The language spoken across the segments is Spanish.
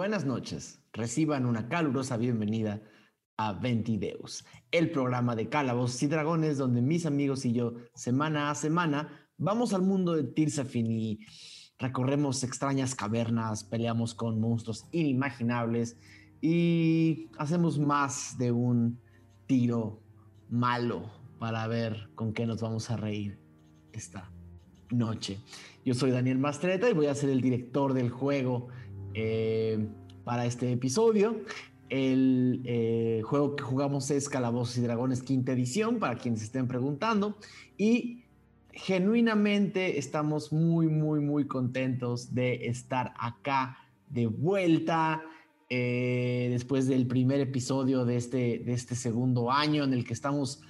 buenas noches. Reciban una calurosa bienvenida a Ventideus, el programa de calabozos y dragones donde mis amigos y yo, semana a semana, vamos al mundo de Tirsafin y recorremos extrañas cavernas, peleamos con monstruos inimaginables y hacemos más de un tiro malo para ver con qué nos vamos a reír esta noche. Yo soy Daniel Mastreta y voy a ser el director del juego eh, para este episodio. El eh, juego que jugamos es Calabozos y Dragones quinta edición, para quienes estén preguntando. Y genuinamente estamos muy, muy, muy contentos de estar acá de vuelta. Eh, después del primer episodio de este, de este segundo año en el que estamos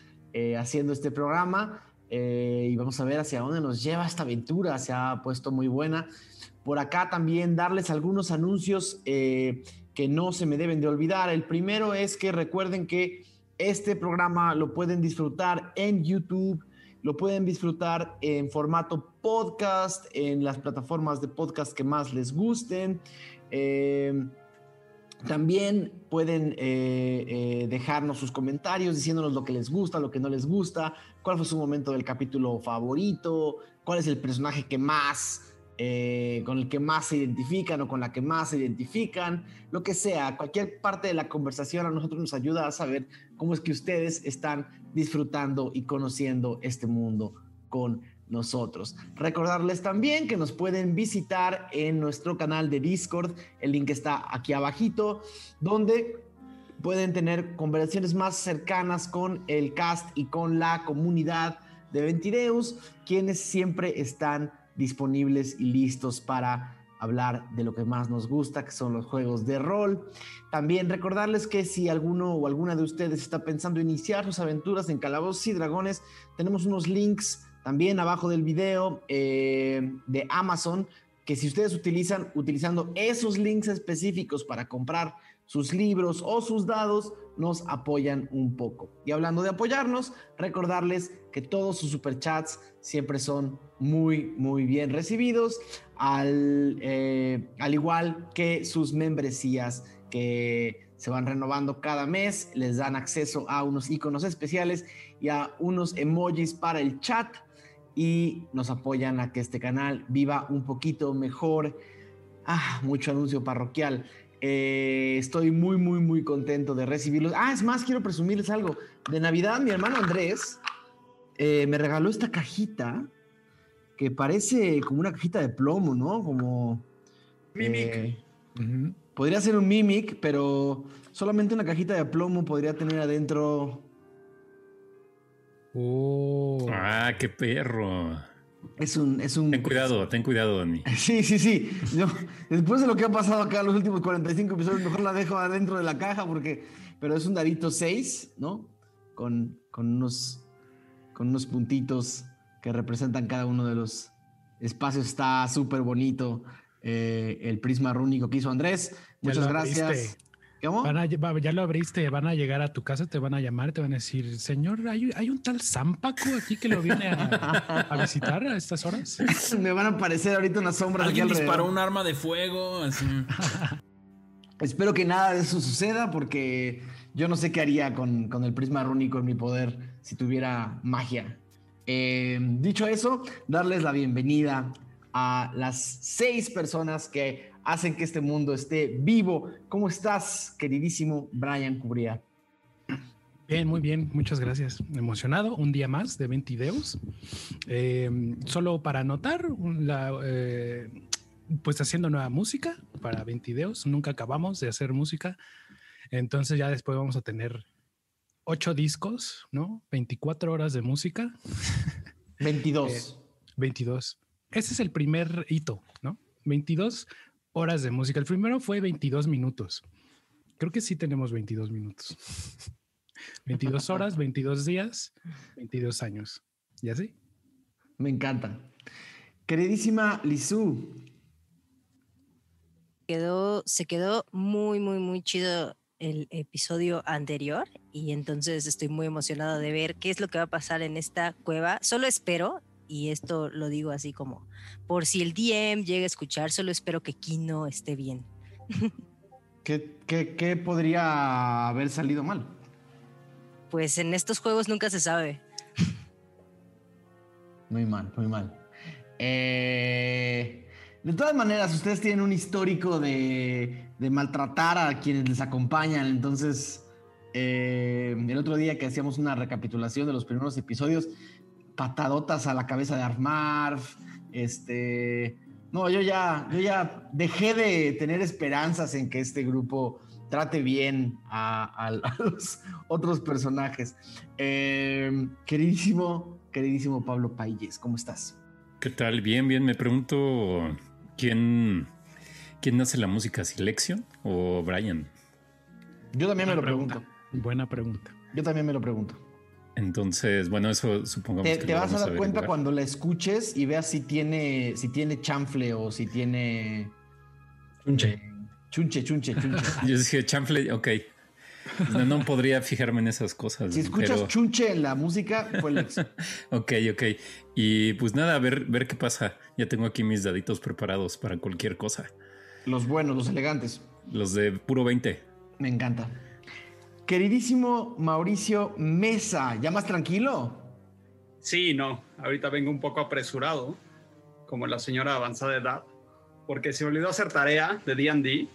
haciendo este programa. y vamos a ver hacia dónde nos lleva esta aventura. Se ha puesto muy buena por acá también darles algunos anuncios eh, que no se me deben de olvidar. El primero es que recuerden que este programa lo pueden disfrutar en YouTube, lo pueden disfrutar en formato podcast, en las plataformas de podcast que más les gusten. Eh, también pueden eh, dejarnos sus comentarios diciéndonos lo que les gusta, lo que no les gusta, cuál fue su momento del capítulo favorito, cuál es el personaje que más eh, con el que más se identifican o con la que más se identifican, lo que sea, cualquier parte de la conversación a nosotros nos ayuda a saber cómo es que ustedes están disfrutando y conociendo este mundo con nosotros. Recordarles también que nos pueden visitar en nuestro canal de Discord, el link está aquí abajito, donde pueden tener conversaciones más cercanas con el cast y con la comunidad de Ventideus, quienes siempre están disponibles y listos para hablar de lo que más nos gusta, que son los juegos de rol. También recordarles que si alguno o alguna de ustedes está pensando iniciar sus aventuras en Calabozos y Dragones, tenemos unos links también abajo del video eh, de Amazon, que si ustedes utilizan, utilizando esos links específicos para comprar sus libros o sus dados, nos apoyan un poco. Y hablando de apoyarnos, recordarles que todos sus superchats siempre son muy, muy bien recibidos, al, eh, al igual que sus membresías que se van renovando cada mes, les dan acceso a unos iconos especiales y a unos emojis para el chat y nos apoyan a que este canal viva un poquito mejor. Ah, mucho anuncio parroquial. Eh, estoy muy, muy, muy contento de recibirlos. Ah, es más, quiero presumirles algo. De Navidad, mi hermano Andrés eh, me regaló esta cajita que parece como una cajita de plomo, ¿no? Como. Mimic. Eh, podría ser un Mimic, pero solamente una cajita de plomo podría tener adentro. Oh. Ah, qué perro. Es un, es un. Ten cuidado, ten cuidado, Dani. Sí, sí, sí. después de lo que ha pasado acá los últimos 45 episodios, mejor la dejo adentro de la caja porque. Pero es un dadito 6, ¿no? Con, con, unos, con unos puntitos que representan cada uno de los espacios. Está súper bonito eh, el prisma rúnico que hizo Andrés. Muchas gracias. ¿Cómo? ya lo abriste, van a llegar a tu casa, te van a llamar, te van a decir, señor, hay, un tal Zampaco aquí que lo viene a, visitar a estas horas. Me van a aparecer ahorita unas sombras. Alguien disparó un arma de fuego. Espero que nada de eso suceda porque yo no sé qué haría con, el prisma rúnico en mi poder si tuviera magia. Eh, dicho eso, darles la bienvenida a las seis personas que hacen que este mundo esté vivo. ¿Cómo estás, queridísimo Brian Cubría? Bien, muy bien, muchas gracias. Emocionado, un día más de 20 videos. Em, solo para anotar, eh, pues haciendo nueva música para 20 videos. Nunca acabamos de hacer música. Entonces ya después vamos a tener ocho discos, ¿no? 24 horas de música. 22. 22. Eh, Ese es el primer hito, ¿no? 22 horas de música. El primero fue 22 minutos. Creo que sí tenemos 22 minutos. 22 horas, 22 días, 22 años. ¿Y así? Me encanta. Queridísima Lizu. Quedó, se quedó muy, muy, muy chido el episodio anterior y entonces estoy muy emocionado de ver qué es lo que va a pasar en esta cueva. Solo espero y esto lo digo así como, por si el DM llega a escuchar, solo espero que Kino esté bien. ¿Qué, qué, qué podría haber salido mal? Pues en estos juegos nunca se sabe. Muy mal, muy mal. Eh, de todas maneras, ustedes tienen un histórico de, de maltratar a quienes les acompañan. Entonces, eh, el otro día que hacíamos una recapitulación de los primeros episodios, patadotas a la cabeza de Armarv. Este. No, yo ya, yo ya dejé de tener esperanzas en que este grupo trate bien a, los otros personajes. Eh, queridísimo, queridísimo Pablo Pailles, ¿cómo estás? ¿Qué tal? Bien, bien. Me pregunto quién, quién hace la música, Silexion o Brian. Yo también me lo pregunta. pregunto. Buena pregunta. Yo también me lo pregunto. Entonces, bueno, eso supongamos Te, que te lo vas a dar cuenta cuando la escuches y veas si tiene, si tiene chanfle o si tiene Chunche. chunche, chunche, chunche. Yo dije, chanfle, ok. No, no podría fijarme en esas cosas. si escuchas pero- chunche en la música, fue el Ok, ok. Y pues nada, a ver, ver qué pasa. Ya tengo aquí mis daditos preparados para cualquier cosa. Los buenos, los elegantes. Los de puro 20. Me encanta. Queridísimo Mauricio Mesa, ¿ya más tranquilo? Sí, no. Ahorita vengo un poco apresurado, como la señora de avanzada edad, porque se me olvidó hacer tarea de D&D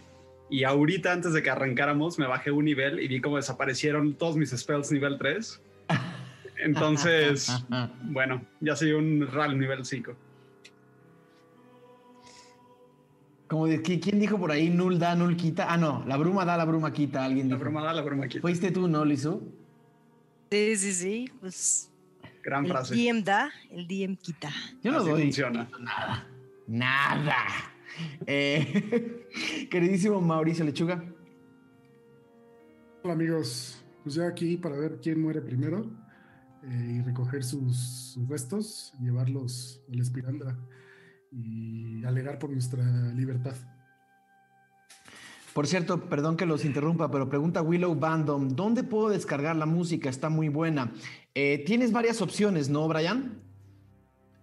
y ahorita antes de que arrancáramos me bajé un nivel y vi cómo desaparecieron todos mis spells nivel 3. Entonces, bueno, ya soy un RAL nivel 5. Como de, ¿qui- ¿Quién dijo por ahí? Null da, null quita. Ah, no, la bruma da, la bruma quita. Alguien La dijo. broma da, la broma quita. ¿Fuiste tú, no, Lizu? Sí, sí, sí. Pues Gran el frase. DM da, el DM quita. Yo no Así doy funciona. nada. Nada. Eh, queridísimo Mauricio Lechuga. Hola amigos, pues ya aquí para ver quién muere primero eh, y recoger sus, sus restos, llevarlos a la espirandra y alegar por nuestra libertad. Por cierto, perdón que los interrumpa, pero pregunta Willow Bandom, ¿dónde puedo descargar la música? Está muy buena. Eh, tienes varias opciones, ¿no, Brian?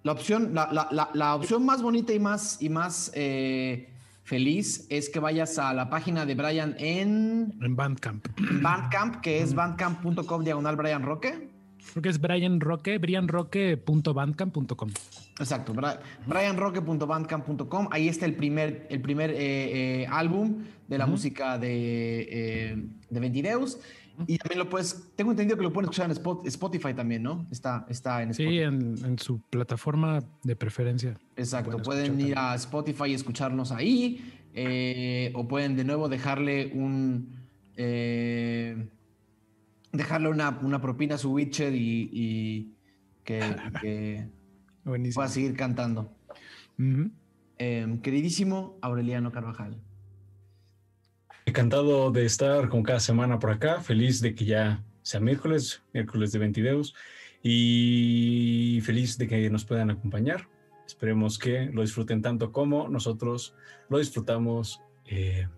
La opción, la, la- la- la opción más bonita y más, y más eh, feliz es que vayas a la página de Brian en En Bandcamp. Bandcamp, que es bandcamp.com diagonal Brian Roque. Creo que es Brian Roque, brianroque.bandcamp.com. Exacto, brianroque.bandcamp.com. Ahí está el primer, el primer eh, eh, álbum de la música de, eh, de Ventideus. Y también lo puedes, tengo entendido que lo pueden escuchar en Spot- Spotify también, ¿no? Está, está en Spotify. Sí, en, en su plataforma de preferencia. Exacto, pueden ir a Spotify y escucharnos ahí. o pueden de nuevo dejarle un. eh, dejarle una, una propina a su Witcher y, y que, que pueda seguir cantando. Eh, queridísimo Aureliano Carvajal. Encantado de estar con cada semana por acá. Feliz de que ya sea miércoles, miércoles de 22. Y feliz de que nos puedan acompañar. Esperemos que lo disfruten tanto como nosotros lo disfrutamos eh,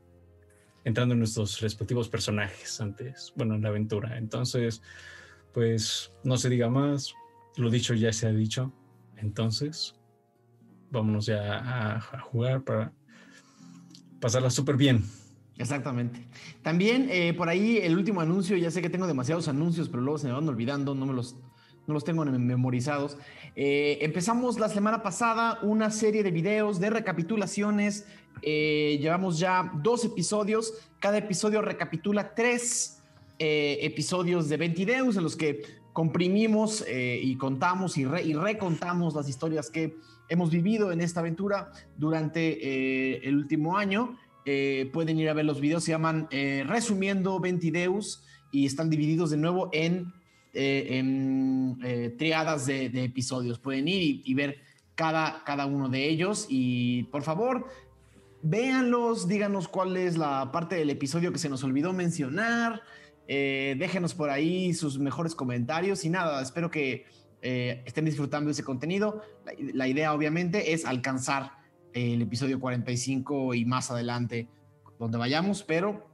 entrando en nuestros respectivos personajes antes, bueno, en la aventura. Entonces, pues no se diga más. Lo dicho ya se ha dicho. Entonces, vámonos ya a, jugar para pasarla súper bien. Exactamente. También eh, por ahí el último anuncio, ya sé que tengo demasiados anuncios, pero luego se me van olvidando, no me los, no los tengo mem- memorizados. Eh, empezamos la semana pasada una serie de videos de recapitulaciones. Eh, llevamos ya dos episodios. Cada episodio recapitula tres eh, episodios de Ventideus en los que comprimimos eh, y contamos y, re- y recontamos las historias que hemos vivido en esta aventura durante eh, el último año. Eh, pueden ir a ver los videos, se llaman eh, Resumiendo Ventideus y están divididos de nuevo en, en, triadas de, de episodios. Pueden ir y, y ver cada, cada uno de ellos y por favor, véanlos, díganos cuál es la parte del episodio que se nos olvidó mencionar. eh, déjenos por ahí sus mejores comentarios y nada, espero que eh, estén disfrutando ese contenido. La, la idea obviamente es alcanzar el episodio 45 y más adelante donde vayamos, pero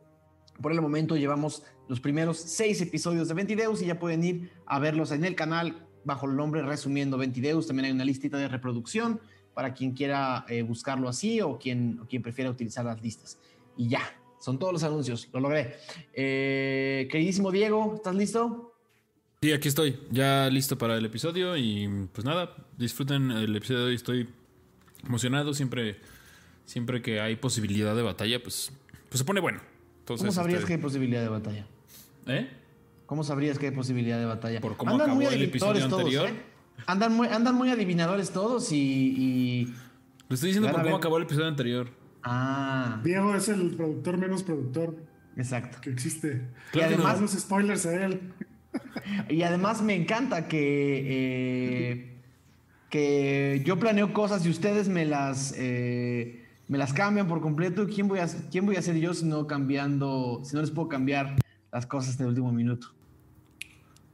por el momento llevamos los primeros seis episodios de Ventideus y ya pueden ir a verlos en el canal bajo el nombre Resumiendo Ventideus. También hay una listita de reproducción para quien quiera eh, buscarlo así o quien, o quien prefiera utilizar las listas. Y ya, son todos los anuncios, lo logré. Eh, queridísimo Diego, ¿estás listo? Sí, aquí estoy, ya listo para el episodio y pues nada, disfruten el episodio de hoy, estoy emocionado, siempre, siempre que hay posibilidad de batalla, pues, pues se pone bueno. Entonces, ¿Cómo sabrías este, que hay posibilidad de batalla? ¿Eh? ¿Cómo sabrías que hay posibilidad de batalla? Por cómo acabó el episodio anterior. ¿eh? Andan, muy, andan muy adivinadores todos y... y... Lo estoy diciendo por cómo acabó el episodio anterior. Ah, Diego es el productor menos productor exacto. que existe. Claro y no. además- Más los spoilers a él. Y además me encanta que, eh, que yo planeo cosas y ustedes me las, eh, me las cambian por completo. ¿Quién voy, a, ¿Quién voy a ser yo si no cambiando, si no les puedo cambiar las cosas en el último minuto?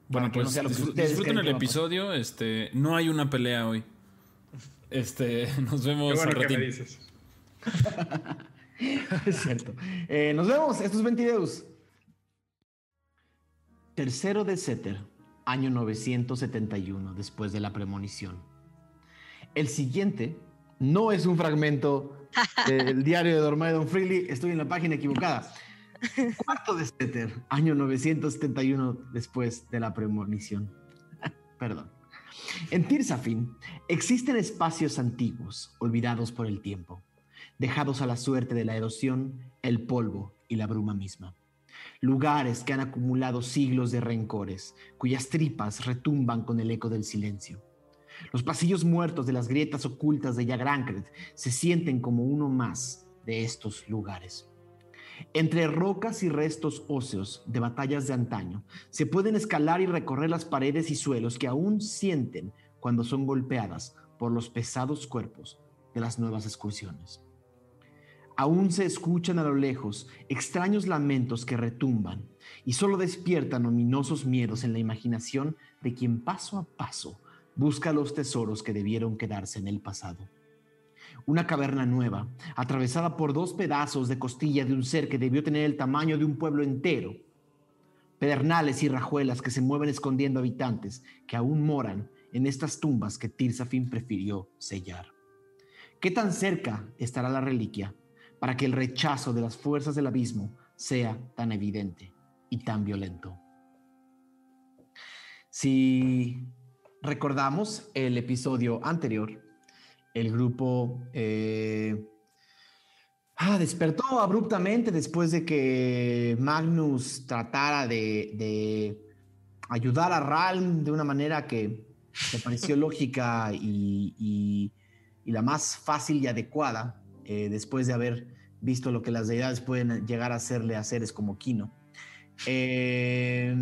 Bueno, no pues disfr- disfruten el episodio. Este, no hay una pelea hoy. Este, nos vemos Qué bueno al que me ratín. dices. es cierto. Eh, nos vemos. Estos 20 videos. Tercero de Setter, año 971, después de la premonición. El siguiente no es un fragmento del diario de Dormaedon Freely. Estoy en la página equivocada. Cuarto de Setter, año 971, después de la premonición. Perdón. En Tirsafin existen espacios antiguos, olvidados por el tiempo dejados a la suerte de la erosión, el polvo y la bruma misma. Lugares que han acumulado siglos de rencores, cuyas tripas retumban con el eco del silencio. Los pasillos muertos de las grietas ocultas de Yagrancret se sienten como uno más de estos lugares. Entre rocas y restos óseos de batallas de antaño, se pueden escalar y recorrer las paredes y suelos que aún sienten cuando son golpeadas por los pesados cuerpos de las nuevas excursiones. Aún se escuchan a lo lejos extraños lamentos que retumban y solo despiertan ominosos miedos en la imaginación de quien paso a paso busca los tesoros que debieron quedarse en el pasado. Una caverna nueva, atravesada por dos pedazos de costilla de un ser que debió tener el tamaño de un pueblo entero. Pedernales y rajuelas que se mueven escondiendo habitantes que aún moran en estas tumbas que Tirsafin prefirió sellar. ¿Qué tan cerca estará la reliquia para que el rechazo de las fuerzas del abismo sea tan evidente y tan violento? Si recordamos el episodio anterior, el grupo eh, ah, despertó abruptamente después de que Magnus tratara de, de ayudar a Ralm de una manera que me pareció lógica y, y- y la más fácil y adecuada eh, después de haber visto lo que las deidades pueden llegar a hacerle a seres como Kino. Eh,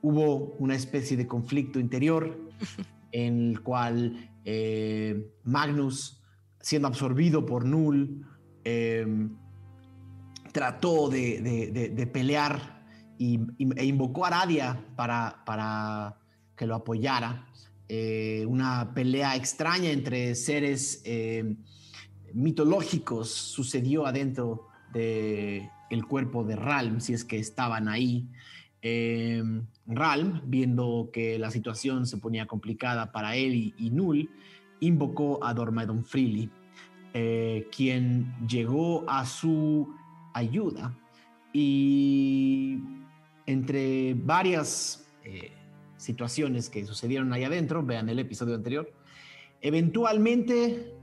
hubo una especie de conflicto interior en el cual eh, Magnus, siendo absorbido por Null, eh, trató de, pelear y, e invocó a Aradia para, para que lo apoyara. Eh, una pelea extraña entre seres eh, mitológicos sucedió adentro del el cuerpo de Ralm, si es que estaban ahí. Eh, Ralm, viendo que la situación se ponía complicada para él y, Null, invocó a Dormaedon Freely, eh, quien llegó a su ayuda. Y entre varias eh, situaciones que sucedieron ahí adentro, vean el episodio anterior, eventualmente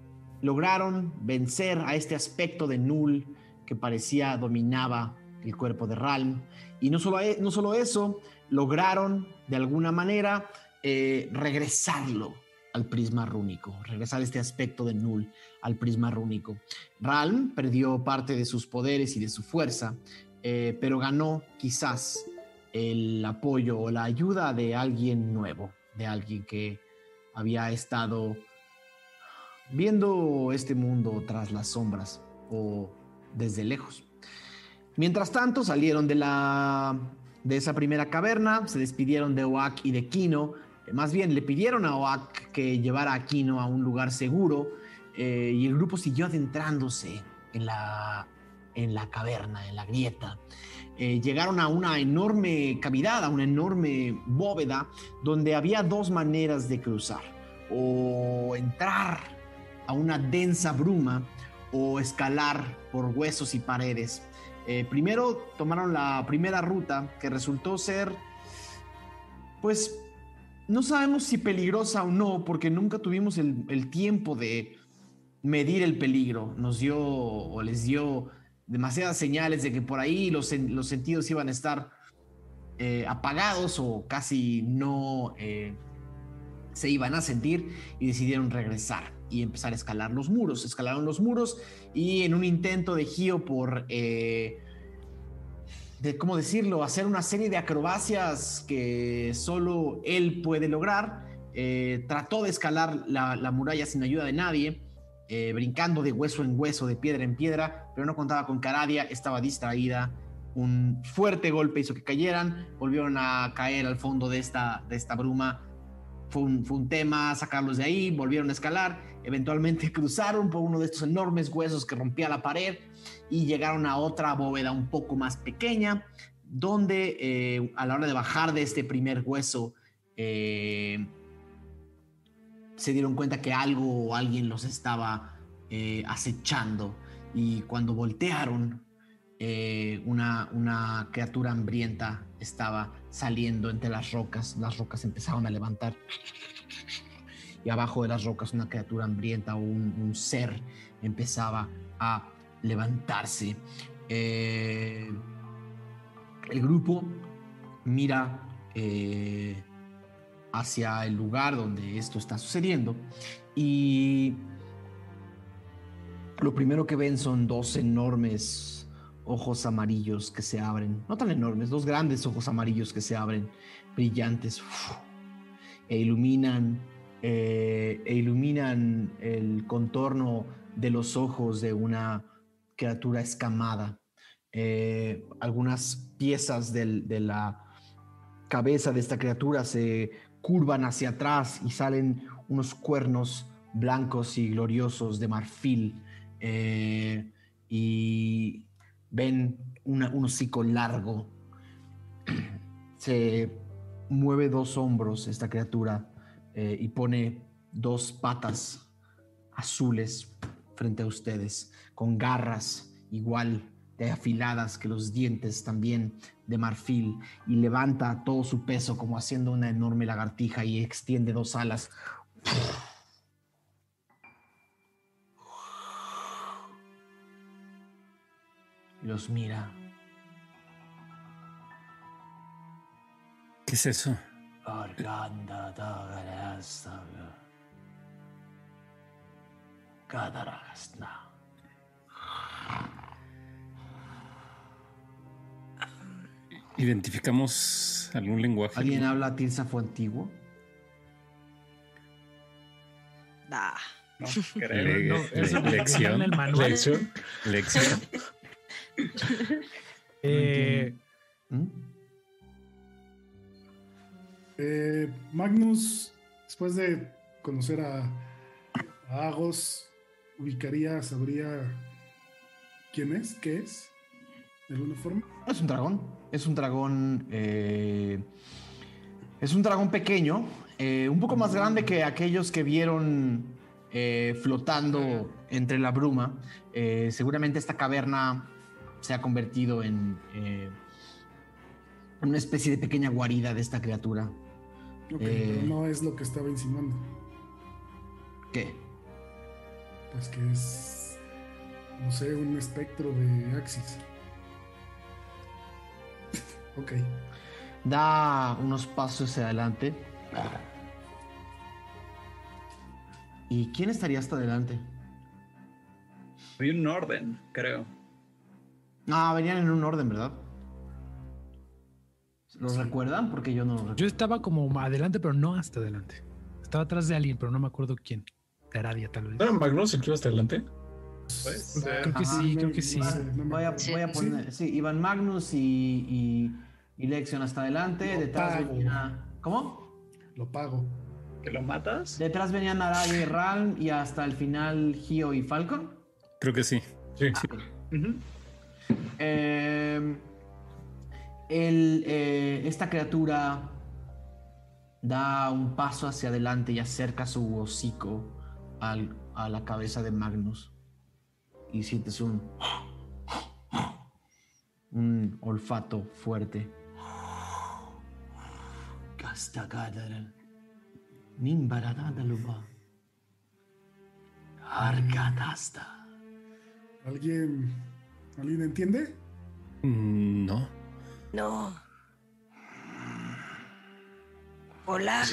lograron vencer a este aspecto de Null que parecía dominaba el cuerpo de Ralm. Y no solo, no solo eso, lograron de alguna manera eh, regresarlo al prisma rúnico, regresar este aspecto de Null al prisma rúnico. Ralm perdió parte de sus poderes y de su fuerza, eh, pero ganó quizás el apoyo o la ayuda de alguien nuevo, de alguien que había estado viendo este mundo tras las sombras o desde lejos. Mientras tanto, salieron de, la, de esa primera caverna, se despidieron de Oak y de Kino. Eh, Más bien, le pidieron a Oak que llevara a Kino a un lugar seguro eh, y el grupo siguió adentrándose en la, en la caverna, en la grieta. Eh, llegaron a una enorme cavidad, a una enorme bóveda, donde había dos maneras de cruzar. O entrar a una densa bruma o escalar por huesos y paredes. Eh, primero tomaron la primera ruta que resultó ser, pues, no sabemos si peligrosa o no, porque nunca tuvimos el, tiempo de medir el peligro. Nos dio o les dio demasiadas señales de que por ahí los, los sentidos iban a estar eh, apagados o casi no eh, se iban a sentir y decidieron regresar y empezar a escalar los muros. Escalaron los muros y en un intento de Gio por, eh, de, ¿cómo decirlo?, hacer una serie de acrobacias que solo él puede lograr, eh, trató de escalar la, la muralla sin ayuda de nadie, eh, brincando de hueso en hueso, de piedra en piedra, pero no contaba con Caradia, estaba distraída. Un fuerte golpe hizo que cayeran, volvieron a caer al fondo de esta, de esta bruma. Fue un, tema sacarlos de ahí, volvieron a escalar, eventualmente cruzaron por uno de estos enormes huesos que rompía la pared y llegaron a otra bóveda un poco más pequeña, donde eh, a la hora de bajar de este primer hueso, eh, se dieron cuenta que algo o alguien los estaba eh, acechando. Y cuando voltearon, eh, una, una criatura hambrienta estaba saliendo entre las rocas. Las rocas empezaron a levantar y abajo de las rocas una criatura hambrienta o un, ser empezaba a levantarse. Eh, el grupo mira eh, hacia el lugar donde esto está sucediendo y lo primero que ven son dos enormes ojos amarillos que se abren, no tan enormes, dos grandes ojos amarillos que se abren, brillantes, e iluminan, eh, e iluminan el contorno de los ojos de una criatura escamada. Eh, algunas piezas de la cabeza de esta criatura se curvan hacia atrás y salen unos cuernos blancos y gloriosos de marfil. eh, y ven un hocico largo. Se mueve dos hombros esta criatura eh, y pone dos patas azules frente a ustedes, con garras igual de afiladas que los dientes también de marfil, y levanta todo su peso como haciendo una enorme lagartija y extiende dos alas. Los mira. ¿Qué es eso? ¿Identificamos algún lenguaje? ¿Alguien habla tírsafo antiguo? Ah, No, creo. No, le- eso lo lección. en el manual. Lección. Lección. Eh, ¿Mm? Eh, Magnus, después de conocer a, a Agos, ubicaría, sabría quién es, qué es, de alguna forma. Es un dragón. Es un dragón. eh, es un dragón pequeño. eh, un poco más grande que aquellos que vieron eh, flotando entre la bruma. Eh, seguramente esta caverna se ha convertido en eh, una especie de pequeña guarida de esta criatura. Ok, Eh. pero no es lo que estaba insinuando. ¿Qué? Pues que es, no sé, un espectro de Axis. ok. Da unos pasos hacia adelante. ¿Y quién estaría hasta adelante? Hay un orden, creo. Ah, venían en un orden, ¿verdad? ¿Los recuerdan? Porque yo no los recuerdo. yo estaba como adelante, pero no hasta adelante. Estaba atrás de alguien, pero no me acuerdo quién. Taradia, tal vez. ¿No era Magnus el que iba hasta adelante? Pues, Creo que Ajá. sí, creo que sí. No no Voy a, voy a poner. Sí, Iván Magnus y, y, y Lexion hasta adelante. Lo Detrás pago. venía. ¿Cómo? Lo pago. ¿Que lo matas? Detrás venían Araya y Ralm y hasta el final Gio y Falcon. Creo que sí. Sí. Ujú. Eh, el, eh, esta criatura da un paso hacia adelante y acerca su hocico al- a la cabeza de Magnus. y sientes un, un olfato fuerte. ¿Alguien, ¿Alguien entiende? Mm, No. No. Hola.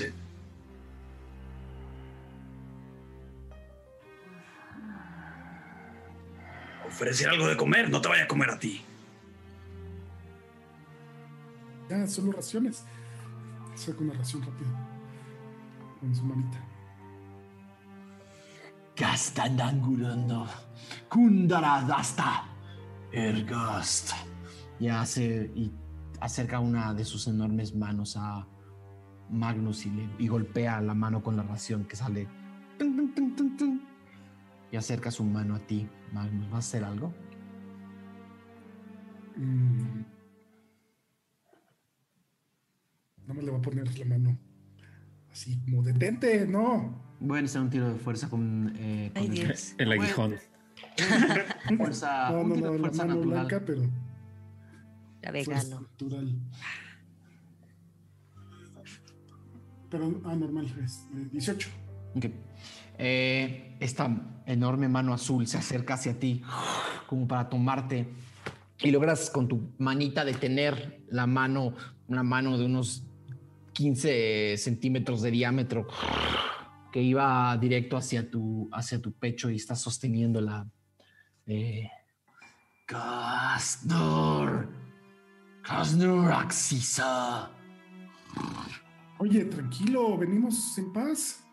Ofrecer algo de comer, no te vaya a comer a ti. Ya, solo raciones. Saca una ración rápido. Con su manita. Gastandangurando. Kundaradasta. Ergast. Y hace y acerca una de sus enormes manos a Magnus y, le, y golpea la mano con la ración que sale. Y acerca su mano a ti, Magnus. ¿Vas a hacer algo? Mm. No me le voy a poner la mano. Así como detente, no. Voy a hacer un tiro de fuerza con, eh, con Ay, el- Dios. El aguijón. fuerza, No, no, no, la mano natural. blanca, pero La vegano. natural. Pero, ah, normal, es eh, 18. Ok. Eh, esta enorme mano azul se acerca hacia ti como para tomarte y logras con tu manita detener la mano, una mano de unos 15 centímetros de diámetro que iba directo hacia tu, hacia tu pecho y estás sosteniéndola. Eh, Casnor, Casnor Axisa. Oye, tranquilo, venimos en paz.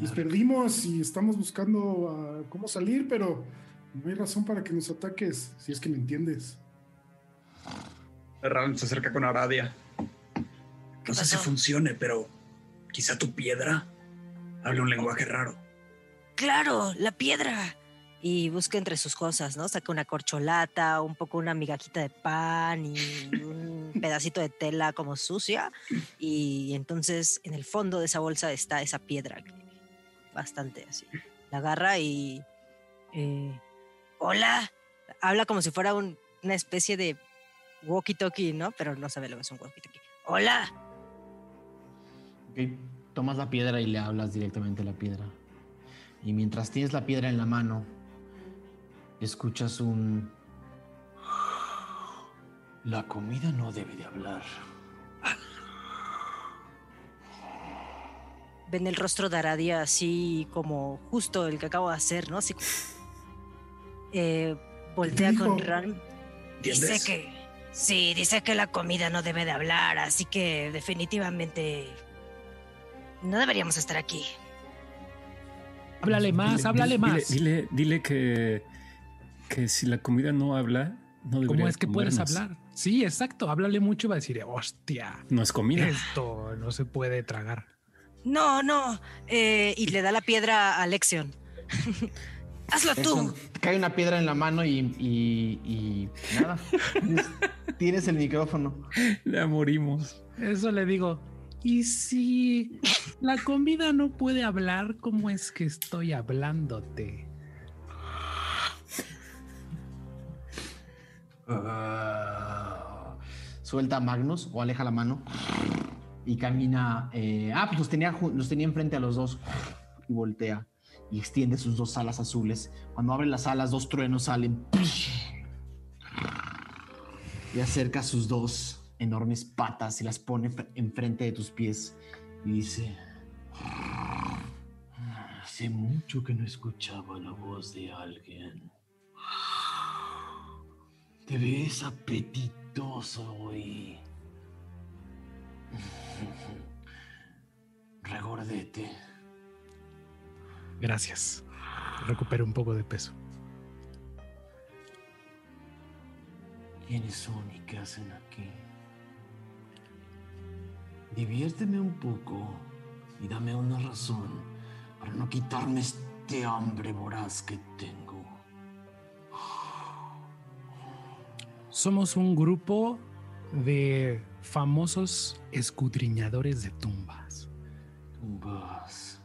Nos perdimos y estamos buscando cómo salir, pero no hay razón para que nos ataques, si es que me entiendes. Ram se acerca con Aradia. No sé si funcione, pero quizá tu piedra hable un lenguaje raro. Claro, la piedra. Y busca entre sus cosas, ¿no? Saca una corcholata, un poco una migajita de pan y un pedacito de tela como sucia. Y entonces en el fondo de esa bolsa está esa piedra, bastante así. La agarra y... eh, Hola. Habla como si fuera un- una especie de walkie-talkie, ¿no? Pero no sabe lo que es un walkie-talkie. Hola. Ok, Tomas la piedra y le hablas directamente a la piedra. Y mientras tienes la piedra en la mano, escuchas un... La comida no debe de hablar. ven el rostro de Aradia así como justo el que acabo de hacer, ¿no? Así eh, voltea con Ram. Dice que sí, dice que la comida no debe de hablar, así que definitivamente no deberíamos estar aquí. Háblale más, Dile- háblale dile- más. Dile, dile que, que si la comida no habla, no debería ¿Cómo es que puedes hablar? Sí, exacto. Háblale mucho y va a decir, hostia, No es comida. esto no se puede tragar. No, no. eh, y le da la piedra a Lexion. Hazlo tú. Eso, cae una piedra en la mano y, y- y nada. tienes, el micrófono. Ya morimos. Eso le digo. Y si la comida no puede hablar, ¿cómo es que estoy hablándote? Ah. suelta a Magnus o aleja la mano y camina. eh, ah, pues los tenía, los tenía enfrente a los dos y voltea y extiende sus dos alas azules. Cuando abre las alas, dos truenos salen y acerca sus dos enormes patas y las pone fr- enfrente de tus pies y dice: Hace mucho que no escuchaba la voz de alguien. Te ves apetitoso hoy. Regordete. Gracias. Recupero un poco de peso. ¿Quiénes son y qué hacen aquí? Diviérteme un poco y dame una razón para no quitarme este hambre voraz que tengo. Somos un grupo de famosos escudriñadores de tumbas. Tumbas.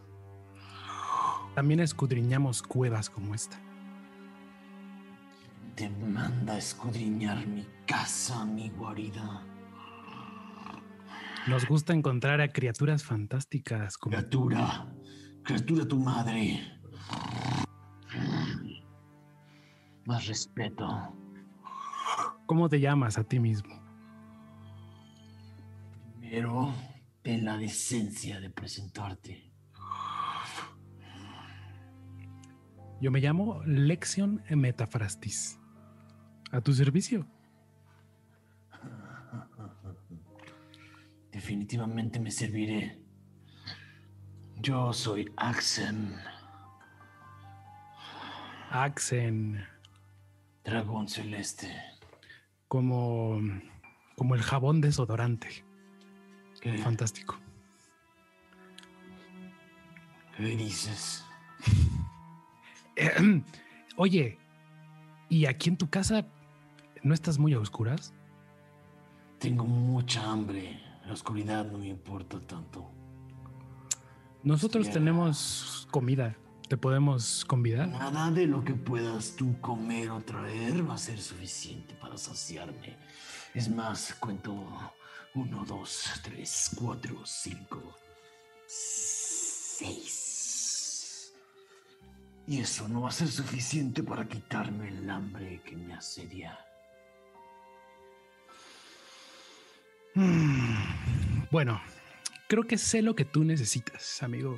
También escudriñamos cuevas como esta. te manda a escudriñar mi casa, mi guarida? Nos gusta encontrar a criaturas fantásticas como Criatura, criatura tu madre. Más respeto. ¿Cómo te llamas a ti mismo? Pero ten la decencia de presentarte. Yo me llamo Lexion Metafrastis. A tu servicio. Definitivamente me serviré. Yo soy Axem, Axen, dragón celeste. Como, como el jabón desodorante. ¿Qué, Fantástico. qué dices? Ehem. Oye, ¿y aquí en tu casa no estás muy a oscuras? Tengo mucha hambre. La oscuridad no me importa tanto. Nosotros Hostia. tenemos comida. ¿Te podemos convidar? Nada de lo que puedas tú comer o traer va a ser suficiente para saciarme. Es más, cuento uno, dos, tres, cuatro, cinco, seis. Y eso no va a ser suficiente para quitarme el hambre que me asedia. Mm, Bueno, creo que sé lo que tú necesitas, amigo.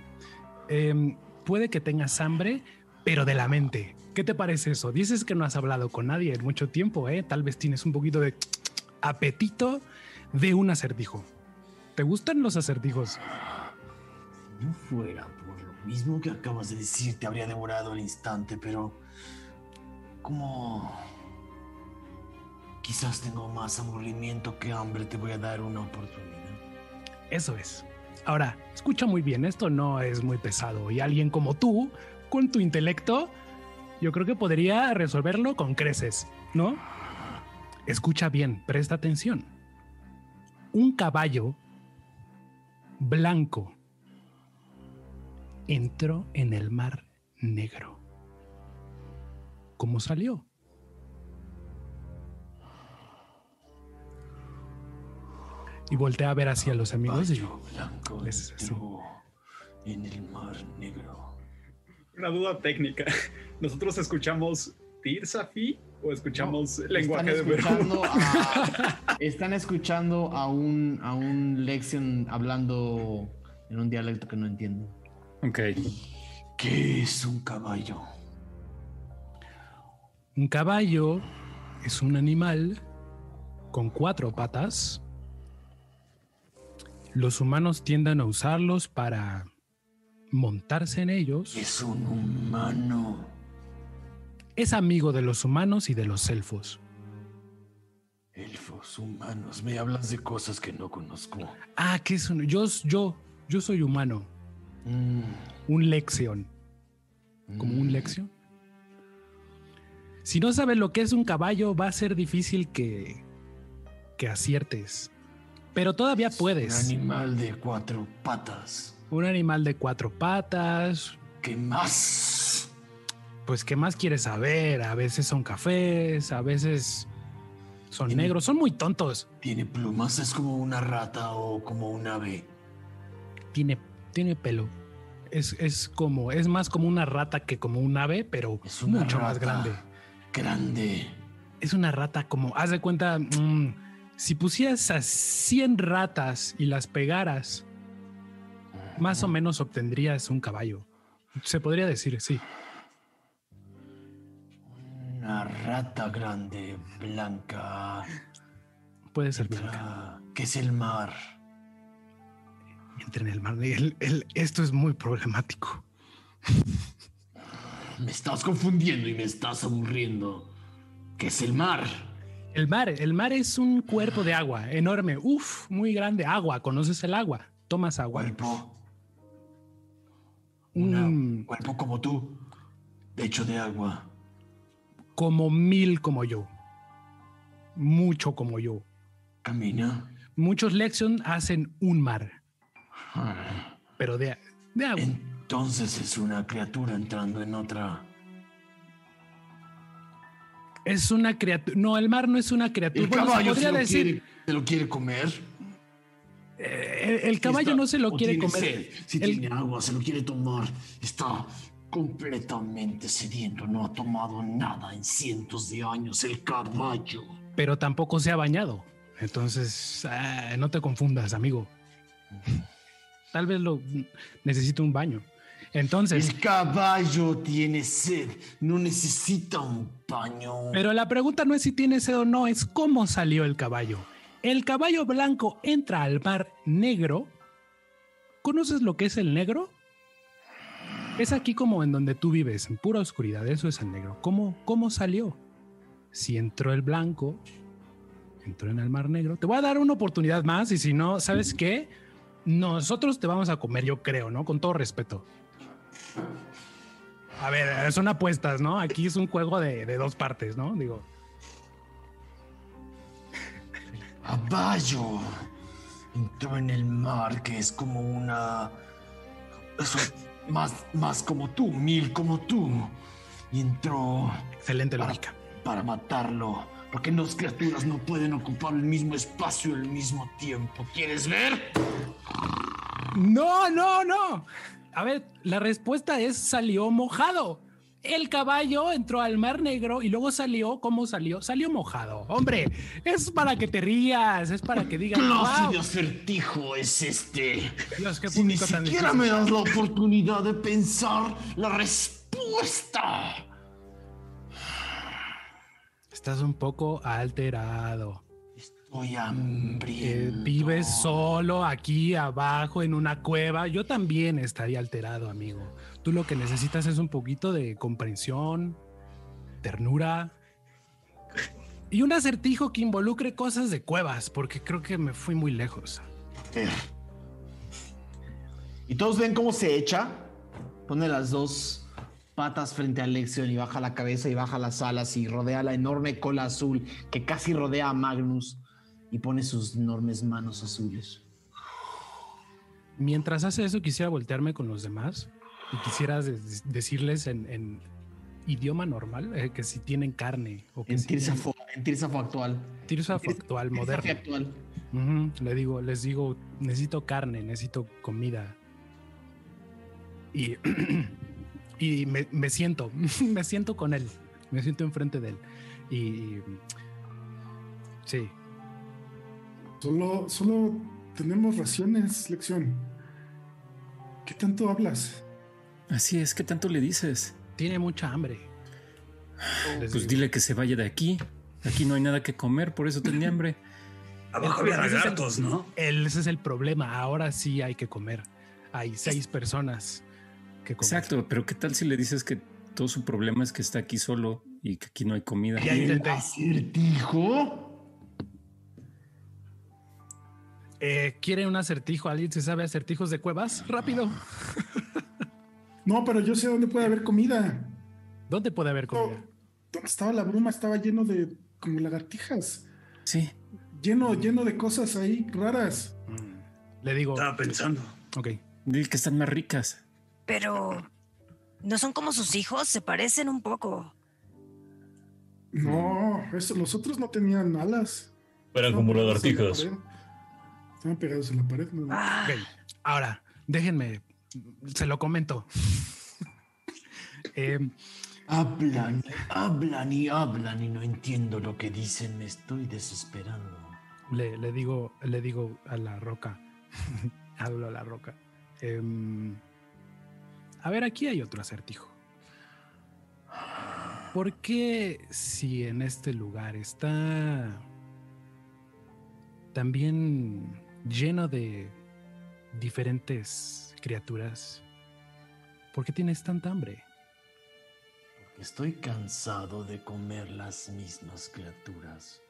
Em, puede que tengas hambre, pero de la mente. ¿Qué te parece eso? Dices que no has hablado con nadie en mucho tiempo, ¿eh? Tal vez tienes un poquito de apetito de un acertijo. ¿Te gustan los acertijos? Si no fuera por lo mismo que acabas de decir, te habría devorado al instante, pero como quizás tengo más aburrimiento que hambre, te voy a dar una oportunidad. Eso es. Ahora, escucha muy bien, esto no es muy pesado y alguien como tú, con tu intelecto, yo creo que podría resolverlo con creces, ¿no? Escucha bien, presta atención. Un caballo blanco entró en el mar negro. ¿Cómo salió? Y voltea a ver hacia los amigos y Caballo blanco les- en el mar negro. Una duda técnica. ¿Nosotros escuchamos Tirsafi o escuchamos lenguaje están de escuchando, a, están escuchando a un, a un Lexion hablando en un dialecto que no entiendo. Ok. ¿Qué es un caballo? Un caballo es un animal con cuatro patas. Los humanos tienden a usarlos para montarse en ellos. Es un humano. Es amigo de los humanos y de los elfos. Elfos, humanos, me hablas de cosas que no conozco. Ah, ¿qué es un? Yo, yo, yo soy humano. Mm, Un lexion. Como un mm. lexion. Si no sabes lo que es un caballo, va a ser difícil que, que aciertes. Pero todavía Un puedes. animal de cuatro patas. Un animal de cuatro patas. ¿Qué más? Pues, ¿qué más quieres saber? A veces son cafés, a veces son Tiene- negros, son muy tontos. ¿Tiene plumas? ¿Es como una rata o como un ave? Tiene, tiene pelo. Es, es como, es más como una rata que como un ave, pero Es mucho más grande. Grande. Es una rata como, haz de cuenta, mm, si pusieras a 100 ratas y las pegaras, más o menos obtendrías un caballo. Se podría decir, sí. Una rata grande, blanca. Puede ser blanca. ¿Qué es el mar? Entra en el mar. El- el- esto es muy problemático. Me estás confundiendo y me estás aburriendo. ¿Qué es el mar? El mar, el mar es un cuerpo de agua enorme, uf, muy grande. Agua, ¿conoces el agua? Tomas agua. Cuerpo. Una- Un- cuerpo como tú. Hecho de agua. como mil como yo. Mucho como yo. Camina. Muchos Lexion hacen un mar, Ah, pero de, de agua. Entonces es una criatura entrando en otra. Es una criatura. No, el mar no es una criatura. El Bueno, caballo se lo, decir. quiere, se lo quiere comer. eh, el, el caballo Está- no se lo quiere comer. sed. Si El- tiene agua, se lo quiere tomar. Está completamente sediento. No ha tomado nada en cientos de años el caballo. pero tampoco se ha bañado. Entonces, ah, no te confundas, amigo. Tal vez lo necesito un baño. Entonces, El caballo tiene sed. No necesita un baño. pero la pregunta no es si tiene sed o no, es cómo salió el caballo. El caballo blanco entra al mar negro. ¿Conoces lo que es el negro? Es aquí como en donde tú vives, en pura oscuridad. Eso es el negro. ¿Cómo, cómo salió? Si entró el blanco, entró en el mar negro. Te voy a dar una oportunidad más y si no, ¿sabes qué? Nosotros te vamos a comer, yo creo, ¿no? Con todo respeto. A ver, son apuestas, ¿no? Aquí es un juego de, de dos partes, ¿no? Digo, Caballo entró en el mar, que es como una. Eso, más, más como tú, mil como tú. Y entró excelente para, lógica. para matarlo. Porque dos criaturas no pueden ocupar el mismo espacio al mismo tiempo. ¿Quieres ver? No, no, no. A ver, la respuesta es salió mojado. El caballo entró al mar negro y luego salió, ¿cómo salió? Salió mojado. Hombre, es para que te rías, es para que digas, clase wow, de acertijo es este? Dios, qué Si ni tan siquiera difícil. me das la oportunidad de pensar la respuesta. Estás un poco alterado. Estoy Eh, hambriento. vives solo aquí abajo en una cueva. Yo también estaría alterado, amigo. Tú lo que necesitas es un poquito de comprensión, ternura y un acertijo que involucre cosas de cuevas, porque creo que me fui muy lejos. Y todos ven cómo se echa. Pone las dos patas frente a Lexion y baja la cabeza y baja las alas y rodea la enorme cola azul que casi rodea a Magnus y pone sus enormes manos azules. Mientras hace eso, quisiera voltearme con los demás y quisiera de- decirles en, en idioma normal eh, que si tienen carne o que En si Tirsafo, en Tirsafo actual. tienen- Tirsafo actual, Tirsafo moderno. Le digo, les digo, necesito carne, necesito comida. Y, y me, me siento, me siento con él, me siento enfrente de él. Y sí, Solo, solo tenemos raciones, lección. ¿Qué tanto hablas? Así es, ¿qué tanto le dices? tiene mucha hambre. Pues digo. dile que se vaya de aquí. Aquí no hay nada que comer, por eso tenía hambre. Abajo El- había el- lagartos, ¿no? El- ese es el problema. Ahora sí hay que comer. Hay seis personas que comer. Exacto, pero ¿qué tal si le dices que todo su problema es que está aquí solo y que aquí no hay comida? Ya intenté. ¿Acertijo? Eh, ¿Quiere un acertijo? ¿Alguien se sabe acertijos de cuevas? Rápido. No, pero yo sé dónde puede haber comida. ¿Dónde puede haber No, comida? donde estaba la bruma estaba lleno de como lagartijas. Sí, Lleno, lleno de cosas ahí raras. Le digo, Estaba pensando. ok. dile que están más ricas. Pero no son como sus hijos, se parecen un poco. No, eso, los otros no tenían alas. Eran como lagartijas. Estaban pegados en la pared. ¿no? Ah, ahora, déjenme, se lo comento. Eh, Hablan, hablan y hablan y no entiendo lo que dicen. Me estoy desesperando. le, le digo, le digo a la roca, hablo a la roca. Em, a ver, aquí hay otro acertijo. ¿Por qué si en este lugar está también lleno de diferentes criaturas, ¿por qué tienes tanta hambre? Estoy cansado de comer las mismas criaturas.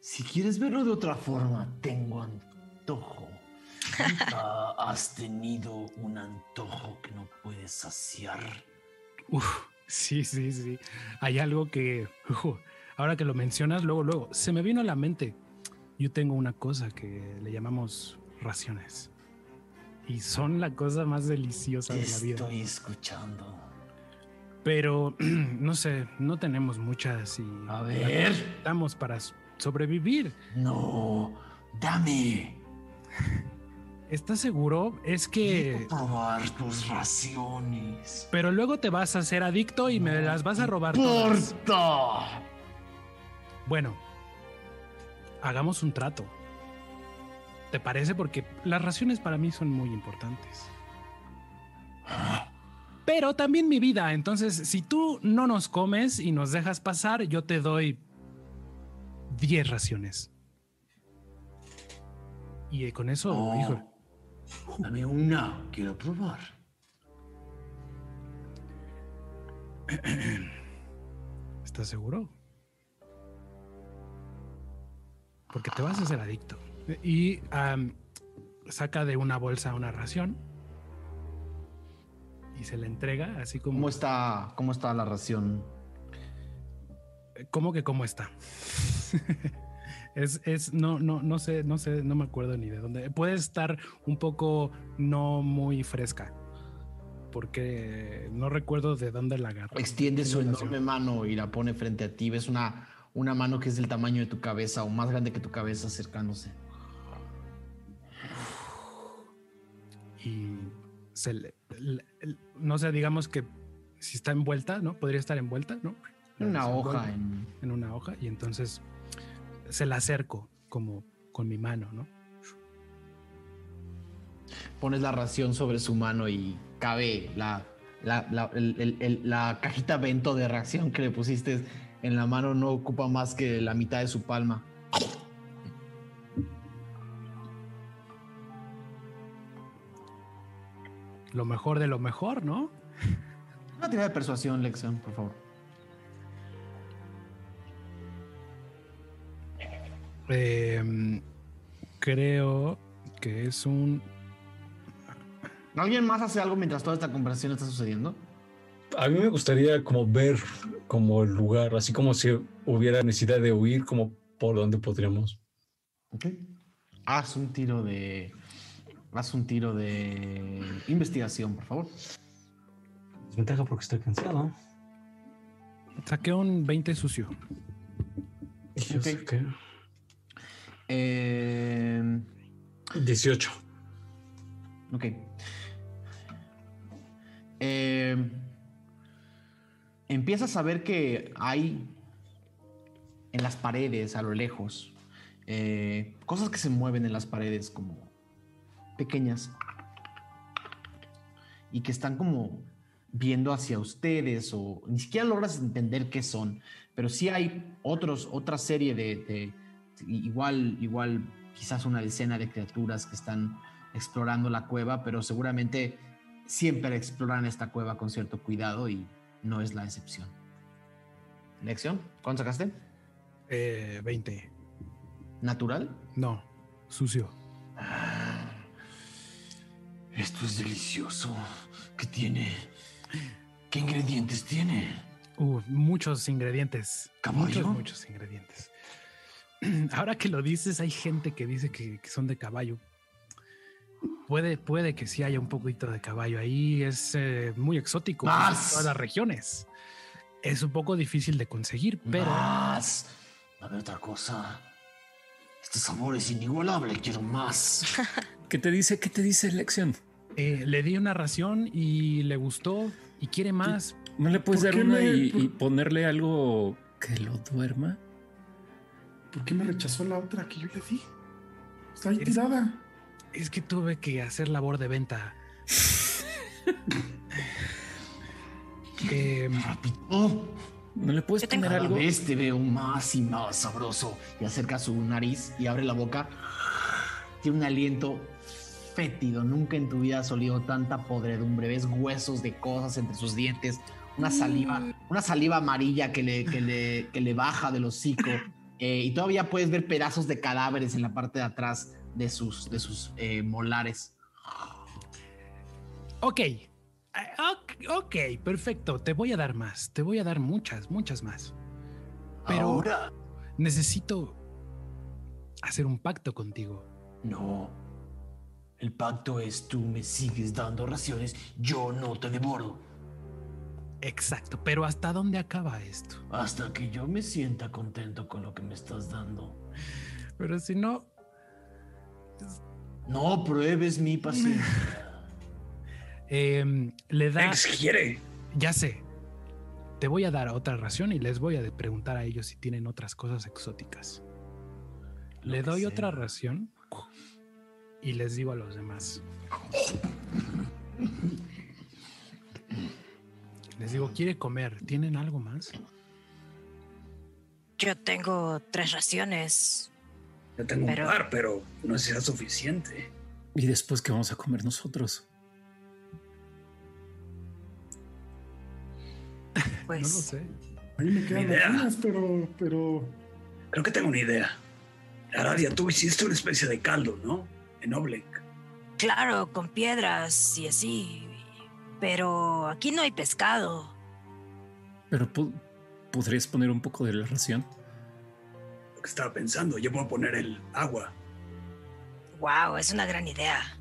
Si quieres verlo de otra forma, tengo antojo. ¿Nunca has tenido un antojo que no puedes saciar? Uf, sí, sí, sí. Hay algo que, ahora que lo mencionas, luego, luego, se me vino a la mente. Yo tengo una cosa que le llamamos raciones. Y son la cosa más deliciosa Te de la vida. estoy escuchando. Pero no sé, no tenemos muchas y A ver. estamos para sobrevivir. No, dame. ¿Estás seguro? Es que... Quiero probar tus raciones. Pero luego te vas a hacer adicto y me las vas a robar. ¡Porta! Bueno, hagamos un trato. ¿Te parece? Porque las raciones para mí son muy importantes. Pero también mi vida. Entonces, si tú no nos comes y nos dejas pasar, yo te doy 10 raciones. Y con eso, Oh. hijo, Dame una, quiero probar. ¿estás seguro? Porque te vas a hacer adicto. Y am, saca de una bolsa una ración y se la entrega así como... ¿Cómo está, cómo está la ración? ¿Cómo que cómo está? es, es, no, no, no sé, no sé, no me acuerdo ni de dónde. Puede estar un poco no muy fresca. Porque no recuerdo de dónde la agarré. Extiende su enorme mano y la pone frente a ti. Ves una, una mano que es del tamaño de tu cabeza o más grande que tu cabeza acercándose. Y se le- no sé, digamos que si está envuelta, ¿no? Podría estar envuelta, ¿no? La Una hoja en... en una hoja y entonces se la acerco como con mi mano, ¿no? Pones la ración sobre su mano y cabe la, la, la, el- el- el- la cajita bento de reacción que le pusiste en la mano no ocupa más que la mitad de su palma. Lo mejor de lo mejor, ¿no? Una tirada de persuasión, Lexion, por favor. Em, creo que es un ¿Alguien más hace algo mientras toda esta conversación está sucediendo? A mí me gustaría como ver como el lugar, así como si hubiera necesidad de huir, como por dónde podríamos. Ok. Haz un tiro de. Haz un tiro de investigación, por favor. Desventaja porque estoy cansado. Saqué un 20 sucio. Yo sé Ok. que- Eh, 18. ok. Eh, empiezas a ver que hay en las paredes, a lo lejos, eh, cosas que se mueven en las paredes como pequeñas y que están como viendo hacia ustedes o ni siquiera logras entender qué son, pero sí hay otros, otra serie de, de- igual, igual quizás una decena de criaturas que están explorando la cueva, pero seguramente siempre exploran esta cueva con cierto cuidado y no es la excepción. ¿Lección? ¿Cuánto sacaste? Eh, 20. ¿Natural? No, sucio. Esto es delicioso. ¿Qué tiene? ¿Qué ingredientes tiene? Uh, muchos ingredientes. ¿Caballo? Muchos, muchos ingredientes. Ahora que lo dices, hay gente que dice que, que son de caballo. Puede, puede que sí haya un poquito de caballo ahí. Es eh, muy exótico en todas las regiones. Es un poco difícil de conseguir, pero Más. A ver otra cosa. Este sabor es inigualable. Quiero más. ¿Qué te dice? ¿Qué te dice Lexion? eh, le di una ración y le gustó y quiere más. ¿No le puedes ¿Por dar una me- y, por- y ponerle algo que lo duerma? ¿Por qué me rechazó la otra que yo le di? Está ahí Eres- tirada. Es que tuve que hacer labor de venta. Eh. ¿No le puedes Cada algo? vez te veo más y más sabroso. Y acerca su nariz y abre la boca. Tiene un aliento fétido. Nunca en tu vida has olido tanta podredumbre. Ves huesos de cosas entre sus dientes. Una saliva, una saliva amarilla que le, que le, que le baja del hocico. Eh, y todavía puedes ver pedazos de cadáveres en la parte de atrás de sus, de sus eh, molares. ok. Ah, ok, ok, perfecto. Te voy a dar más. Te voy a dar muchas, muchas más. Pero Ahora, necesito hacer un pacto contigo. no. El pacto es tú me sigues dando raciones, yo no te devoro. Exacto, pero ¿hasta dónde acaba esto? Hasta que yo me sienta contento con lo que me estás dando. Pero si no, No pruebes mi paciencia. em, le da... Ex quiere. Ya sé. Te voy a dar otra ración y les voy a preguntar a ellos si tienen otras cosas exóticas. Lo Le doy sea. otra ración y les digo a los demás. Les digo, quiere comer. ¿Tienen algo más? Yo tengo tres raciones. Yo tengo Pero- un par, pero no será suficiente. ¿Y después qué vamos a comer nosotros? Pues No lo sé. A mí me quedan Ni idea. algunas, pero, pero Creo que tengo una idea. Aradia, tú hiciste una especie de caldo, ¿no? En Oblek. claro, con piedras y así. Pero aquí no hay pescado. Pero pu- podrías poner un poco de la ración. Que estaba pensando, yo puedo poner el agua. Wow, es una gran idea.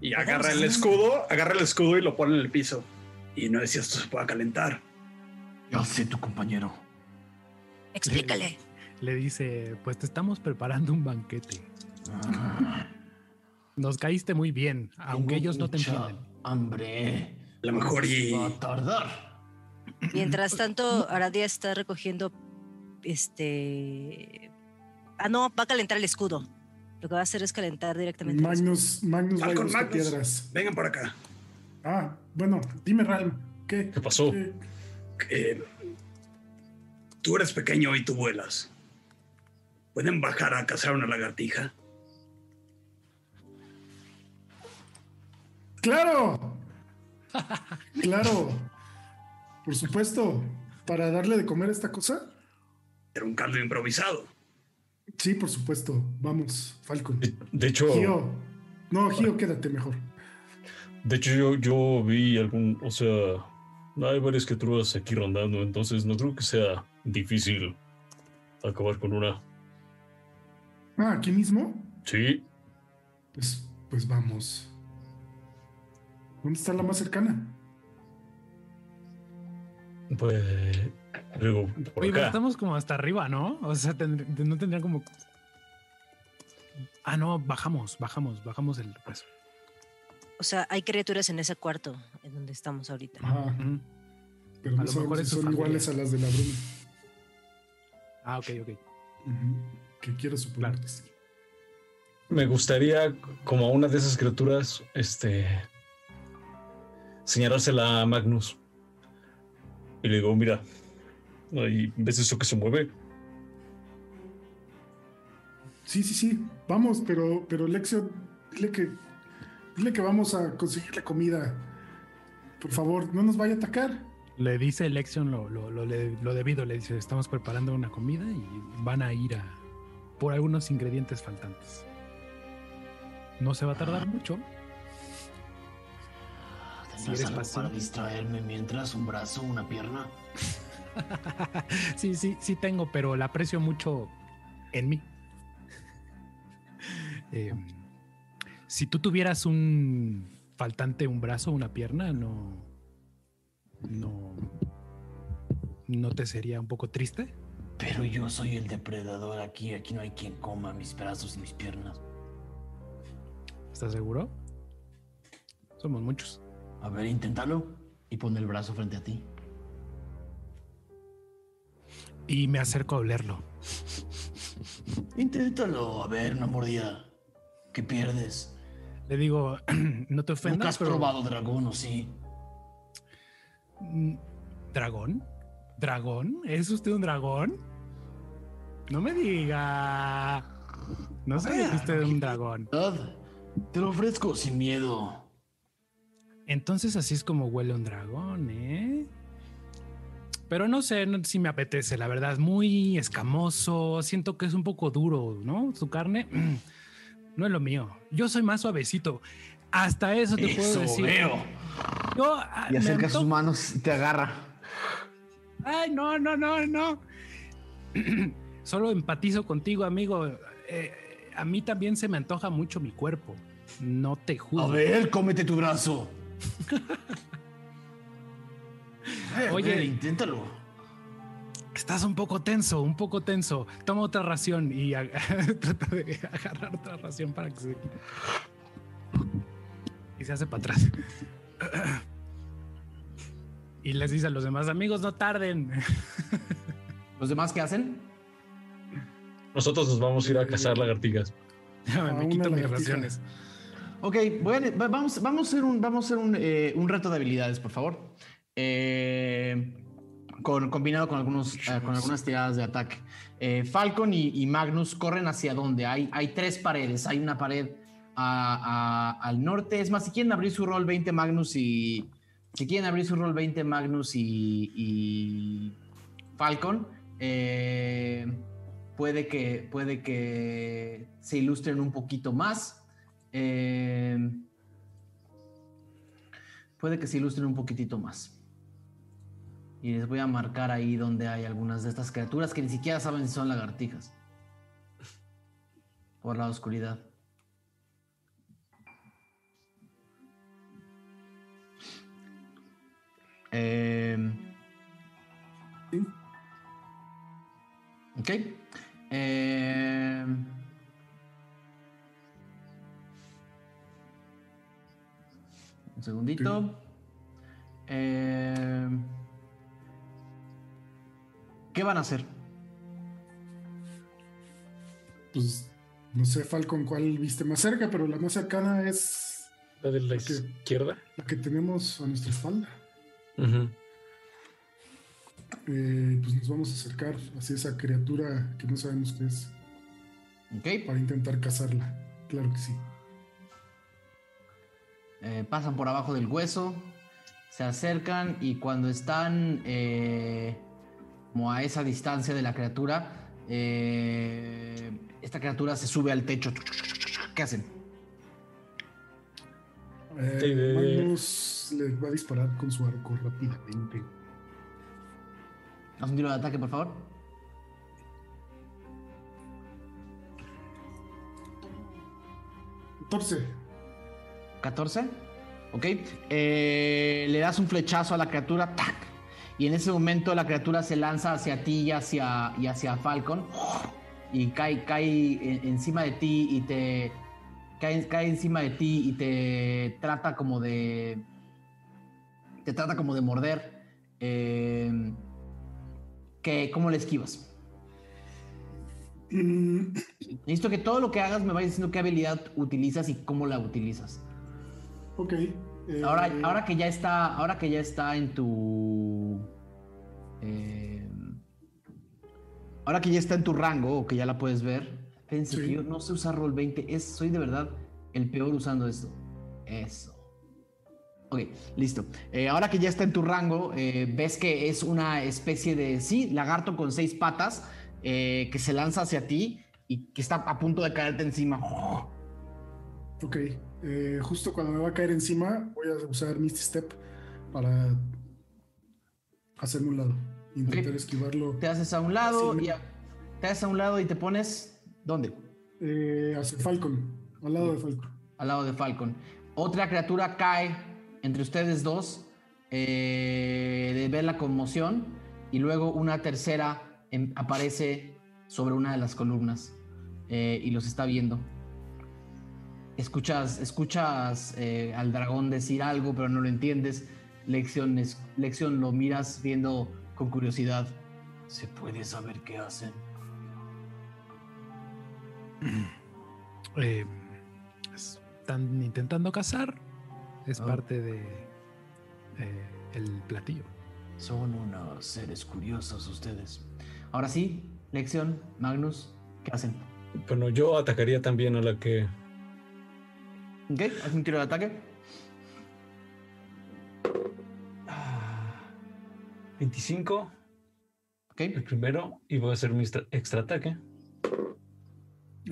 Y agarra el escudo, agarra el escudo y lo pone en el piso. Y no sé si esto se pueda calentar. Yo sé tu compañero. Explícale. Le dice, pues te estamos preparando un banquete. Nos caíste muy bien, aunque ellos no te entienden. Hambre. A lo mejor y... Va a tardar. Mientras tanto, Aradia está recogiendo este. Ah, no, va a calentar el escudo. Lo que va a hacer es calentar directamente. el escudo. Magnus, Magnus va a Falcon, buscar Magnus, piedras. vengan por acá. Ah, bueno, dime, Ralm, ¿qué? ¿Qué pasó? ¿Qué? Eh, tú eres pequeño y tú vuelas. ¿Pueden bajar a cazar una lagartija? ¡Claro! ¡Claro! Por supuesto. ¿Para darle de comer esta cosa? Era un caldo improvisado. Sí, por supuesto. Vamos, Falcon. De, de hecho, Gio. No, Gio, quédate mejor. de hecho yo, yo vi algún, o sea, hay varias criaturas aquí rondando, entonces no creo que sea difícil acabar con una. Ah, aquí mismo. Sí, Pues, pues vamos. ¿Dónde está la más cercana? pues luego por Oye, pero acá. estamos como hasta arriba, ¿no? O sea, no tendrían como. Ah, no, bajamos, bajamos, bajamos el peso. O sea, hay criaturas en ese cuarto en donde estamos ahorita. Ajá. Pero A no lo mejor si son familia. iguales a las de la bruma. Ah, ok, ok. Ujú. Que quiero suponer Claro. que sí. Me gustaría, como a una de esas criaturas, este. señalársela a Magnus. Y le digo, mira, ahí, ¿ves eso que se mueve? Sí, sí, sí. Vamos, pero, pero Lexio, dile que, dile que vamos a conseguirle comida. Por favor, no nos vaya a atacar. Le dice Lexion lo, lo, lo, le- lo debido, le dice, estamos preparando una comida y van a ir a por algunos ingredientes faltantes. No se va a tardar mucho. Si ¿Tendrás eres algo para distraerme mientras un brazo, una pierna? sí, sí, sí tengo, pero la aprecio mucho en mí. Eh, si tú tuvieras un faltante, un brazo, una pierna, no, no, no te sería un poco triste. Pero yo soy el depredador aquí. Aquí no hay quien coma mis brazos y mis piernas. ¿Estás seguro? Somos muchos. A ver, inténtalo y pon el brazo frente a ti. Y me acerco a olerlo. Inténtalo. A ver, una mordida. ¿Qué pierdes? Le digo, no te ¿Nunca ofendas, has pero- probado dragón o sí? Mm, ¿Dragón? ¿Dragón? ¿Es usted un dragón? No me diga. No sabía que usted es un dragón. Te lo ofrezco sin miedo. Entonces así es como huele un dragón, ¿eh? Pero no sé si me apetece, la verdad. Muy escamoso. Siento que es un poco duro, ¿no? Su carne mm, no es lo mío. Yo soy más suavecito. Hasta eso te puedo decir. veo. Yo, ah, Y acerca sus manos y te agarra. Ay, no, no, no, no. Solo empatizo contigo, amigo. Eh, a mí también se me antoja mucho mi cuerpo. No te juzgo. A ver, cómete tu brazo. Oye. Inténtalo. Estás un poco tenso, un poco tenso. Toma otra ración y trata de agarrar otra ración para que se. Y se hace para atrás. Y les dice a los demás amigos, no tarden. ¿Los demás qué hacen? Nosotros nos vamos a ir a cazar lagartijas. Me una quito mis lagartija. raciones. Ok, va- vamos, vamos a hacer un, vamos a hacer un, eh, un reto de habilidades, por favor. Eh, con, combinado con, algunos, eh, con algunas tiradas de ataque. Eh, Falcon y, y Magnus corren hacia donde hay, hay tres paredes. Hay una pared a- a- al norte. Es más, si quieren abrir su rol 20 Magnus y... Si quieren abrir su rol 20 Magnus y, y Falcon, eh, puede, que, puede que se ilustren un poquito más. Puede que se ilustren un poquitito más. Y les voy a marcar ahí donde hay algunas de estas criaturas que ni siquiera saben si son lagartijas. Por la oscuridad. Eh, Sí. ok. Eh, un segundito. Eh, ¿Qué van a hacer? Pues no sé, Falcon, cuál viste más cerca, pero la más cercana es La de la izquierda. la que tenemos a nuestra espalda. Eh, pues nos vamos a acercar hacia esa criatura que no sabemos qué es Ok. para intentar cazarla. Claro que sí. Eh, pasan por abajo del hueso, se acercan y cuando están eh, como a esa distancia de la criatura, eh, esta criatura se sube al techo. ¿Qué hacen? Eh, Magnus le va a disparar con su arco rápidamente. Haz un tiro de ataque, por favor. Entonces, 14. Ok. Eh, le das un flechazo a la criatura. ¡tac! Y en ese momento la criatura se lanza hacia ti y hacia, y hacia Falcon. Y cae, cae en- encima de ti y te. Cae, cae encima de ti y te trata como de. Te trata como de morder. Eh, que, ¿Cómo le esquivas? mm, Necesito que todo lo que hagas me vayas diciendo qué habilidad utilizas y cómo la utilizas. ok. Eh, Ahora, ahora que ya está, ahora que ya está en tu. eh, ahora que ya está en tu rango o que ya la puedes ver. Fíjense Sí. que yo no sé usar roll 20. Es, soy de verdad el peor usando esto. Eso. Ok, listo. Eh, ahora que ya está en tu rango, eh, ves que es una especie de, sí, lagarto con seis patas que se lanza hacia ti y que está a punto de caerte encima. Ok. Eh, justo cuando me va a caer encima, voy a usar Misty Step para hacerme un lado. Intentar esquivarlo Te haces a un lado y a- te haces a un lado y te pones ¿dónde? eh, hacia Falcon, al lado de Falcon. Al lado de Falcon. Otra criatura cae entre ustedes dos eh, de ver la conmoción y luego una tercera em- aparece sobre una de las columnas eh, y los está viendo. Escuchas, escuchas eh, al dragón decir algo, pero no lo entiendes. Lección, es- lección lo miras viendo con curiosidad. ¿Se puede saber qué hacen? Eh, están intentando cazar. Es Ah. parte de eh, el platillo. Son unos seres curiosos ustedes. Ahora sí, lección, Magnus, ¿qué hacen? Bueno, yo atacaría también a la que. ¿Ok? ¿Haz un tiro de ataque? 25, ¿Ok? el primero, y voy a hacer mi extra, extra ataque.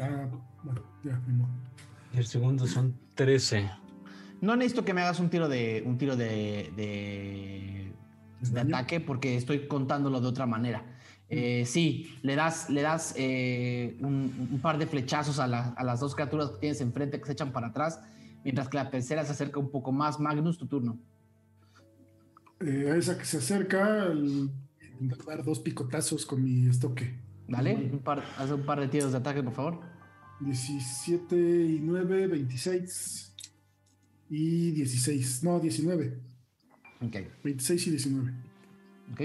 Ah, bueno, ya, modo. Y el segundo son 13. No necesito que me hagas un tiro de un tiro de, de, ataque porque estoy contándolo de otra manera. Eh, sí, le das, le das eh, un, un par de flechazos a, la- a las dos criaturas que tienes enfrente que se echan para atrás, mientras que la tercera se acerca un poco más. Magnus, tu turno. Eh, a esa que se acerca, intentar dar dos picotazos con mi estoque. ¿Vale? Un par, haz un par de tiros de ataque, por favor. 17 y 9, 26. Y 16. No, 19. Ok, 26 y 19. ok.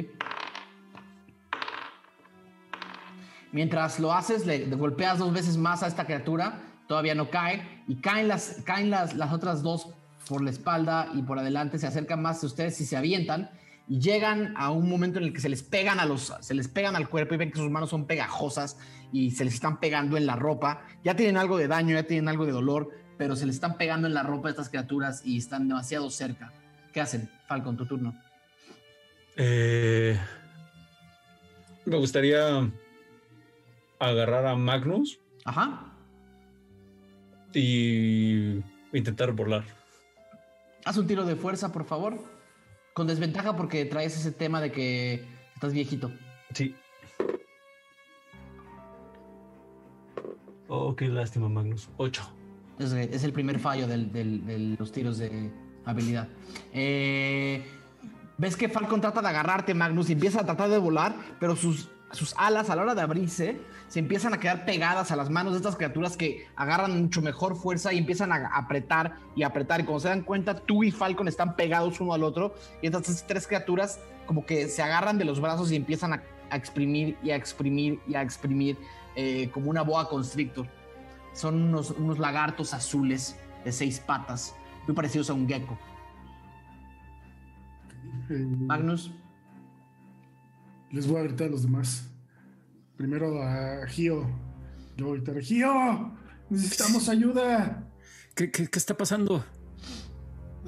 Mientras lo haces, le golpeas dos veces más a esta criatura, todavía no cae, y caen las, caen las, las otras dos por la espalda y por adelante, se acercan más a ustedes y se avientan, y llegan a un momento en el que se les pegan a los, se les pegan al cuerpo y ven que sus manos son pegajosas y se les están pegando en la ropa. Ya tienen algo de daño, ya tienen algo de dolor, pero se les están pegando en la ropa a estas criaturas y están demasiado cerca. ¿Qué hacen? Falcon, tu turno. Eh, me gustaría agarrar a Magnus Ajá. y intentar volar. Haz un tiro de fuerza, por favor. Con desventaja porque traes ese tema de que estás viejito. Sí. Oh, qué lástima, Magnus. Ocho. Es, es el primer fallo de los tiros de habilidad. Eh, Ves que Falcon trata de agarrarte, Magnus, y empieza a tratar de volar, pero sus, sus alas a la hora de abrirse se empiezan a quedar pegadas a las manos de estas criaturas que agarran mucho mejor fuerza y empiezan a apretar y apretar. Y cuando se dan cuenta, tú y Falcon están pegados uno al otro. Y entonces tres criaturas como que se agarran de los brazos y empiezan a, a exprimir y a exprimir y a exprimir eh, como una boa constrictor. Son unos, unos lagartos azules de seis patas, muy parecidos a un gecko. Magnus, les voy a gritar a los demás. Primero a Gio. Yo voy a Gio, necesitamos ayuda. ¿Qué, qué- qué está pasando?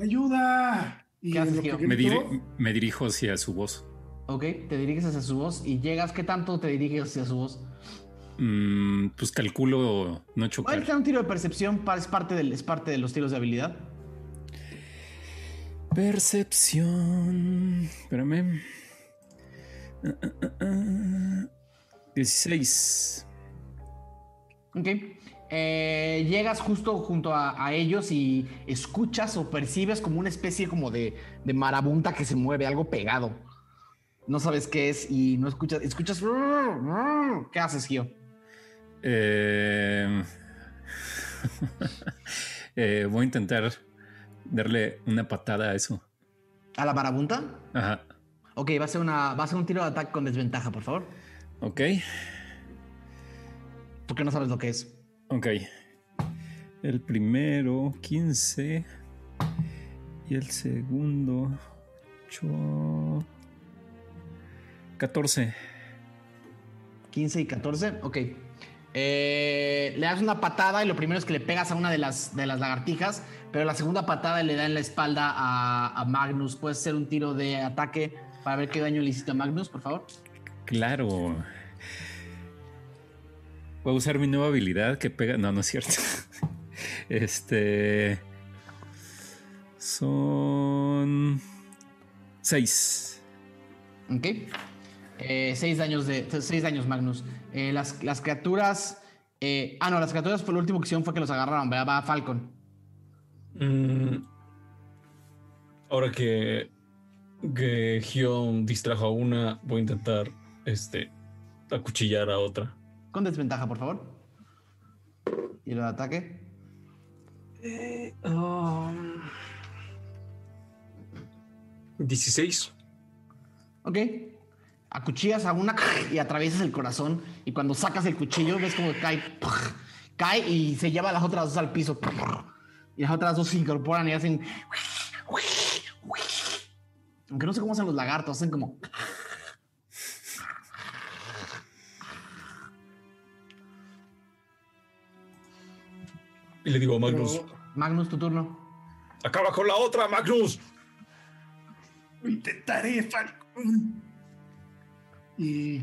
¡Ayuda! Y ¿Qué haces, Gio? que Me, grito, diri- me dirijo hacia su voz. ok, te diriges hacia su voz y llegas. ¿Qué tanto te diriges hacia su voz? Mm, pues calculo no chocar. un tiro de percepción, es parte, del, es parte de los tiros de habilidad. Percepción. Espérame. Ah, ah, ah. 16. Ok. Eh, llegas justo junto a, a ellos y escuchas o percibes como una especie como de, de marabunta que se mueve, algo pegado. No sabes qué es y no escuchas. Escuchas. ¿Qué haces, Gio? Eh, eh, voy a intentar darle una patada a eso. ¿A la marabunta? Ajá. Ok, va a ser una, va a ser un tiro de ataque con desventaja, por favor. Ok. Porque no sabes lo que es. Ok. El primero, 15. Y el segundo, 8. 14. 15 y 14, ok. Eh, le das una patada y lo primero es que le pegas a una de las, de las lagartijas, pero la segunda patada le da en la espalda a, a Magnus. Puedes hacer un tiro de ataque para ver qué daño le hiciste a Magnus, por favor. Claro. Voy a usar mi nueva habilidad que pega. No, no es cierto. Este. Son. 6. Ok. Eh, seis daños de. Seis daños, Magnus. Eh, las, las criaturas. eh, ah, no, las criaturas fue lo último que hicieron fue que los agarraron, ¿verdad? Va a Falcon. Mm, ahora que, que Gion distrajo a una, voy a intentar este, acuchillar a otra. Con desventaja, por favor. Y lo de ataque. um, 16. Ok. Acuchillas a una y atraviesas el corazón. Y cuando sacas el cuchillo, ves como cae. Cae y se lleva a las otras dos al piso. Y las otras dos se incorporan y hacen. Aunque no sé cómo hacen los lagartos, hacen como. Y le digo a Magnus, pero Magnus, tu turno. acaba con la otra, Magnus. lo intentaré, Falcon. Y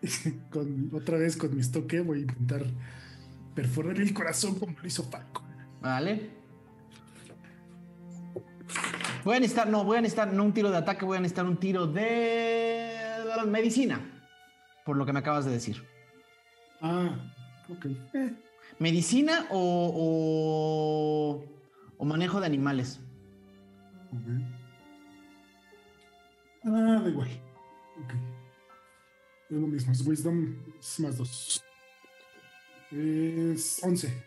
con, otra vez con mi estoque voy a intentar perforar el corazón como lo hizo Falcon. Vale. Voy a necesitar, no, voy a necesitar, no un tiro de ataque, voy a necesitar un tiro de medicina. Por lo que me acabas de decir. Ah, ok. Eh, ¿Medicina o, o, o manejo de animales? ok. Ah, da igual. Ok. Es lo mismo, es Wisdom es más dos. Es 11.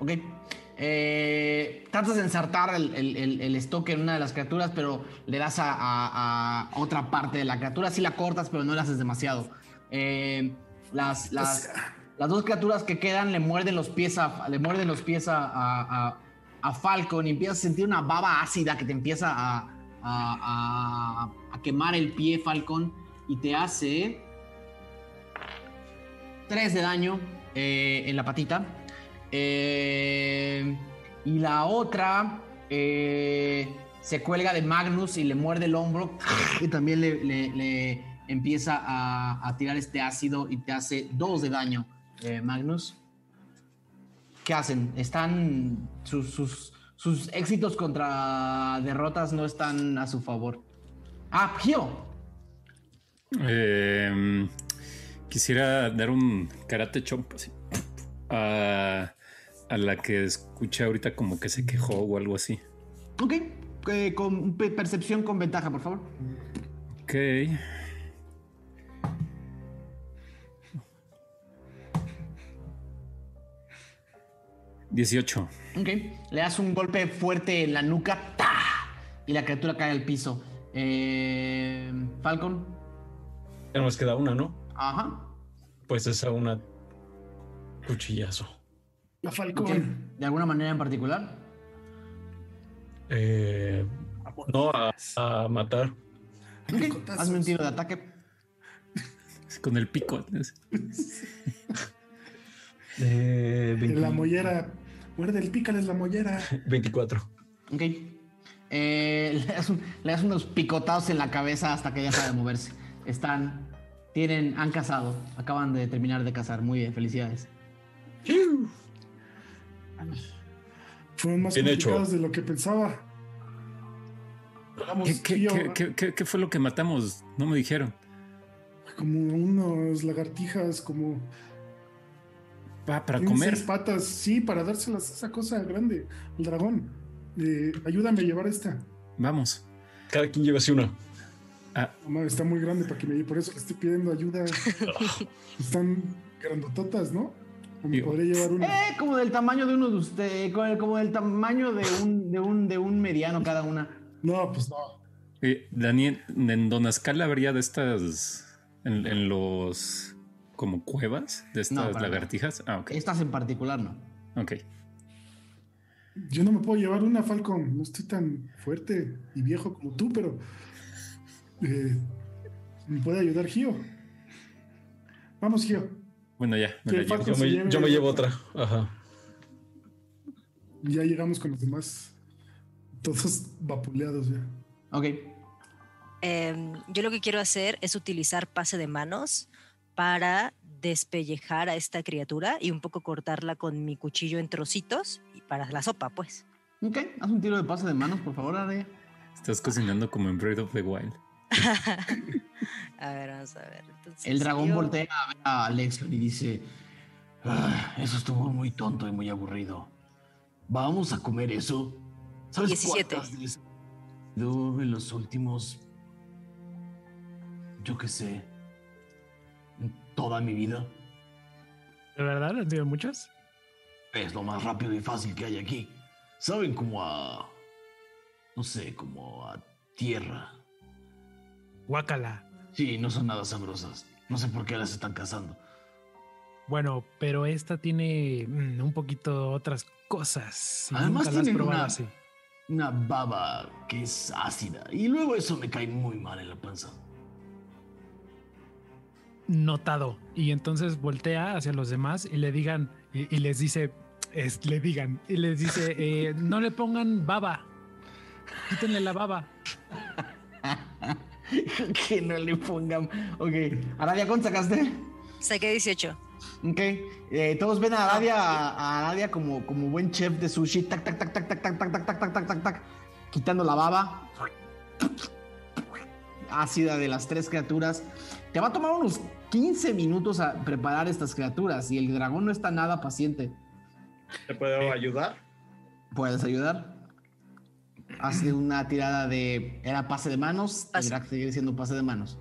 Ok. Eh, tratas de ensartar el, el, el, el estoque en una de las criaturas, pero le das a, a- a otra parte de la criatura. Sí la cortas, pero no la haces demasiado. Eh, las, las, las dos criaturas que quedan le muerden los pies a, le muerden los pies a, a- a- Falcon y empiezas a sentir una baba ácida que te empieza a quemar el pie, Falcon, y te hace 3 de daño eh, en la patita. Eh, y la otra eh, se cuelga de Magnus y le muerde el hombro y también le, le- le empieza a, a tirar este ácido y te hace 2 de daño, eh, Magnus. ¿Qué hacen? Están sus, sus, sus éxitos contra derrotas no están a su favor. Ah, Gio. Eh, quisiera dar un karate chomp así, a, a la que escuché ahorita como que se quejó o algo así. Ok, eh, con pe- percepción con ventaja, por favor. Ok. Dieciocho. Ok, le das un golpe fuerte en la nuca ¡ta! y la criatura cae al piso. Eh, Falcon. Ya nos queda una, ¿no? Ajá. Pues esa una cuchillazo. La ok. Falcón. ¿De alguna manera en particular? Eh, no a, a matar. Ok, Picotazos. hazme un tiro de ataque. Con el pico. Eh, la mollera. Muerde el pícales la mollera. 24. Ok. Eh, le, das un- le das unos picotados en la cabeza hasta que deja de moverse. Están. Tienen. Han cazado. Acaban de terminar de cazar. Muy bien, felicidades. Fueron más Bien hecho. de lo que pensaba. Vamos, ¿Qué, qué- tío, qué- qué- qué- qué fue lo que matamos? No me dijeron. como unos lagartijas, como Ah, para tienen comer. seis patas, sí, para dárselas a esa cosa grande, el dragón. Eh, ayúdame a llevar esta. Vamos. Cada quien lleva así una. Ah, Mamá, está muy grande para que me lleve, por eso le estoy pidiendo ayuda. Están grandototas, ¿no? O me podría llevar una. Eh, como del tamaño de uno de ustedes. Como, del tamaño de un, de un, de un mediano cada una. No, pues no. eh, Daniel, en Donascal habría de estas. En, en los. Como cuevas de estas No, lagartijas. Ah, ok. Estas en particular no. Ok. Yo no me puedo llevar una Falcon, no estoy tan fuerte y viejo como tú, pero eh, me puede ayudar Gio. Vamos, Gio. Bueno, ya. me la llevo. Yo me, lleve- yo me llevo otra. Ajá. Ya llegamos con los demás. Todos vapuleados ya. Ok. Em, yo lo que quiero hacer es utilizar pase de manos para despellejar a esta criatura y un poco cortarla con mi cuchillo en trocitos y para la sopa, pues. Ok, haz un tiro de pase de manos, por favor, Araya. Estás cocinando como en Breath of the Wild. a ver, vamos a ver. Entonces, El dragón yo- voltea a ver a Alexion y dice: "Ah, Eso estuvo muy tonto y muy aburrido. ¿Vamos a comer eso? ¿Sabes 17. cuántas comido en los últimos. Yo qué sé. Toda mi vida? ¿De verdad? ¿Han sido muchas? Es lo más rápido y fácil que hay aquí. Saben como a. No sé, como a tierra. Guácala. Sí, no son nada sabrosas. No sé por qué las están cazando. Bueno, pero esta tiene mm, un poquito otras cosas. Además nunca las has tienen probado una- así. Una baba que es ácida. Y luego eso me cae muy mal en la panza. Notado. Y entonces voltea hacia los demás y le digan, y, y les dice, es- le digan, y les dice, eh, no le pongan baba. Quítenle la baba. que no le pongan. Ok. Aradia, ¿cuánto sacaste? Saqué 18. Ok. Eh, todos ven a Aradia, a Aradia como, como buen chef de sushi. Tac, tac, tac, tac, tac, tac, tac, tac, tac, tac, tac, tac, tac. Quitando la baba. Ácida de las tres criaturas. Te va a tomar unos 15 minutos a preparar estas criaturas. Y el dragón no está nada paciente. ¿Te puedo ayudar? ¿Puedes ayudar? Hazle una tirada de. ¿Era pase de manos? Pase. Tendrá que seguir siendo pase de manos.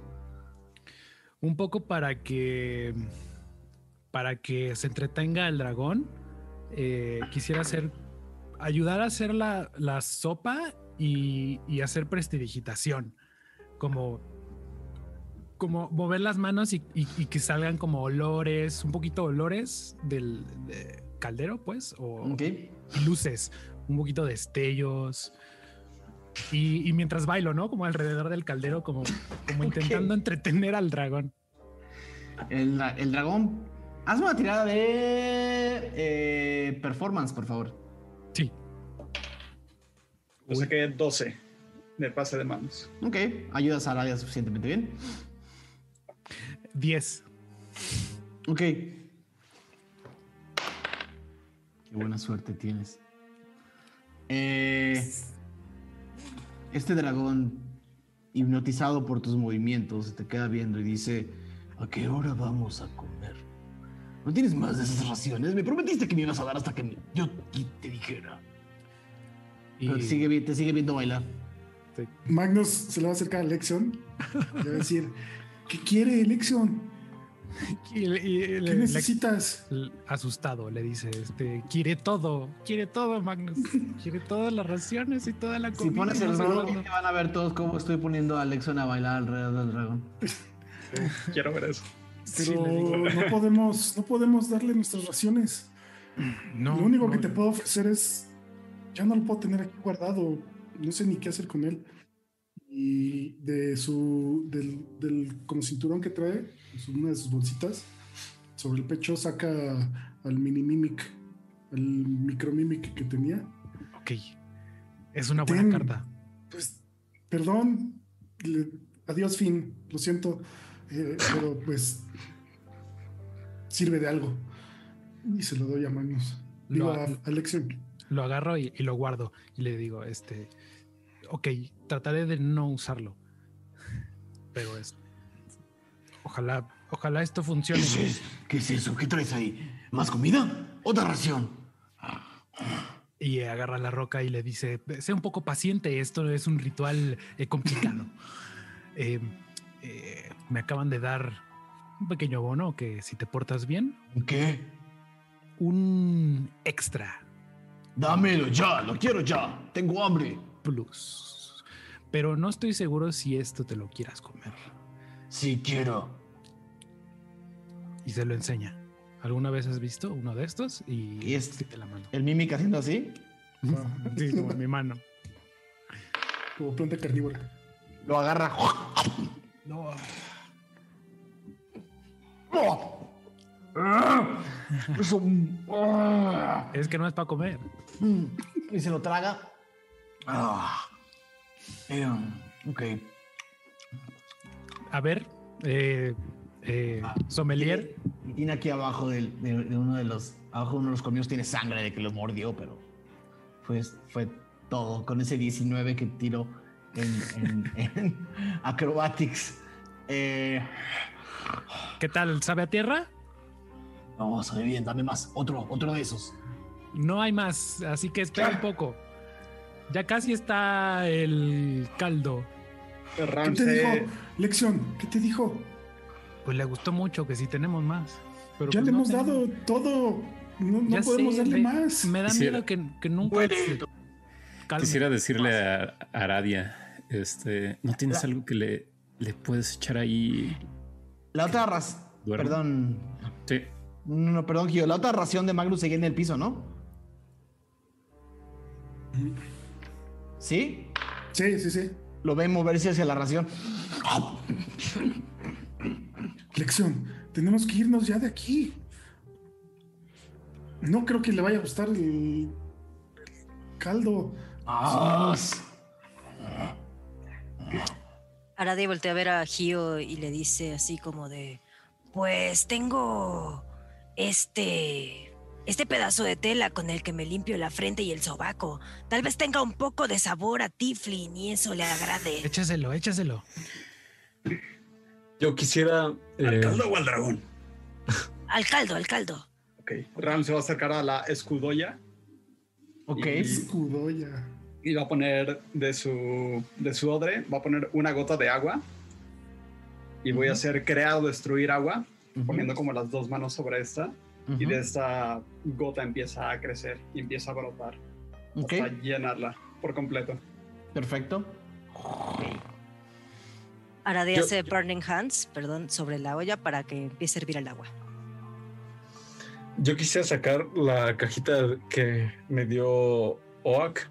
Un poco para que para que se entretenga el dragón. eh, quisiera hacer ayudar a hacer la, la sopa y, y hacer prestidigitación. Como como mover las manos y, y- y que salgan como olores, un poquito olores del de caldero, pues, o luces, un poquito de destellos. Y, y mientras bailo, ¿no? Como alrededor del caldero, como, como intentando entretener al dragón. El, dra- el dragón. Hazme una tirada de. eh, performance, por favor. Sí, Yo saqué 12 de pase de manos. Ok. Ayudas a Aradia suficientemente bien. 10. Ok. Qué buena suerte tienes. Eh, este dragón, hipnotizado por tus movimientos, se te queda viendo y dice: ¿A qué hora vamos a comer? ¿No tienes más de esas raciones? Me prometiste que me ibas a dar hasta que me- yo te dijera. Pero te sigue, te sigue viendo bailar. Magnus se le va a acercar a Lexion y le va a decir, ¿qué quiere Lexion? y- y- ¿Qué le- necesitas? le- asustado le dice, este, quiere todo, quiere todo, Magnus, quiere todas las raciones y toda la comida. Si pones el cuándo". van a ver todos cómo estoy poniendo a Alexon a bailar alrededor del dragón. Quiero ver eso. Pero no podemos, no podemos darle nuestras raciones. No, lo único no, que te puedo ofrecer es, ya no lo puedo tener aquí guardado, no sé ni qué hacer con él. Y de su, del, del como cinturón que trae, su- una de sus bolsitas, sobre el pecho saca al mini mimic, al micro mimic que tenía. Ok, es una buena Ten. carta. Pues, perdón, le- adiós, Fin, lo siento, eh, pero pues sirve de algo. Y se lo doy a Magnus. Digo, Lo- a, a. Lo agarro y, y lo guardo y le digo, este, ok, trataré de no usarlo, pero es, ojalá, ojalá esto funcione. ¿Qué es, ¿Qué es eso? ¿Qué traes ahí? ¿Más comida? ¿Otra ración? Y agarra la roca y le dice, sé un poco paciente, esto es un ritual eh, complicado. Eh, eh, me acaban de dar un pequeño bono que si te portas bien, ¿Qué? un extra Dámelo ya, lo quiero ya. Tengo hambre. plus. Pero no estoy seguro si esto te lo quieras comer. Sí, quiero. Y se lo enseña. ¿Alguna vez has visto uno de estos? Y, Y este- te la mano. El mímica haciendo así. Sí, como en mi mano. Como planta carnívora. Lo agarra. No. Eso. Es que no es para comer. Y se lo traga. Ah. Eh, ok. A ver, eh, eh, sommelier. Y tiene aquí abajo del- de, de uno de los. Abajo de uno de los colmillos tiene sangre de que lo mordió, pero. Pues fue todo. Con ese 19 que tiró en, en- en Acrobatics. Eh, ¿Qué tal? ¿Sabe a tierra? no, sabe bien, dame más. Otro, otro de esos. No hay más, así que espera un poco. Ya casi está el caldo. ¿Qué te Ramsey, dijo, Lexion? ¿Qué te dijo? Pues le gustó mucho que si tenemos más. Pero ya pues le no hemos tenemos. dado todo. No, podemos sé, darle me- más. Me da Quisiera- miedo que, que nunca. Quisiera decirle a Aradia, este, ¿no tienes La- algo que le, le puedes echar ahí? La otra ración. Perdón. Sí. No, no, perdón, Gio. La otra ración de Magnus seguía en el piso, ¿no? ¿Sí? Sí, sí, sí. Lo ven moverse hacia la ración. Lexion, tenemos que irnos ya de aquí. No creo que le vaya a gustar el, el caldo. Ah, Arade voltea a ver a Gio y le dice así como de, pues tengo este, este pedazo de tela con el que me limpio la frente y el sobaco. Tal vez tenga un poco de sabor a Tiflin y eso le agrade. Échaselo, échaselo. Yo quisiera. ¿Al eh, caldo o al dragón? Al caldo, al caldo. Ok. Ram se va a acercar a la escudoya ok. Y- Escudoya. y va a poner de su, de su odre, va a poner una gota de agua y voy a hacer crear o destruir agua, poniendo como las dos manos sobre esta y de esta gota empieza a crecer y empieza a brotar Ok, hasta llenarla por completo. perfecto. Yo- hace Burning Hands, perdón, sobre la olla para que empiece a hervir el agua. Yo quisiera sacar la cajita que me dio Oak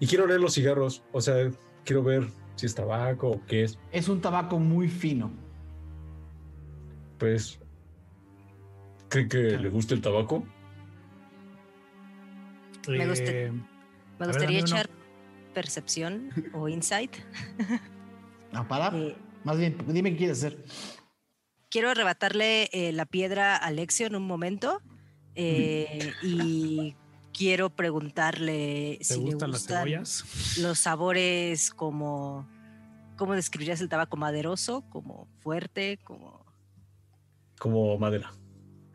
y quiero leer los cigarros. O sea, quiero ver si es tabaco o qué es. Es un tabaco muy fino. Pues, ¿cree que le gusta el tabaco? Me gusta. Eh, Me A ver, gustaría echar percepción o insight. ¿A parar? Eh, Más bien, dime qué quieres hacer. quiero arrebatarle eh, la piedra a Alexio en un momento eh, y quiero preguntarle ¿Te si le gustan las cebollas? los sabores como... ¿Cómo describirías el tabaco maderoso? ¿Como fuerte? Como... Como madera.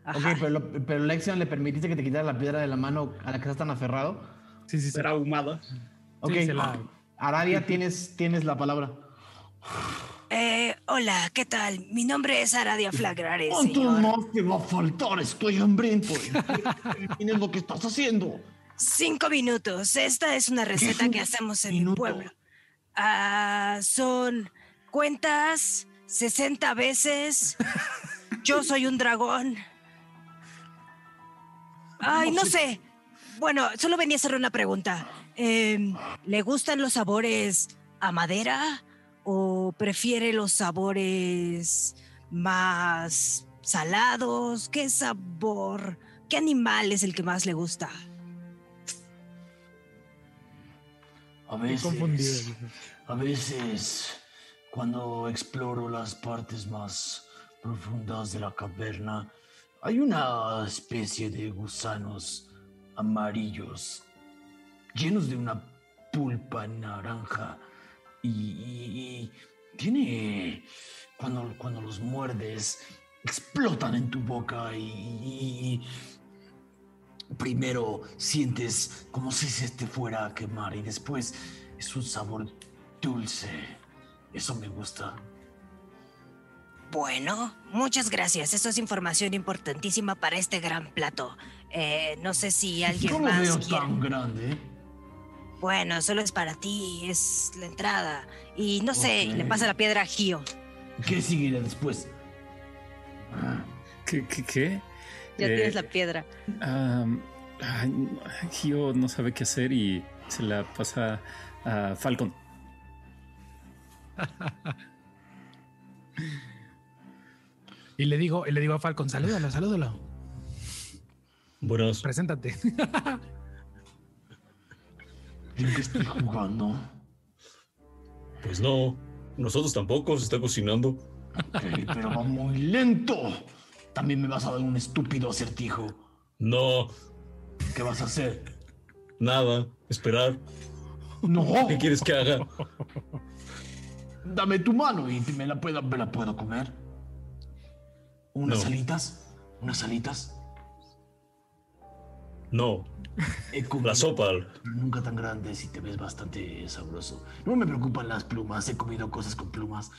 Ok, Ajá. pero, lo- pero Lexion le permitiste que te quitara la piedra de la mano a la que estás tan aferrado. Sí, sí, sí. Será ahumada. Ok, Sí, se la- Aradia, tienes, tienes la palabra. Eh, hola, ¿qué tal? Mi nombre es Aradia Flagrare, ¿Cuánto señor. más te va a faltar? Estoy hambriento. Tienes lo que estás haciendo. Cinco minutos. Esta es una receta un que hacemos en mi pueblo. Ah, son cuentas 60 veces. Yo soy un dragón. Ay, no sé. Bueno, solo venía a hacer una pregunta. Em, ¿Le gustan los sabores a madera o prefiere los sabores más salados? ¿Qué sabor? ¿Qué animal es el que más le gusta? A dice. A veces, cuando exploro las partes más profundas de la caverna, hay una especie de gusanos amarillos llenos de una pulpa naranja y, tiene cuando, cuando los muerdes explotan en tu boca y, y- y primero sientes como si se te fuera a quemar y después es un sabor dulce. Eso me gusta. Bueno, muchas gracias. Eso es información importantísima para este gran plato. Eh, no sé si alguien No lo más veo quiere- tan grande. Bueno, solo es para ti, es la entrada. Y no sé, le pasa la piedra a Gio. ¿Qué seguirá después? ¿Qué? ¿Qué? qué? Ya Eh, tienes la piedra. no, Gio no sabe qué hacer y se la pasa a Falcon. Y le digo, y le digo a Falcon, salúdalo, salúdalo. Buenas. Preséntate. ¿En qué estoy jugando? Pues no, nosotros tampoco, se está cocinando. Ok, pero va muy lento. También me vas a dar un estúpido acertijo. No, ¿Qué vas a hacer? nada, esperar. No, ¿Qué quieres que haga? dame tu mano y me la puedo, me la puedo comer. ¿Unas No. alitas? ¿Unas alitas? No, He comido, la sopa. nunca tan grandes y te ves bastante sabroso. No me preocupan las plumas, he comido cosas con plumas.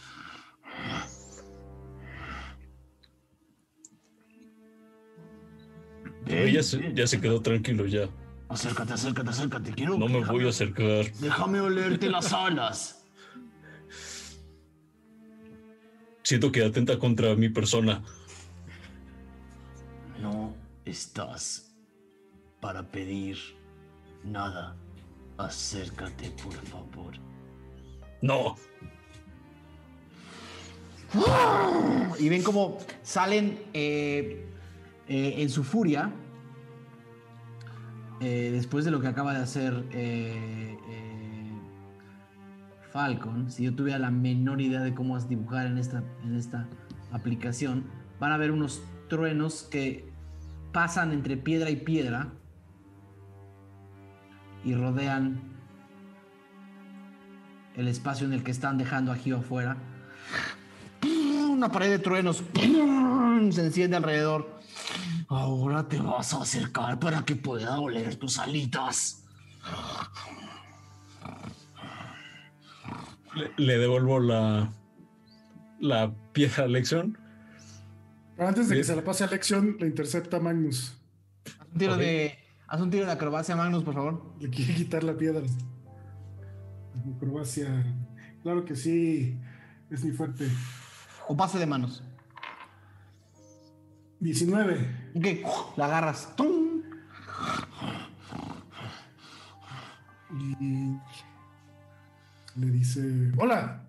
Ven, Ya se, ya se quedó tranquilo ya. Acércate, acércate, acércate. Quiero No me déjame- voy a acercar. Déjame olerte las alas. Siento que atenta contra mi persona. Estás para pedir nada. Acércate, por favor. No, Y ven cómo salen eh, eh, en su furia. eh, después de lo que acaba de hacer Falcon, si yo tuviera la menor idea de cómo dibujar en esta, en esta aplicación, van a ver unos truenos que pasan entre piedra y piedra y rodean el espacio en el que están dejando a Gio afuera. Una pared de truenos se enciende alrededor. Ahora te vas a acercar para que pueda oler tus alitas. Le, devuelvo la, la piedra a Lexion. Pero antes de que se la pase a Lexion, le intercepta Magnus. Un tiro de. Haz un tiro de acrobacia, Magnus, por favor. Le quiere quitar la piedra. Acrobacia. Claro que sí. Es mi fuerte. O pase de manos. 19. Ok, la agarras. ¡Tum! Y le dice: Hola.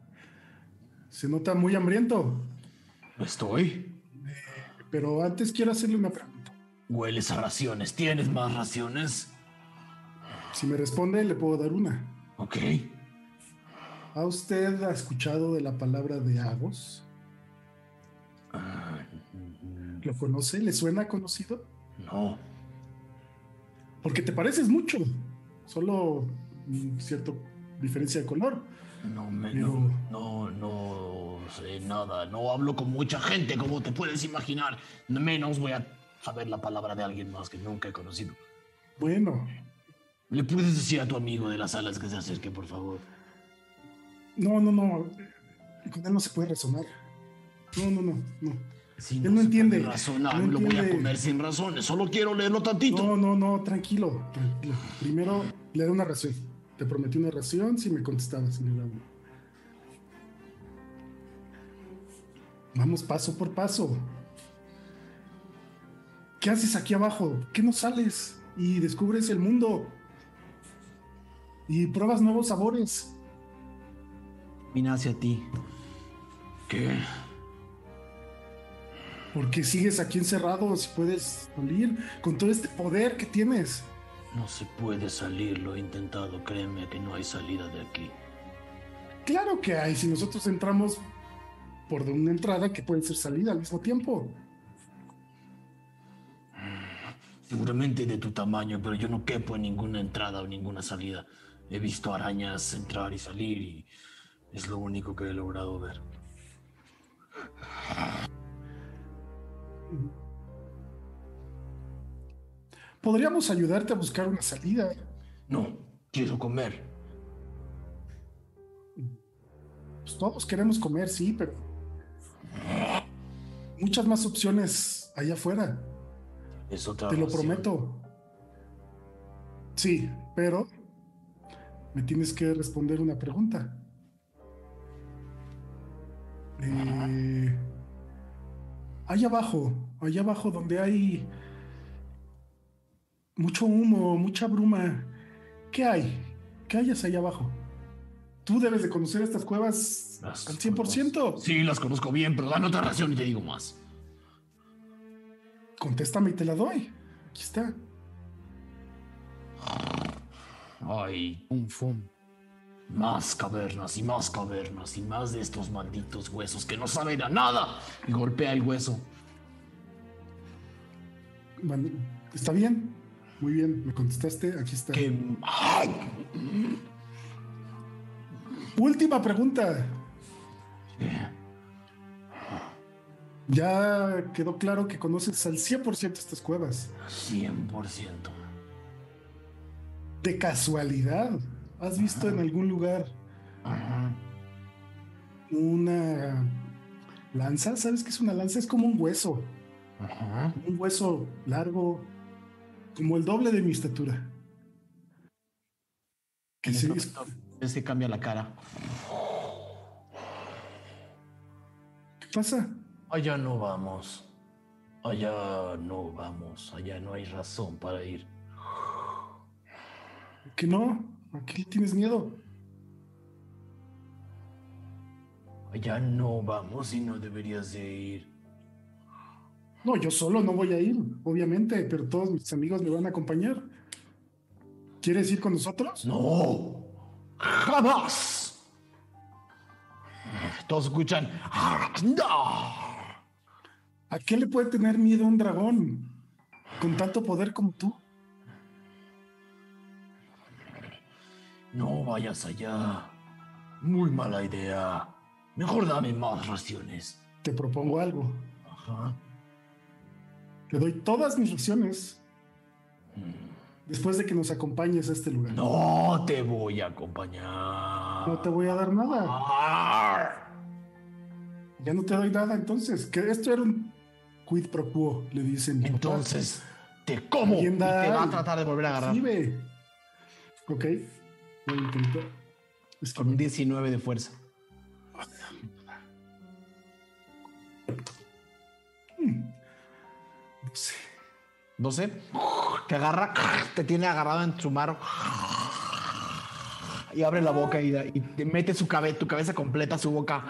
Se nota muy hambriento. Estoy. Pero antes quiero hacerle una pregunta. Hueles a raciones. ¿Tienes más raciones? Si me responde, le puedo dar una. Ok. ¿Ha usted escuchado de la palabra de Agos? Ah, ¿Lo conoce? ¿Le suena conocido? no. Porque te pareces mucho. Solo cierta diferencia de color. No, me, Pero- no, no, no sé nada. No hablo con mucha gente, como te puedes imaginar. Menos voy a saber la palabra de alguien más que nunca he conocido. Bueno, ¿Le puedes decir a tu amigo de las alas que se acerque, por favor? no, no, no. Con él no se puede razonar. No, no, no, no. Si Él no se puede entiende, Razonar, no lo voy a comer sin razones. Solo quiero leerlo tantito. No, no, no, tranquilo, tranquilo. Primero le da una ración. Te prometí una ración si me contestabas le Vamos paso por paso. ¿Qué haces aquí abajo? ¿Qué no sales? Y descubres el mundo. Y pruebas nuevos sabores. Vine hacia ti. ¿Qué? ¿Por qué sigues aquí encerrado si puedes salir con todo este poder que tienes? No se puede salir, lo he intentado. Créeme que no hay salida de aquí. Claro que hay, si nosotros entramos por una entrada que puede ser salida al mismo tiempo. Seguramente de tu tamaño, pero yo no quepo en ninguna entrada o ninguna salida. He visto arañas entrar y salir y es lo único que he logrado ver. Podríamos ayudarte a buscar una salida. No, quiero comer. Pues todos queremos comer, sí, pero muchas más opciones allá afuera, Es otra te lo prometo. Sí, pero me tienes que responder una pregunta. Eh, allá abajo, allá abajo donde hay mucho humo, mucha bruma, ¿qué hay? ¿Qué hayas allá abajo? Tú debes de conocer estas cuevas Las al 100%. Sí, las conozco bien, pero dame otra ración y te digo más. Contéstame y te la doy. Aquí está. Ay, Un fum. más cavernas y más cavernas y más de estos malditos huesos que no saben a nada. Y golpea el hueso. Bueno, ¿Está bien? Muy bien, me contestaste. Aquí está. Que... ¡Ay! Última pregunta. Ya quedó claro que conoces al 100% estas cuevas. 100%. De casualidad, ¿has visto en algún lugar Ajá. una lanza? ¿Sabes qué es una lanza? Es como un hueso. Ajá. Un hueso largo, como el doble de mi estatura. Que es- momento, ese cambia la cara. ¿Qué pasa? Allá no vamos. Allá no vamos. Allá no hay razón para ir. ¿Que no? ¿A qué le tienes miedo? Allá no vamos y no deberías de ir. No, yo solo no voy a ir, obviamente, pero todos mis amigos me van a acompañar. ¿Quieres ir con nosotros? No. Jamás. Todos escuchan. No. ¿A qué le puede tener miedo un dragón con tanto poder como tú? No vayas allá. Muy mala idea. Mejor dame más raciones. Te propongo algo. Ajá. Te doy todas mis raciones Después de que nos acompañes a este lugar. No te voy a acompañar. No te voy a dar nada. Ya no te doy nada entonces. Que esto era un quid pro quo, le dicen. Entonces, te como y te va a tratar de volver a agarrar. Ve. Ok. Voy a intentar. Es Con un 19 de fuerza. no sé. 12. Te agarra, te tiene agarrado en su mano. Y abre la boca y, y te mete su cabe- tu cabeza completa su boca.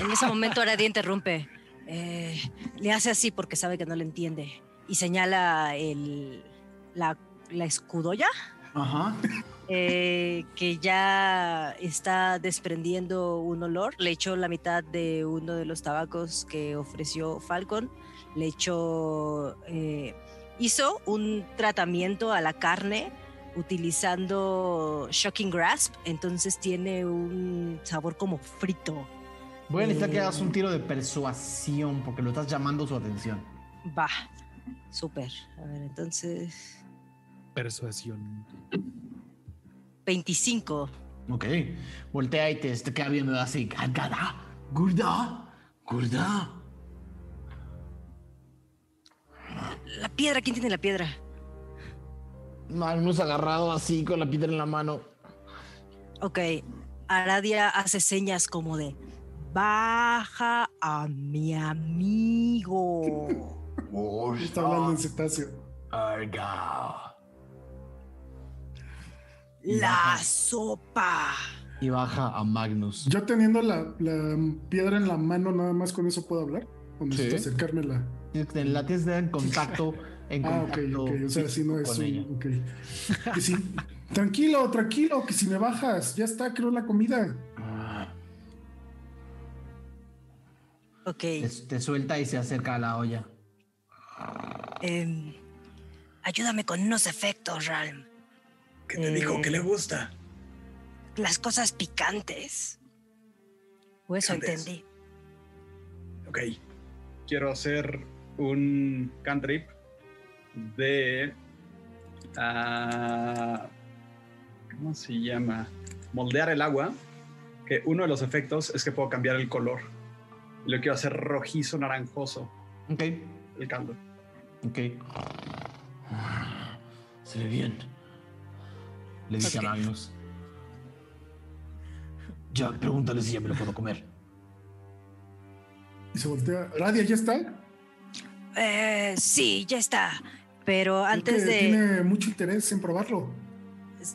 En ese momento Aradia interrumpe. Eh, le hace así porque sabe que no le entiende. Y señala el, la, la escudoya Ajá. eh, que ya está desprendiendo un olor. Le echó la mitad de uno de los tabacos que ofreció Falcon. Le echó. eh, hizo un tratamiento a la carne utilizando Shocking Grasp. Entonces tiene un sabor como frito. Voy a necesitar que hagas un tiro de persuasión porque lo estás llamando su atención. Va. Súper. A ver, entonces. Persuasión. 25. Ok. Voltea y te, te queda viendo así. Gurda, Gurda. La piedra, ¿quién tiene la piedra? Magnus agarrado así con la piedra en la mano. Ok, Aradia hace señas como de baja a mi amigo. Está hablando en cetáceo. Arga. La sopa. Y baja a Magnus. Yo teniendo la, la piedra en la mano, nada más con eso puedo hablar. O necesito Sí. acercármela. Que- La que tener en contacto. En Ah, ok, contacto ok. O sea, si no es un- ella. ok. Que si- tranquilo, tranquilo, que si me bajas, ya está, creo la comida. Ok, Te, te suelta y se acerca a la olla. em, ayúdame con unos efectos, Ralm. ¿Qué te dijo que le Eh, gusta? Las cosas picantes. O eso Picantes. entendí. Ok. Quiero hacer un cantrip de. ah, ¿Cómo se llama? Moldear el agua. Que uno de los efectos es que puedo cambiar el color. Lo quiero hacer rojizo, naranjoso, Ok, el caldo. ok. Se ve bien. Le dice a Magnus. Ya, pregúntale si ya me lo puedo comer. Y se voltea. Radia, ¿ya está? Eh, sí, ya está. Pero antes de... Tiene mucho interés en probarlo.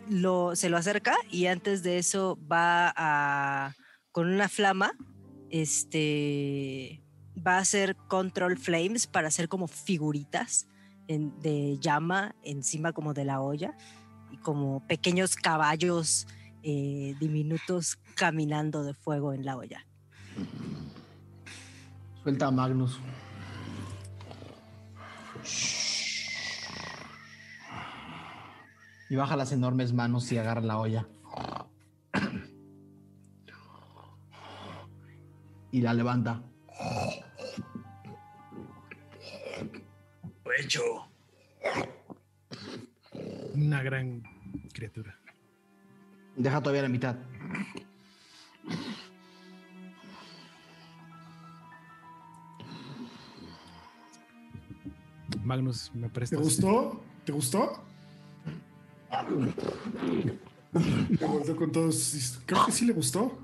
lo, se lo acerca y antes de eso va a con una flama este va a hacer control flames para hacer como figuritas en- de llama encima como de la olla y como pequeños caballos eh, diminutos caminando de fuego en la olla Suelta a Magnus. Y baja las enormes manos y agarra la olla. Y la levanta. Hecho. Una gran criatura. Deja todavía la mitad. Magnus, ¿me ¿Te prestas? gustó? ¿Te gustó? Me volteó con todos. Creo que sí le gustó.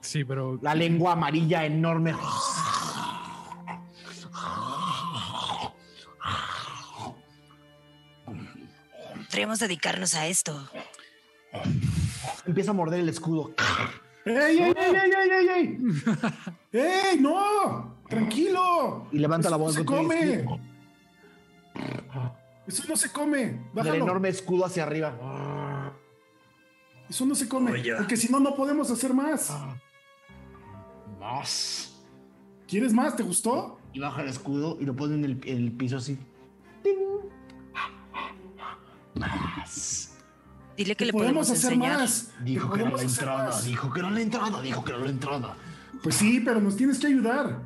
Sí, pero La lengua amarilla enorme. podríamos dedicarnos a esto Empieza a morder el escudo. ¡Ey, ey, ey, ey, ey, ey! ¡Ey, ¡Ey, no! ¡Tranquilo! Y levanta la voz se come. Eso no se come. El Bájalo. enorme escudo hacia arriba. Eso no se come. Oye. Porque si no, no podemos hacer más. Más. ¿Quieres más? ¿Te gustó? Y baja el escudo y lo pone en el, en el piso así. ¡Ting! Más. dile que le podemos podemos hacer enseñar más. Dijo que era la entrada, más. dijo que era la entrada, dijo que era la entrada. Pues sí, pero nos tienes que ayudar.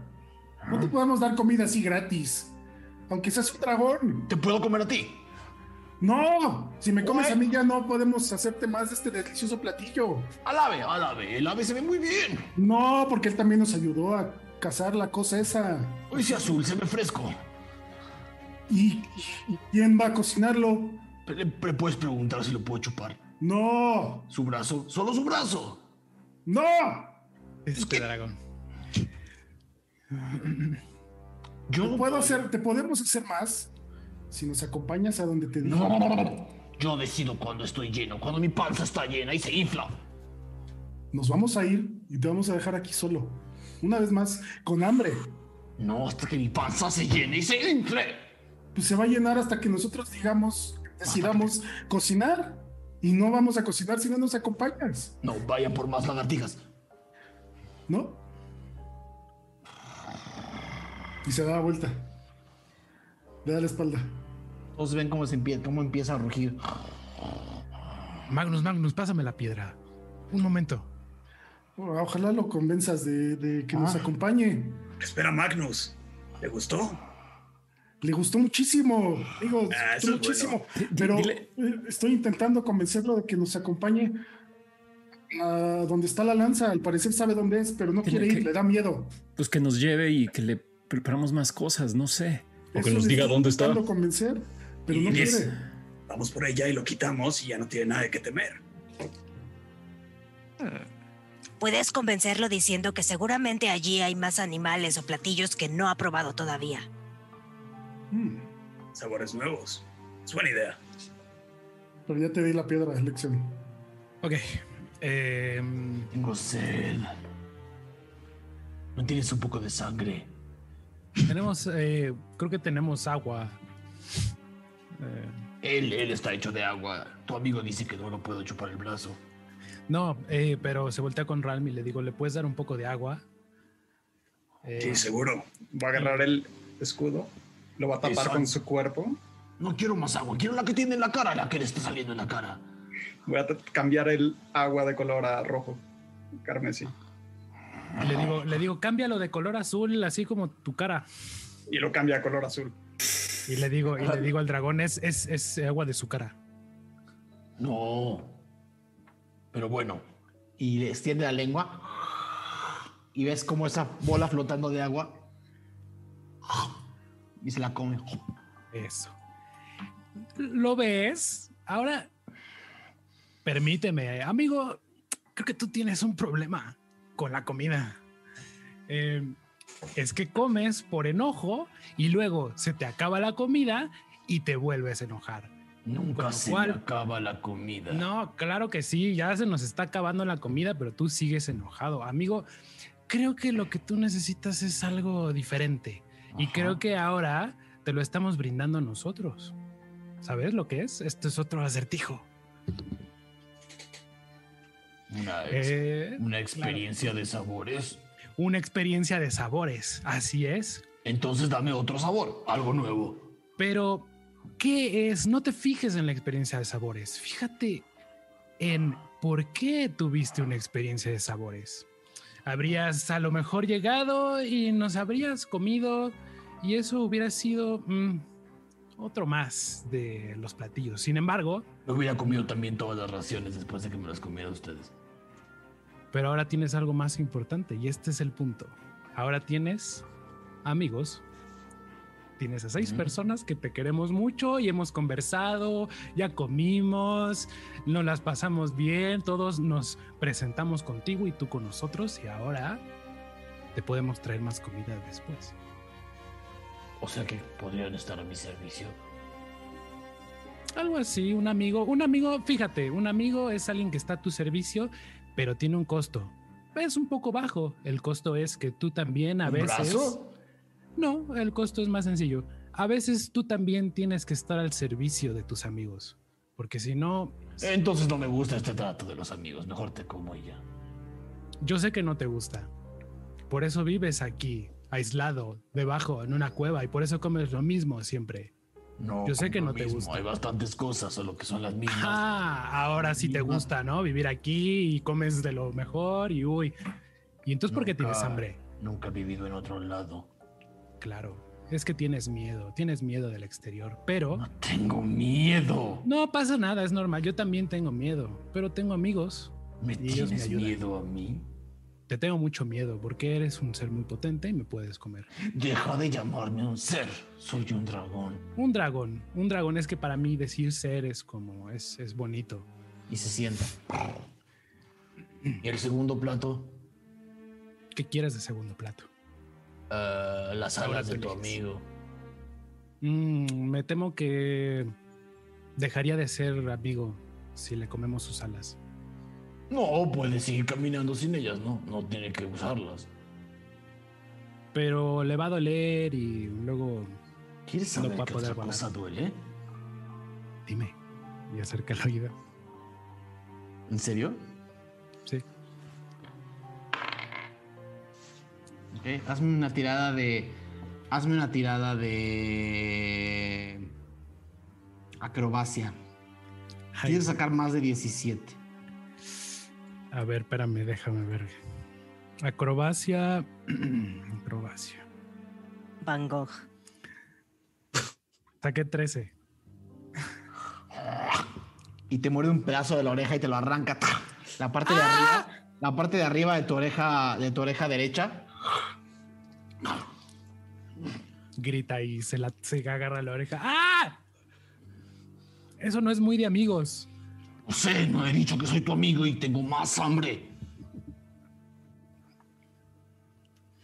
No te podemos dar comida así gratis. Aunque seas un dragón. Te puedo comer a ti. No, si me comes a mí ya no podemos hacerte más de este delicioso platillo. Al ave, al ave. El ave se ve muy bien. No, porque él también nos ayudó a cazar la cosa esa. Ese azul se ve fresco. ¿Y y quién va a cocinarlo? Le puedes preguntar si lo puedo chupar. No, Su brazo, solo su brazo. no. Este dragón. Yo puedo hacer, te podemos hacer más si nos acompañas a donde te digo. No, yo decido cuando estoy lleno, cuando mi panza está llena y se infla. Nos vamos a ir y te vamos a dejar aquí solo. Una vez más, con hambre. No, hasta que mi panza se llene y se infle. Pues se va a llenar hasta que nosotros digamos, decidamos cocinar. Y no vamos a cocinar si no nos acompañas, No, vaya por más lagartijas. ¿no? Y se da la vuelta. Le da la espalda. Todos ven cómo, se empieza, cómo empieza a rugir. Magnus, Magnus, pásame la piedra. Un momento. Ojalá lo convenzas de, de que nos Ah. acompañe. Espera, Magnus. ¿Le gustó? Le gustó muchísimo. Digo, Ah, gustó muchísimo. Pero dile- eh, estoy intentando convencerlo de que nos acompañe a donde está la lanza. Al parecer sabe dónde es, pero no Dile quiere ir, que- le da miedo. Pues que nos lleve y que le preparamos más cosas, no sé. O que nos diga dónde está. intentando convencer, pero no Y quiere. Vamos por ella y lo quitamos y ya no tiene nada de qué temer. Puedes convencerlo diciendo que seguramente allí hay más animales o platillos que no ha probado todavía. Mm, Sabores nuevos. Es buena idea. pero ya te di la piedra de elección. Ok. em, Tengo sed. ¿No tienes un poco de sangre? Tenemos, eh, creo que tenemos agua. Eh, Él, él está hecho de agua. Tu amigo dice que no lo puedo chupar el brazo. no, eh, pero se voltea con Ralm y le digo, ¿le puedes dar un poco de agua? Eh, Sí, seguro. Va a agarrar el escudo, lo va a tapar con su cuerpo. No quiero más agua, quiero la que tiene en la cara, la que le está saliendo en la cara. Voy a cambiar el agua de color a rojo, carmesí. Y le digo, le digo, cámbialo de color azul, así como tu cara. Y lo cambia a color azul. Y le digo, y le digo al dragón, es, es, es agua de su cara. No. Pero bueno. Y le extiende la lengua. Y ves como esa bola flotando de agua. Y se la come. Eso. ¿Lo ves? Ahora, permíteme, amigo, creo que tú tienes un problema con la comida. Eh, es que comes por enojo y luego se te acaba la comida y te vuelves a enojar. Nunca se cual- me acaba la comida. No, claro que sí, ya se nos está acabando la comida, pero tú sigues enojado. Amigo, creo que lo que tú necesitas es algo diferente. Y creo que ahora te lo estamos brindando nosotros. ¿Sabes lo que es? Esto es otro acertijo. Una, ex- Eh, una experiencia de sabores. una experiencia de sabores, así es. Entonces dame otro sabor, algo nuevo. Pero, ¿qué es? No te fijes en la experiencia de sabores. Fíjate en por qué tuviste una experiencia de sabores. Habrías a lo mejor llegado y nos habrías comido y eso hubiera sido mm, otro más de los platillos. Sin embargo, Me hubiera comido también todas las raciones después de que me las comieran ustedes. Pero ahora tienes algo más importante y este es el punto. Ahora tienes amigos. Tienes a seis personas que te queremos mucho y hemos conversado, ya comimos, nos las pasamos bien, todos nos presentamos contigo y tú con nosotros y ahora te podemos traer más comida después. O sea que podrían estar a mi servicio. Algo así, un amigo, un amigo, fíjate, un amigo es alguien que está a tu servicio, pero tiene un costo. Es un poco bajo. El costo es que tú también a ¿Un veces... brazo? No, el costo es más sencillo. A veces tú también tienes que estar al servicio de tus amigos, porque si no, Entonces no me gusta este trato de los amigos. Mejor te como y ya. yo sé que no te gusta. Por eso vives aquí, aislado, debajo, en una cueva, y por eso comes lo mismo siempre. No, Yo sé que lo no te mismo. gusta. Hay bastantes cosas, solo que son las mismas. Ah, ahora sí te gusta, ¿no? Vivir aquí y comes de lo mejor y uy. ¿Y entonces por qué tienes hambre? Nunca he vivido en otro lado. Claro. es que tienes miedo, tienes miedo del exterior, pero No tengo miedo. no pasa nada, es normal. Yo también tengo miedo, pero tengo amigos. ¿Me Y ellos me tienes ayudan. miedo a mí? Te tengo mucho miedo porque eres un ser muy potente y me puedes comer. Deja de llamarme un ser. Soy un dragón. Un dragón, un dragón es que para mí decir ser es como es, es bonito. Y se sienta. ¿Y el segundo plato? ¿Qué quieres de segundo plato? Ah, las alas de tu amigo. Mm, me temo que dejaría de ser amigo si le comemos sus alas. No, puede seguir caminando sin ellas, ¿no? No tiene que usarlas. Pero le va a doler y luego ¿Quieres No saber va a qué poder otra cosa duele? dime y acerca el oído. ¿En serio? Sí. Ok, hazme una tirada de. Hazme una tirada de. Acrobacia. Ay, Tienes que sacar más de 17. A ver, espérame, déjame ver. Acrobacia. Acrobacia. Van Gogh. Saqué 13. Y te muerde un pedazo de la oreja y te lo arranca. La parte de arriba. La parte de arriba de tu oreja. De tu oreja derecha. Grita y se, la, se agarra la oreja. ¡Ah! Eso no es muy de amigos. No sé, no he dicho que soy tu amigo y tengo más hambre.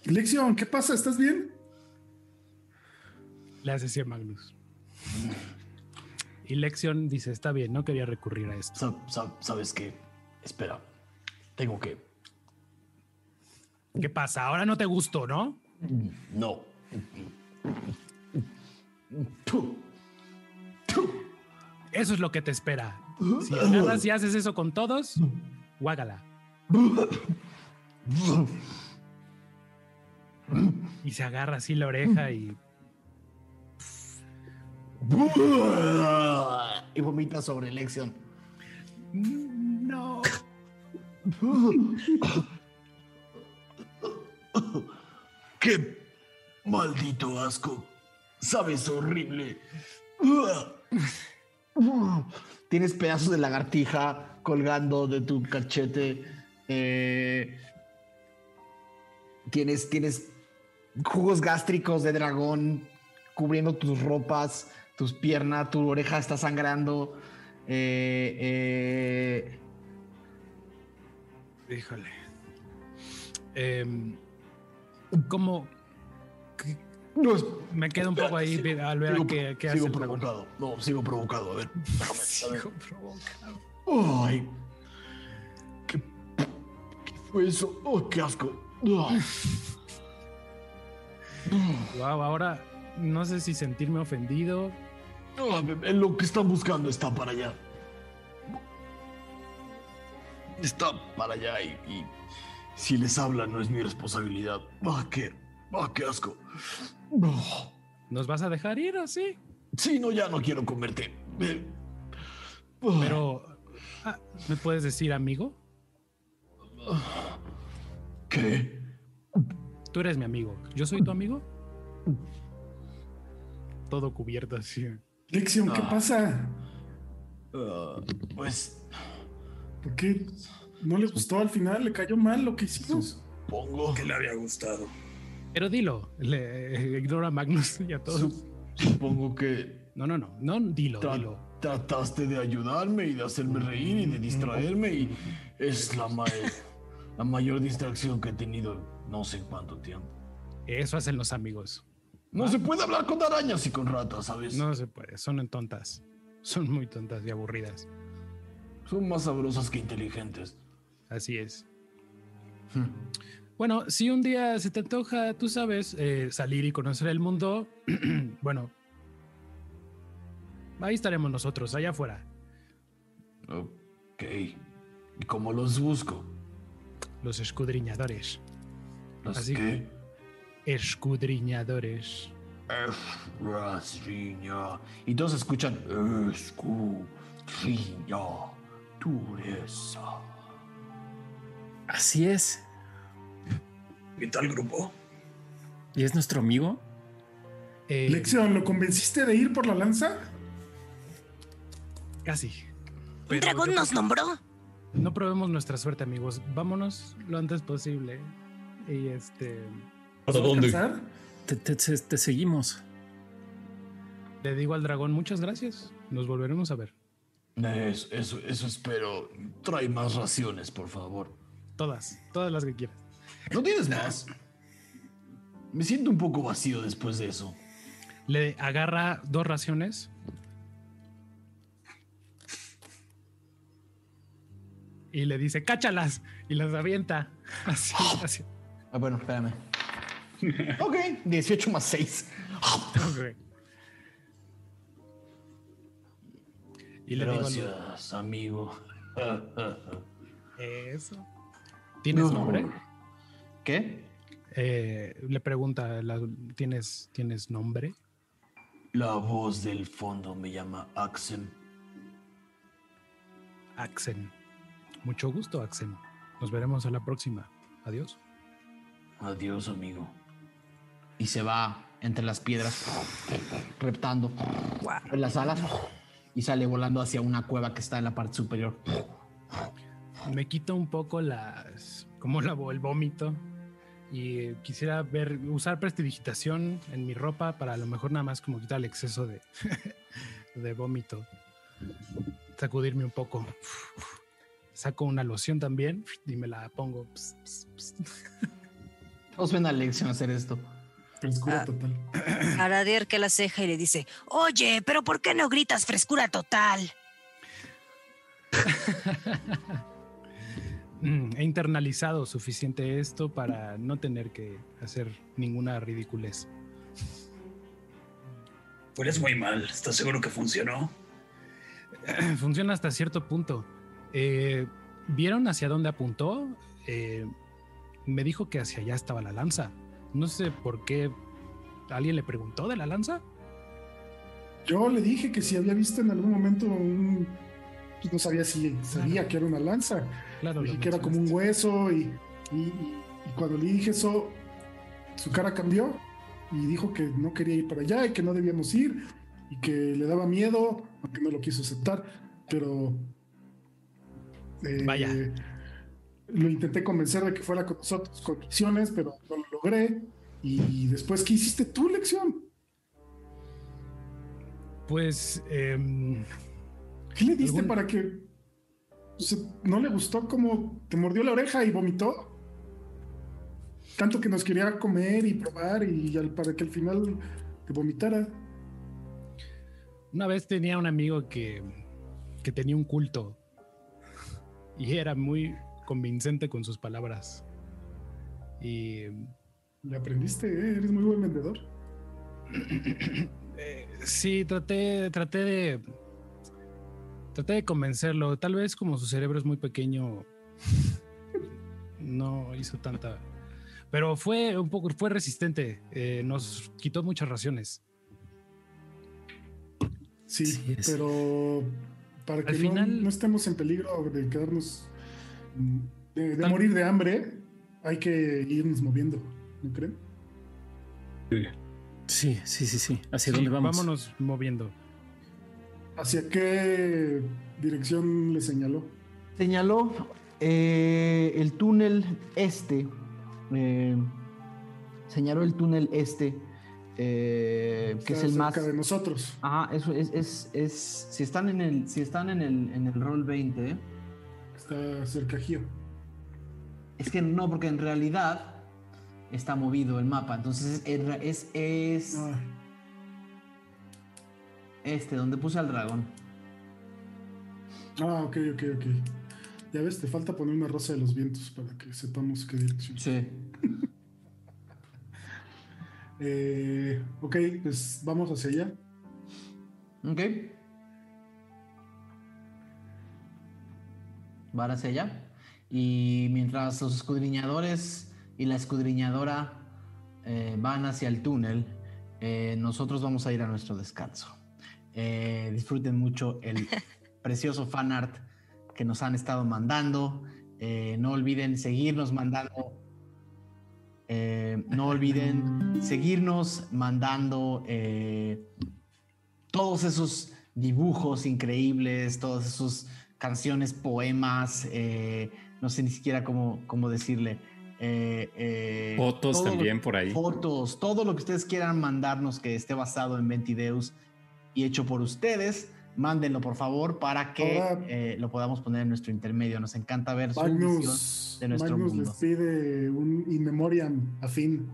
Lexion, ¿qué pasa? ¿Estás bien? Le hace así a Magnus. Y Lexion dice, está bien, no quería recurrir a esto. Sa- sa- ¿Sabes qué? Espera. Tengo que. ¿Qué pasa? Ahora no te gustó, ¿no? No. Tú. Tú. Eso es lo que te espera. Si agarras y haces eso con todos, guágala. Y se agarra así la oreja y Y vomita sobre Lexion. no. ¡Qué maldito asco! Sabes horrible. Tienes pedazos de lagartija colgando de tu cachete. eh, tienes, tienes jugos gástricos de dragón cubriendo tus ropas, tus piernas, tu oreja está sangrando. eh, eh, Híjole. Em, ¿Cómo? Qué- no es- Me quedo un poco ahí ve- al ver sigo, qué, qué hace sigo dragón. provocado. No, sigo provocado. A ver, déjame, a ver. Sigo provocado. Ay. ¿Qué, qué fue eso? Oh, qué asco. Wow, ahora no sé si sentirme ofendido. Bebé, lo que están buscando está para allá. Está para allá y, y si les habla no es mi responsabilidad. Ah, qué, ah, qué asco. ¿Nos vas a dejar ir así? Sí, no, ya no quiero comerte. Eh, Pero, ah, ¿me puedes decir amigo? ¿Qué? Tú eres mi amigo. ¿Yo soy tu amigo? Todo cubierto así. Lexion, ¿qué Ah. pasa? Ah, pues ¿Por qué no le gustó al final? ¿Le cayó mal lo que hicimos? pongo. Que le había gustado. Pero dilo, le eh, ignora a Magnus y a todos. Su- supongo que No, no, no, no, dilo, Tra- dilo. trataste de ayudarme y de hacerme reír y de distraerme y es la, ma- la mayor distracción que he tenido no sé cuánto tiempo. Eso hacen los amigos. No se puede hablar con arañas y con ratas, ¿sabes? No se puede, son tontas. Son muy tontas y aburridas. Son más sabrosas que inteligentes. Así es. Hmm. Bueno, si un día se te antoja, tú sabes, eh, salir y conocer el mundo, bueno, ahí estaremos nosotros, allá afuera. Ok. ¿Y cómo los busco? Los escudriñadores. ¿Los Así qué? Escudriñadores. Escudriña. Y todos escuchan escudriña. Dureza. Así es. ¿Qué tal grupo? ¿Y es nuestro amigo? Eh, Lección, ¿lo convenciste de ir por la lanza? Casi. ¿Un dragón nos nombró? No probemos nuestra suerte, amigos. Vámonos lo antes posible. Y este. ¿Para ¿Vas a dónde? Te, te- te- te seguimos. Le digo al dragón, muchas gracias. Nos volveremos a ver. Eso, eso, eso espero. Trae más raciones, por favor. Todas, todas las que quieras. ¿No tienes más? Me siento un poco vacío después de eso. Le agarra dos raciones. Y le dice, cáchalas. Y las avienta. Así, así. Ah, bueno, espérame. ok, 18 más 6. Ok. Y le digo Gracias, amigo. Eso. ¿Tienes No. nombre? ¿Qué? Eh, le pregunta, ¿tienes, ¿tienes nombre? La voz del fondo me llama Axen. Axen. Mucho gusto, Axen. Nos veremos a la próxima. Adiós. Adiós, amigo. Y se va entre las piedras, reptando en las alas y sale volando hacia una cueva que está en la parte superior. Me quito un poco las. como la, el vómito. Y quisiera ver, usar prestidigitación en mi ropa para a lo mejor nada más como quitar el exceso de, de vómito. Sacudirme un poco. Saco una loción también y me la pongo. Os ven a lección hacer esto. Frescura Ah. total. Aradier que la ceja y le dice, oye, pero ¿por qué no gritas frescura total? He internalizado suficiente esto para no tener que hacer ninguna ridiculez. Hueles muy mal. ¿Estás seguro que funcionó? Funciona hasta cierto punto. Eh, ¿Vieron hacia dónde apuntó? Eh, me dijo que hacia allá estaba la lanza. No sé por qué. ¿Alguien le preguntó de la lanza? Yo le dije que si había visto en algún momento un. Pues no sabía si sabía que era una lanza. Claro, dije que era como un hueso y, y- cuando le dije eso, su cara cambió y dijo que no quería ir para allá y que no debíamos ir y que le daba miedo, aunque no lo quiso aceptar, pero... eh, Vaya. Lo intenté convencer de que fuera con nosotros, con misiones, pero no lo logré. Y después, ¿qué hiciste tú, lección? Pues. em, ¿Qué le diste Algún- para que no le gustó como te mordió la oreja y vomitó? Tanto que nos quería comer y probar y al- para que al final te vomitara. una vez tenía un amigo que, que tenía un culto y era muy convincente con sus palabras. Y Le aprendiste, ¿eh? eres muy buen vendedor. Eh, sí, traté, traté de. Traté de convencerlo. Tal vez como su cerebro es muy pequeño. No hizo tanta. Pero fue un poco, fue resistente. eh, nos quitó muchas raciones. Sí, pero para que Al no, final- no estemos en peligro de quedarnos, mm, de, de Tal- morir de hambre, hay que irnos moviendo, ¿no creen? Sí, sí, sí, sí. ¿Hacia Sí, dónde vamos? Vámonos moviendo. ¿Hacia qué dirección le señaló? Señaló eh, el túnel este. eh, señaló el túnel este. eh, que es el más. cerca de nosotros. Ajá, eso es, es, es. Si están en el. Si están en el, en el roll 20. Está cerca Gio. Es que no, porque en realidad está movido el mapa. Entonces es, es, es Ah, este, donde puse al dragón. ah, ok, ok, ok. Ya ves, te falta poner una rosa de los vientos para que sepamos qué dirección. Sí. Eh, ok, pues vamos hacia allá. Ok. Van hacia allá. Y mientras los escudriñadores y la escudriñadora eh, van hacia el túnel, eh, nosotros vamos a ir a nuestro descanso. Eh, disfruten mucho el precioso fan art que nos han estado mandando. Eh, no olviden seguirnos mandando Eh, no olviden seguirnos mandando eh, todos esos dibujos increíbles, todas esas canciones, poemas, eh, no sé ni siquiera cómo, cómo decirle. eh, eh, Fotos lo- también por ahí. Fotos, todo lo que ustedes quieran mandarnos que esté basado en Ventideus y hecho por ustedes, mándenlo por favor para que Ahora- eh, lo podamos poner en nuestro intermedio. Nos encanta ver su visión Magnus, de nuestro Magnus mundo. les pide un in memoriam afín,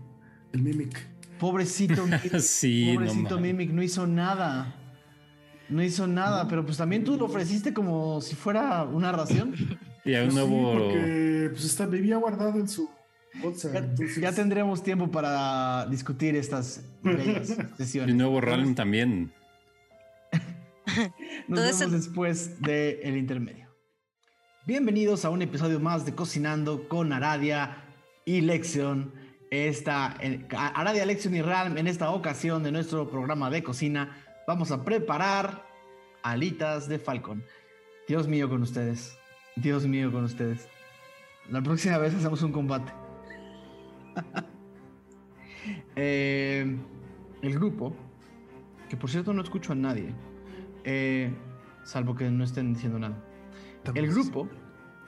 el Mimic. Pobrecito Mimic, Sí, no pobrecito mames. Mimic, no hizo nada. No hizo nada, pero pues también tú lo ofreciste como si fuera una ración. Y hay un Pues sí, nuevo. porque pues, está, vivía guardado en su bolsa. Ya, entonces- ya tendremos tiempo para discutir estas bellas Y un sesiones. nuevo Ralm también. Nos vemos eso- después del intermedio. Bienvenidos a un episodio más de Cocinando con Aradia y Lexion. Esta, Aradia, Lexion y Ralm, en esta ocasión de nuestro programa de cocina, vamos a preparar alitas de Falcon. Dios mío con ustedes. Dios mío con ustedes. La próxima vez hacemos un combate. Eh, el grupo, que por cierto no escucho a nadie, eh, salvo que no estén diciendo nada. El grupo,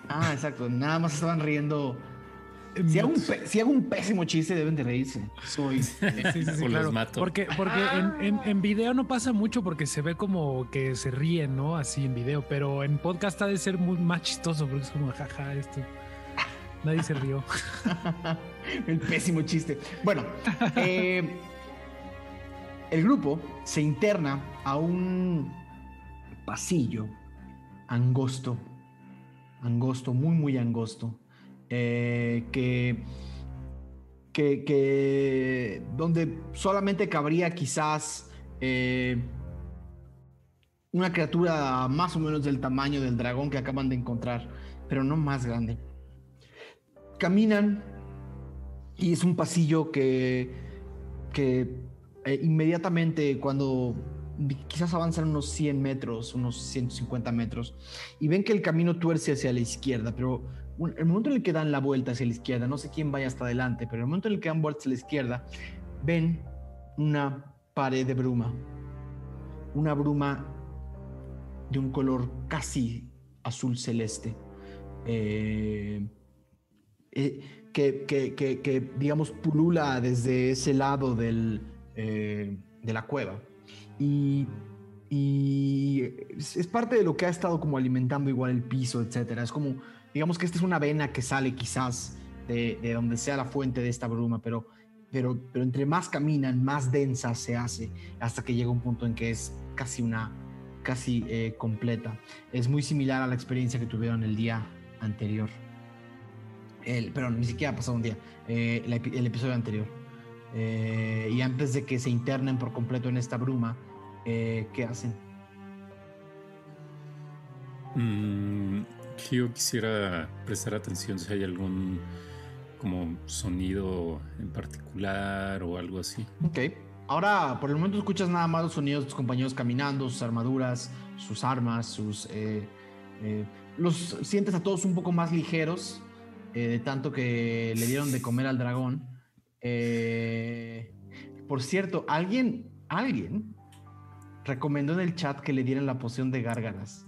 ah, exacto, nada más estaban riendo. Si hago, un si hago un pésimo chiste, deben de reírse. Soy. Sí, sí, sí, O los claro. mato. Porque, porque en, en- en video no pasa mucho porque se ve como que se ríen, ¿no? Así en video, pero en podcast ha de ser muy más chistoso porque es como, jaja, esto. Nadie se rió. El pésimo chiste. Bueno, eh, el grupo se interna a un pasillo angosto, angosto, muy, muy angosto, eh, que, que, que- donde solamente cabría quizás eh, una criatura más o menos del tamaño del dragón que acaban de encontrar, pero no más grande. Caminan y es un pasillo que, que eh, inmediatamente cuando quizás avanzan unos 100 metros, unos 150 metros, y ven que el camino tuerce hacia la izquierda, pero el momento en el que dan la vuelta hacia la izquierda, no sé quién vaya hasta adelante, pero el momento en el que dan vuelta hacia la izquierda, ven una pared de bruma, una bruma de un color casi azul celeste. Eh, eh, que, digamos, pulula desde ese lado del, eh, de la cueva. Y, y es, parte de lo que ha estado como alimentando igual el piso, etcétera. Es como, digamos que esta es una vena que sale quizás de, de donde sea la fuente de esta bruma, pero, pero, pero entre más caminan, más densa se hace hasta que llega un punto en que es casi una, casi eh, completa. Es muy similar a la experiencia que tuvieron el día anterior. El, pero ni siquiera ha pasado un día, eh, el, el episodio anterior. Eh, y antes de que se internen por completo en esta bruma, eh, ¿qué hacen? Mm, yo quisiera prestar atención si hay algún como sonido en particular o algo así. Ok. Ahora, por el momento escuchas nada más los sonidos de tus compañeros caminando, sus armaduras, sus armas, sus... eh, eh, los sientes a todos un poco más ligeros, eh, de tanto que le dieron de comer al dragón. Por cierto, alguien, alguien recomendó en el chat que le dieran la poción de gárgaras.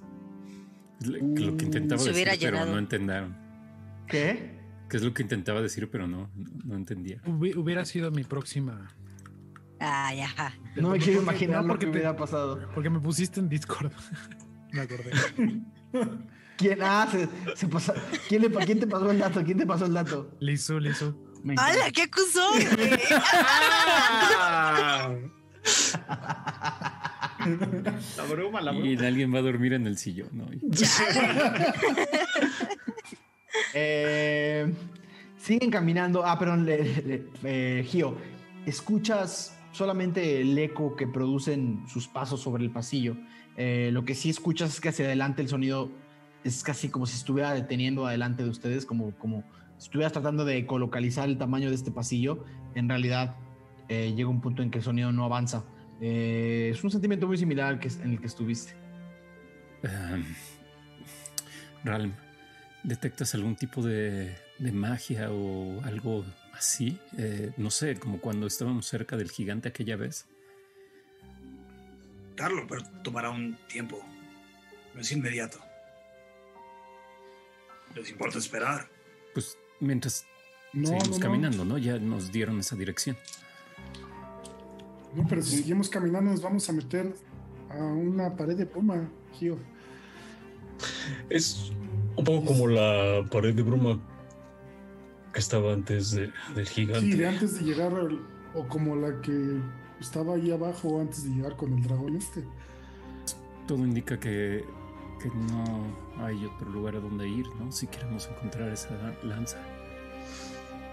Lo que- intentaba Se decir, pero no entendieron. ¿Qué? ¿Qué es lo que intentaba decir, pero no, no, entendía? Hubi- Hubiera sido mi próxima. Ay, ajá. No me quiero imaginar lo porque que te- hubiera pasado. Porque me pusiste en Discord. me acordé. ¿Quién, ah, se, se pasa- ¿quién, le- quién te pasó el dato? ¿Quién te pasó el dato? Me encanta. ¡Hala, qué acusón! la bruma, la Y bruma. alguien va a dormir en el sillón, ¿no? Y- Eh, siguen caminando. Ah, perdón, le- le- eh, Gio. Escuchas solamente el eco que producen sus pasos sobre el pasillo. Eh, lo que sí escuchas es que hacia adelante el sonido es casi como si estuviera deteniendo adelante de ustedes, como, como si estuvieras tratando de colocalizar el tamaño de este pasillo. En realidad, eh, llega un punto en que el sonido no avanza. Eh, es un sentimiento muy similar al que, en el que estuviste. Ahm, Ralm, ¿detectas algún tipo de, de magia o algo así, eh, no sé, como cuando estábamos cerca del gigante aquella vez. Darlo, pero tomará un tiempo. No es inmediato. ¿Les importa esperar? Pues mientras No, seguimos no, no. caminando, ¿no? Ya nos dieron esa dirección. No, pero si seguimos caminando nos vamos a meter a una pared de puma, Gio. Es un poco como la pared de bruma que estaba antes de- del gigante. Sí, de antes de llegar al- o como la que estaba ahí abajo antes de llegar con el dragón este. Todo indica que, que no hay otro lugar a donde ir, ¿no? Si queremos encontrar esa lanza.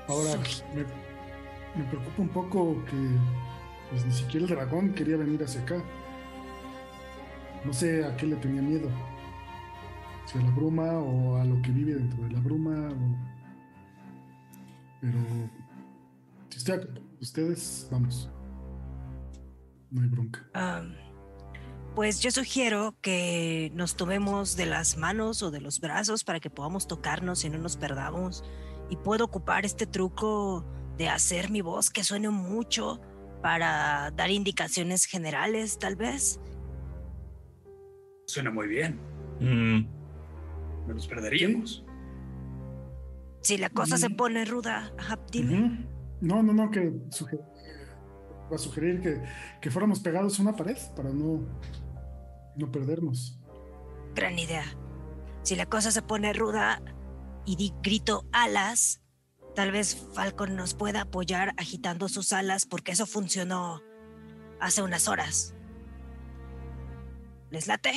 Ahora, me, me preocupa un poco que pues ni siquiera el dragón quería venir hacia acá. No sé a qué le tenía miedo. Si a la bruma o a lo que vive dentro de la bruma. Pero si ustedes, vamos. No hay bronca. Pues yo sugiero que nos tomemos de las manos o de los brazos para que podamos tocarnos y no nos perdamos. Y puedo ocupar este truco de hacer mi voz que suene mucho para dar indicaciones generales, tal vez. Suena muy bien. Mm, No nos perderíamos. Si la cosa se Mm. pone ruda, ajá, dime. No, no, no, que va a sugerir que, que fuéramos pegados a una pared para no, no perdernos. Gran idea. Si la cosa se pone ruda y di- grito alas, tal vez Falcon nos pueda apoyar agitando sus alas porque eso funcionó hace unas horas. ¿Les late?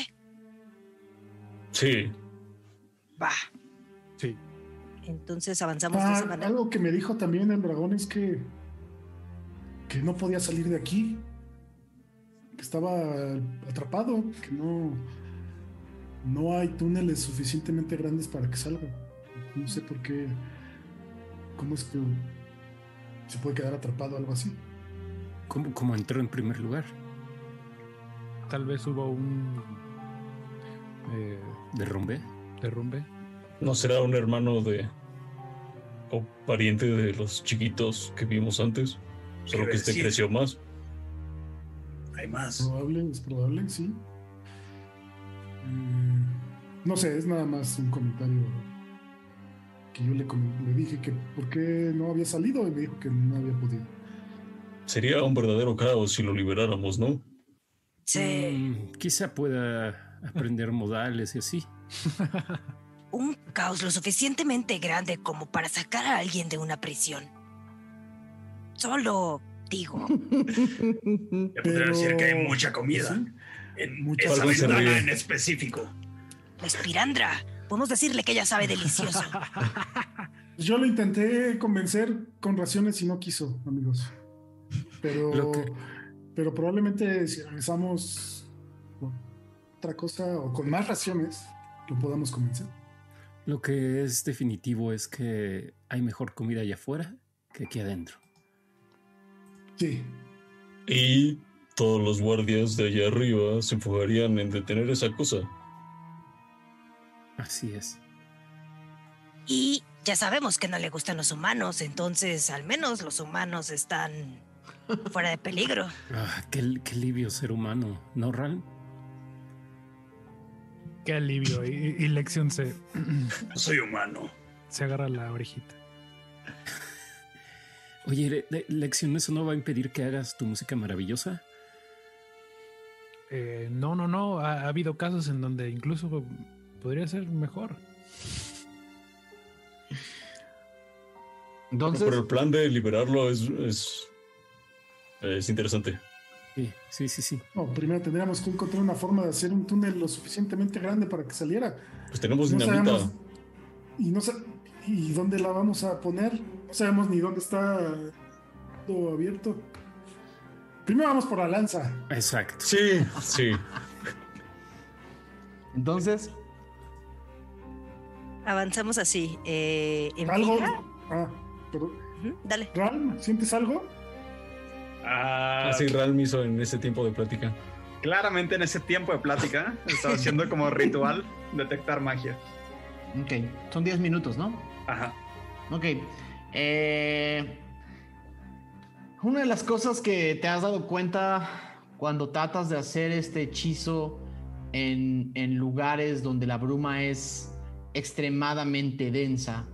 sí, Va. Sí. Entonces avanzamos de Ah, esa manera. algo que me dijo también el dragón es que que no podía salir de aquí, que estaba atrapado, que no no hay túneles suficientemente grandes para que salga. No sé por qué, cómo es que se puede quedar atrapado algo así. ¿Cómo, cómo entró en primer lugar? Tal vez hubo un eh, ¿Derrumbé? derrumbe. no será un hermano de o pariente de los chiquitos que vimos antes, solo que este decir? creció más. Hay más. Probable, es probable, sí. Mm, no sé, es nada más un comentario que yo le, le dije que por qué no había salido y me dijo que no había podido. Sería un verdadero caos si lo liberáramos, ¿no? Sí, Mm, quizá pueda aprender modales y así. un caos lo suficientemente grande como para sacar a alguien de una prisión. Solo digo. Ya podría decir que hay mucha comida. Sí. En Mucha esa ventana en específico. La espirandra. Podemos decirle que ella sabe delicioso. Yo lo intenté convencer con raciones y no quiso, amigos. Pero, que- pero probablemente si regresamos con otra cosa o con más raciones, lo podamos convencer. Lo que es definitivo es que hay mejor comida allá afuera que aquí adentro. Sí, Y todos los guardias de allá arriba se enfocarían en detener esa cosa. Así es. Y ya sabemos que no le gustan los humanos, entonces al menos los humanos están fuera de peligro. Ah, qué, qué alivio ser humano, ¿no, Ral? Qué alivio. Y, y Lexion se, No soy humano. se agarra la orejita. Oye, Le- Le- Lexion, ¿eso no va a impedir que hagas tu música maravillosa? Eh, no, no, no. Ha, ha habido casos en donde incluso podría ser mejor. Entonces, Pero el plan de liberarlo es, es, es interesante. Sí, sí, sí, sí. no, primero tendríamos que encontrar una forma de hacer un túnel lo suficientemente grande para que saliera. Pues tenemos No dinamita. sabemos- y no sa- y dónde la vamos a poner. No sabemos ni dónde está todo abierto. Primero vamos por la lanza. Exacto. Sí, sí. entonces, Avanzamos así. Eh, ¿en ¿Algo? Ah, pero Ujú, Dale. Ram, ¿sientes algo? Ah, Así Ral me hizo en ese tiempo de plática. claramente en ese tiempo de plática estaba haciendo como ritual detectar magia. ok, son 10 minutos, ¿no? Ajá. Ok. Eh, Una de las cosas que te has dado cuenta cuando tratas de hacer este hechizo en, en lugares donde la bruma es extremadamente densa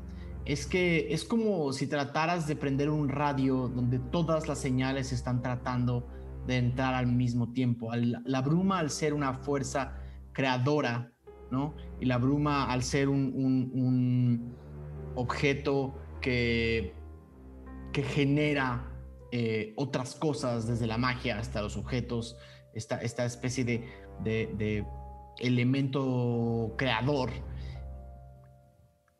es que es como si trataras de prender un radio donde todas las señales están tratando de entrar al mismo tiempo. La bruma al ser una fuerza creadora, ¿no? Y la bruma al ser un, objeto que, que genera eh, otras cosas, desde la magia hasta los objetos, esta, esta especie de- de elemento creador.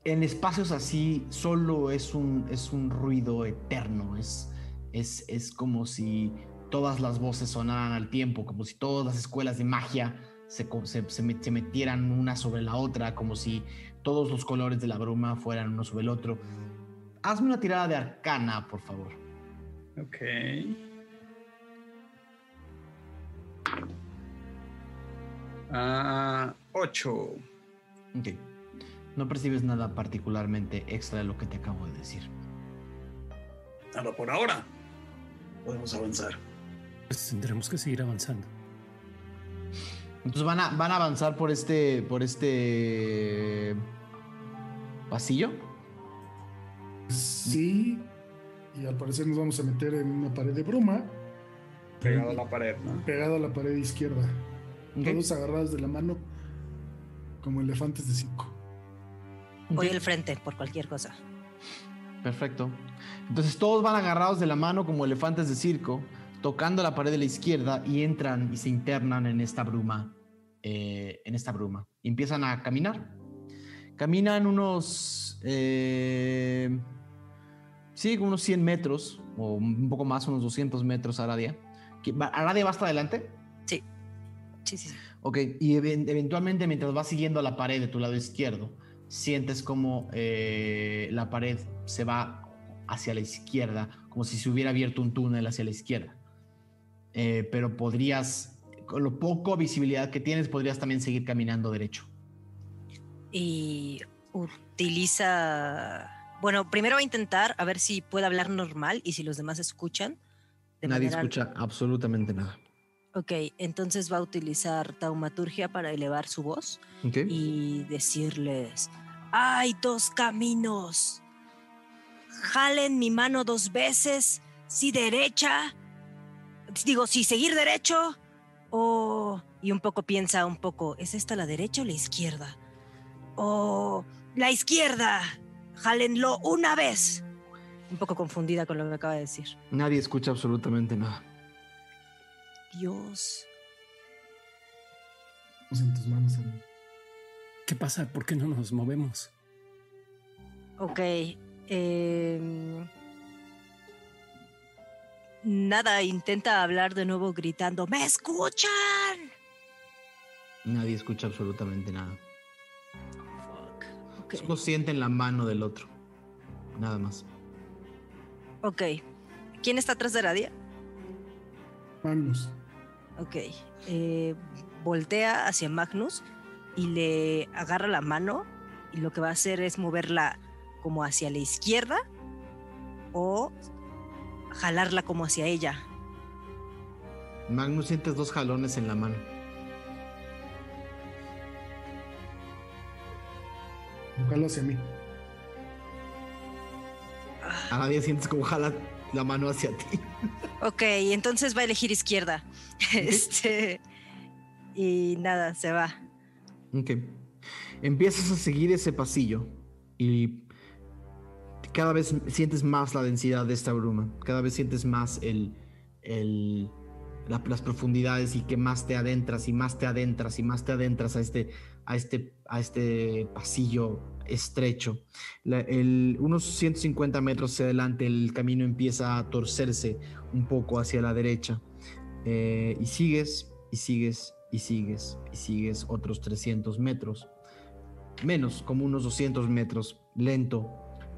En espacios así solo es un, es un ruido eterno, es, es, es como si todas las voces sonaran al tiempo, como si todas las escuelas de magia se, se, se met- se metieran una sobre la otra, como si todos los colores de la bruma fueran uno sobre el otro. Hazme una tirada de arcana, por favor. Ok. Ah, ocho. Ok. No percibes nada particularmente extra de lo que te acabo de decir. Nada por ahora. Podemos avanzar. Pues tendremos que seguir avanzando. Entonces van a, van a avanzar por este. por este. pasillo. Sí. Y al parecer nos vamos a meter en una pared de bruma, Pegado a la pared, ¿no? pegado a la pared izquierda. Todos agarrados de la mano, como elefantes de cinco. Voy al frente por cualquier cosa. Perfecto. Entonces todos van agarrados de la mano como elefantes de circo, tocando la pared de la izquierda y entran y se internan en esta bruma. eh, en esta bruma. Y empiezan a caminar. Caminan unos. eh, sí, unos 100 metros, o un poco más, unos 200 metros Aradia. ¿Qui- va- ¿Aradia va hasta adelante? Sí. Sí, sí, sí. Ok, y even- eventualmente mientras vas siguiendo la pared de tu lado izquierdo, sientes como eh, la pared se va hacia la izquierda, como si se hubiera abierto un túnel hacia la izquierda. Eh, pero podrías, con lo poco visibilidad que tienes, podrías también seguir caminando derecho. Y utiliza. Bueno, primero va a intentar a ver si puede hablar normal y si los demás escuchan. de Nadie manera- escucha absolutamente nada. Ok, entonces va a utilizar taumaturgia para elevar su voz y decirles: Hay dos caminos. Jalen mi mano dos veces, si derecha, digo, si seguir derecho o... Y un poco piensa un poco, ¿es esta la derecha o la izquierda? O la izquierda, jálenlo una vez. Un poco confundida con lo que acaba de decir. Nadie escucha absolutamente nada. Dios. En tus manos, amigo. ¿Qué pasa? ¿Por qué no nos movemos? Ok. em, Nada, intenta hablar de nuevo gritando, ¡Me escuchan! Nadie escucha absolutamente nada. Fuck. Ok. Solo sienten la mano del otro. Nada más. Ok. ¿Quién está atrás de Radia? Magnus. Ok. eh, voltea hacia Magnus y le agarra la mano y lo que va a hacer es moverla como hacia la izquierda o jalarla como hacia ella. Magnus sientes dos jalones en la mano. Jalo hacia mí. A nadie sientes como jala la mano hacia ti. Ok, entonces va a elegir izquierda. Este. Y nada, se va. Ok. Empiezas a seguir ese pasillo y cada vez sientes más la densidad de esta bruma. Cada vez sientes más el, el- la- las profundidades y que más te adentras y más te adentras y más te adentras a este, a este, a este pasillo estrecho. El- unos 150 metros hacia adelante el camino empieza a torcerse un poco hacia la derecha. Eh, y sigues, y sigues, y sigues, y sigues otros 300 metros. Menos, como unos 200 metros, lento,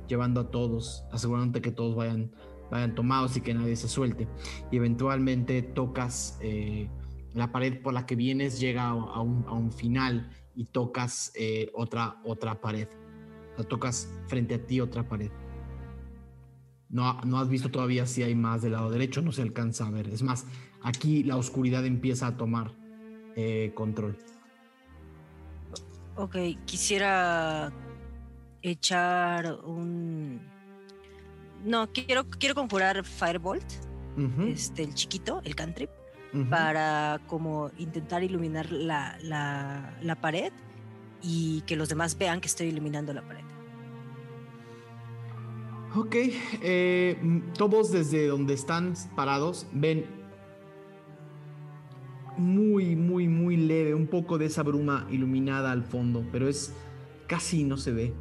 llevando a todos, asegurándote que todos vayan, vayan tomados y que nadie se suelte. Y eventualmente tocas eh, la pared por la que vienes, llega a, a un, a un final y tocas eh, otra, otra pared. O sea, tocas frente a ti otra pared. No, no has visto todavía si hay más del lado derecho, no se alcanza a ver. Es más, aquí la oscuridad empieza a tomar eh, control. Ok, quisiera echar un. No, quiero, quiero conjurar Firebolt, este, el chiquito, el cantrip, para como intentar iluminar la, la, la pared y que los demás vean que estoy iluminando la pared. Ok, eh, todos desde donde están parados ven muy, muy, muy leve, un poco de esa bruma iluminada al fondo, pero es casi no se ve.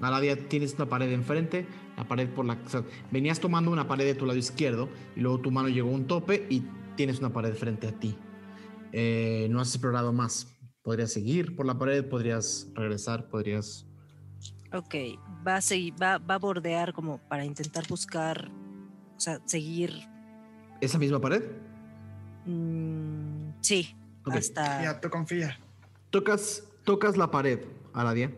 Aradia, tienes una pared enfrente, la pared por la o venías tomando una pared de tu lado izquierdo y luego tu mano llegó a un tope y tienes una pared frente a ti. Eh, no has explorado más. Podrías seguir por la pared, podrías regresar, podrías. Ok, va a seguir, va, va a bordear como para intentar buscar, o sea, seguir. ¿Esa misma pared? mm, sí, Ok. hasta. Ya, tú confía. Tocas, tocas la pared, Aradia,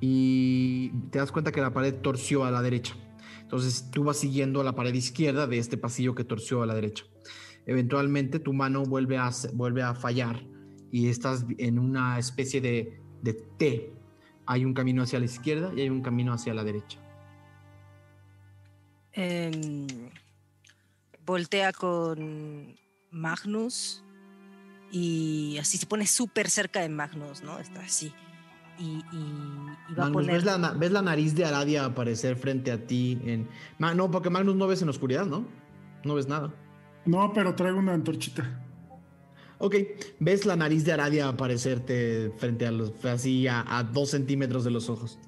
y te das cuenta que la pared torció a la derecha. Entonces tú vas siguiendo la pared izquierda de este pasillo que torció a la derecha. Eventualmente tu mano vuelve a, vuelve a fallar y estás en una especie de, de T. Hay un camino hacia la izquierda y hay un camino hacia la derecha. em, voltea con Magnus y así se pone súper cerca de Magnus, ¿no? Está así. Y, y- y va a Magnus, poner. ¿ves, la, ves la nariz de Aradia aparecer frente a ti? En... No, porque Magnus no ves en oscuridad, ¿no? No ves nada. No, pero traigo una antorchita. Ok, ves la nariz de Aradia aparecerte frente a los, así a, a dos centímetros de los ojos.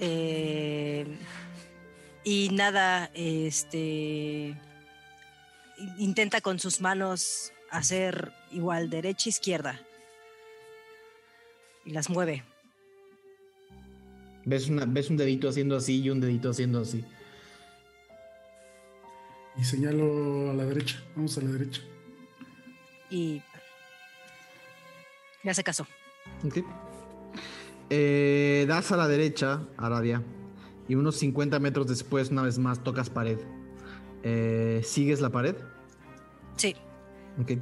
Eh, y nada, este in- intenta con sus manos hacer igual derecha izquierda y las mueve. Ves, una, ves un dedito haciendo así y un dedito haciendo así. Y señalo a la derecha. Vamos a la derecha. Y me hace caso. Ok. Eh, das a la derecha, Aradia, y unos 50 metros después, una vez más, tocas pared. Eh, ¿Sigues la pared? Sí, Ok.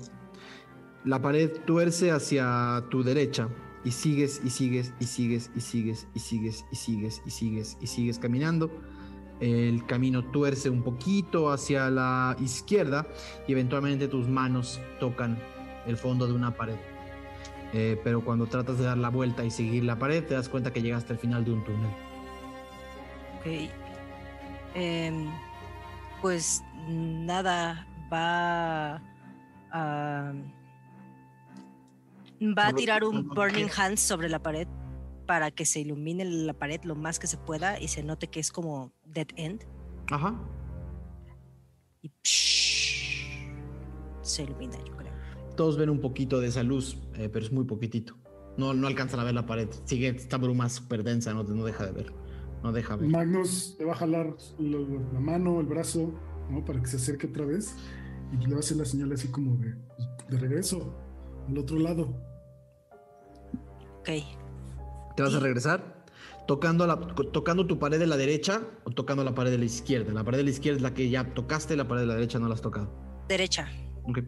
La pared tuerce hacia tu derecha y sigues y sigues y sigues y sigues y sigues y sigues y sigues y sigues caminando. El camino tuerce un poquito hacia la izquierda y eventualmente tus manos tocan el fondo de una pared. Eh, pero cuando tratas de dar la vuelta y seguir la pared, te das cuenta que llegaste al final de un túnel. ok. Em, pues nada, va a. Va a tirar un Burning Hands sobre la pared para que se ilumine la pared lo más que se pueda y se note que es como dead end. Ajá. Y psh, se ilumina, yo creo. Todos ven un poquito de esa luz, eh, pero es muy poquitito. No, no alcanzan a ver la pared. Sigue esta bruma súper densa, no, no deja de ver. No deja ver. Magnus le va a jalar la mano, el brazo, ¿no? Para que se acerque otra vez. Y le va a hacer la señal así como de, de regreso, al otro lado. Ok. ¿Te vas a regresar? Tocando, la, tocando tu pared de la derecha o tocando la pared de la izquierda. La pared de la izquierda es la que ya tocaste, la pared de la derecha no la has tocado. Derecha. Ok.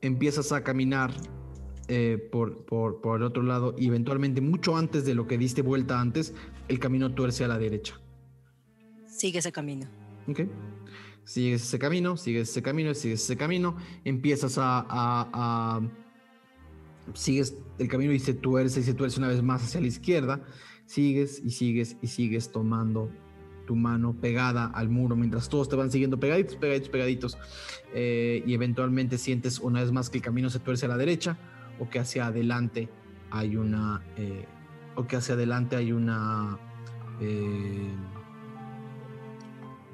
Empiezas a caminar eh, por, por, por el otro lado y eventualmente, mucho antes de lo que diste vuelta antes, el camino tuerce a la derecha. Sigue ese camino. Ok. Sigues ese camino, sigues ese camino, sigues ese camino, empiezas a, a- a- Sigues el camino y se tuerce y se tuerce una vez más hacia la izquierda. Sigues y sigues y sigues tomando tu mano pegada al muro mientras todos te van siguiendo pegaditos, pegaditos, pegaditos. Eh, y eventualmente sientes una vez más que el camino se tuerce a la derecha o que hacia adelante hay una... eh, o que hacia adelante hay una... eh,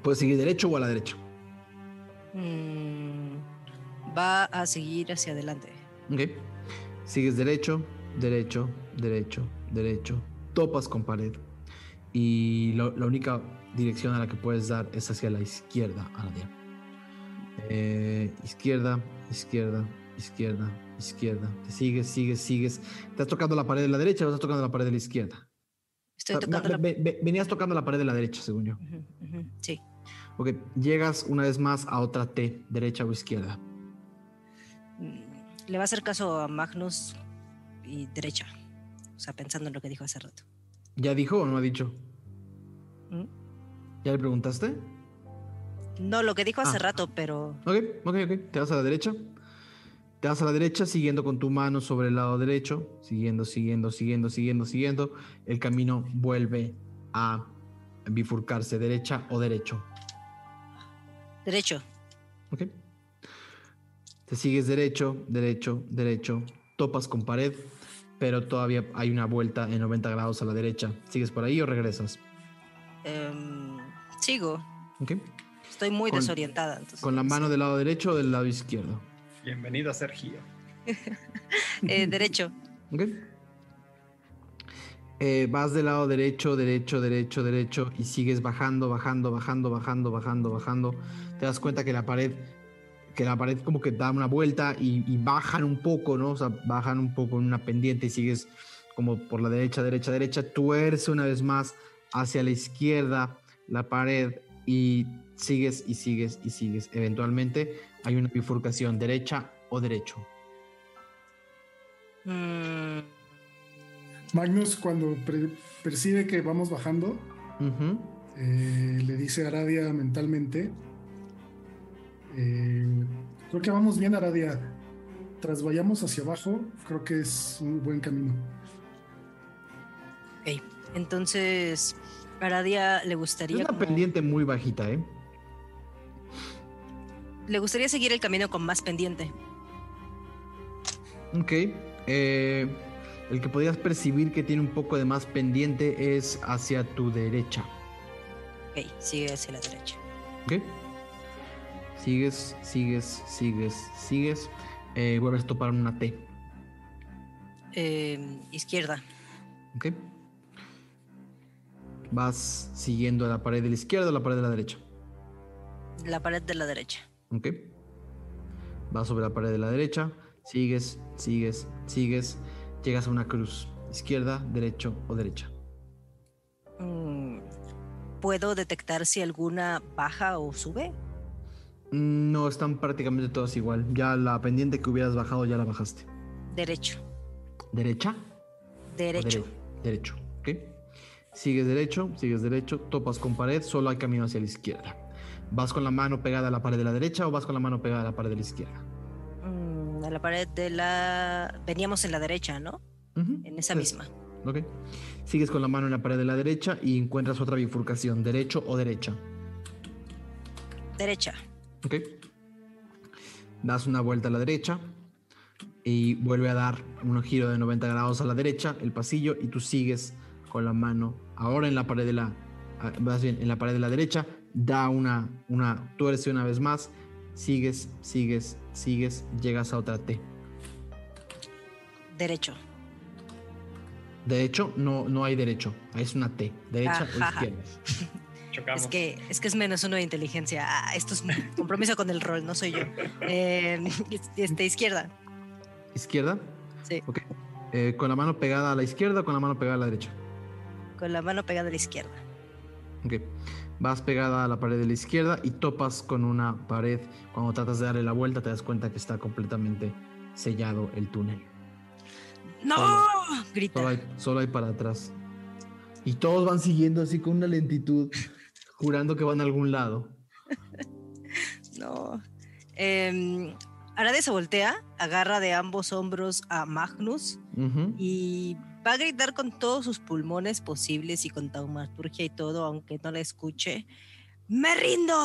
Puedes seguir derecho o a la derecha. Mm, va a seguir hacia adelante. Ok. Sigues derecho, derecho, derecho, derecho. Topas con pared. Y lo- la única dirección a la que puedes dar es hacia la izquierda, Aradia. Eh, izquierda, izquierda, izquierda, izquierda. Te sigues, sigues, sigues. ¿Estás tocando la pared de la derecha o estás tocando la pared de la izquierda? Estoy tocando la... ve- ve- venías tocando la pared de la derecha, según yo. Sí. Ok, llegas una vez más a otra T, derecha o izquierda. Mm, Le va a hacer caso a Magnus y derecha. O sea, pensando en lo que dijo hace rato. ¿Ya dijo o no ha dicho? ¿Mm? ¿Ya le preguntaste? No, lo que dijo hace Ah. rato, pero Ok, ok, ok. Te vas a la derecha. Te vas a la derecha siguiendo con tu mano sobre el lado derecho. Siguiendo, siguiendo, siguiendo, siguiendo, siguiendo. El camino vuelve a bifurcarse derecha o derecho. derecho. Ok. Te sigues derecho, derecho, derecho. Topas con pared, pero todavía hay una vuelta en 90 grados a la derecha. ¿Sigues por ahí o regresas? Em, sigo. Estoy muy Con- desorientada. entonces ¿Con la mano del lado derecho o del lado izquierdo? Bienvenido, Sergio. Eh, derecho. Eh, vas del lado derecho, derecho, derecho, derecho y sigues bajando, bajando, bajando, bajando, bajando, bajando. Te das cuenta que la pared, que la pared como que da una vuelta y, y bajan un poco, ¿no? O sea, bajan un poco en una pendiente y sigues como por la derecha, derecha, derecha. Tuerce una vez más hacia la izquierda la pared y sigues y sigues y sigues. Eventualmente hay una bifurcación derecha o derecho. Mm, Magnus, cuando pre- percibe que vamos bajando, eh, le dice a Aradia mentalmente: eh, Creo que vamos bien, Aradia. Tras vayamos hacia abajo, creo que es un buen camino. ok. Entonces, Aradia le Es gustaría. una como- pendiente muy bajita, ¿eh? Le gustaría seguir el camino con más pendiente. Ok. eh, el que podías percibir que tiene un poco de más pendiente es hacia tu derecha. Ok, sigue hacia la derecha. ¿Ok? Sigues, sigues, sigues, sigues. Eh, vuelves a topar una T. Em, izquierda. ¿Ok? Vas siguiendo la pared de la izquierda o la pared de la derecha. La pared de la derecha. ¿Ok? Vas sobre la pared de la derecha. Sigues, sigues, sigues. Llegas a una cruz. Izquierda, derecho o derecha. Mm, ¿Puedo detectar si alguna baja o sube? No, están prácticamente todas igual. Ya la pendiente que hubieras bajado ya la bajaste. Derecho. ¿Derecha? Derecho. dere- derecho, ¿ok? Sigues derecho, sigues derecho, topas con pared, solo hay camino hacia la izquierda. ¿Vas con la mano pegada a la pared de la derecha o vas con la mano pegada a la pared de la izquierda? Mm, a la pared de la... Veníamos en la derecha, ¿no? En esa sí, misma. Ok. Sigues con la mano en la pared de la derecha y encuentras otra bifurcación, derecho o derecha. Derecha. Ok. Das una vuelta a la derecha y vuelve a dar un giro de 90 grados a la derecha, el pasillo, y tú sigues con la mano ahora en la pared de la, ah, más bien en la pared de la derecha, da una, una, tuerce una vez más, sigues, sigues, sigues, llegas a otra T. Derecho. Derecho, no, no hay derecho, es una T, derecha o Ajá. izquierda. Chocamos. Es que, es que es menos uno de inteligencia. Ah, esto es compromiso con el rol, no soy yo. Eh, este, izquierda. ¿Izquierda? Sí. Ok. Eh, ¿Con la mano pegada a la izquierda o con la mano pegada a la derecha? Con la mano pegada a la izquierda. Ok. Vas pegada a la pared de la izquierda y topas con una pared. Cuando tratas de darle la vuelta te das cuenta que está completamente sellado el túnel. ¡No! Solo Grita. hay, solo hay para atrás. Y todos van siguiendo así con una lentitud, jurando que van a algún lado. No. Eh, Arade se voltea, agarra de ambos hombros a Magnus y va a gritar con todos sus pulmones posibles y con taumaturgia y todo, aunque no la escuche. ¡Me rindo!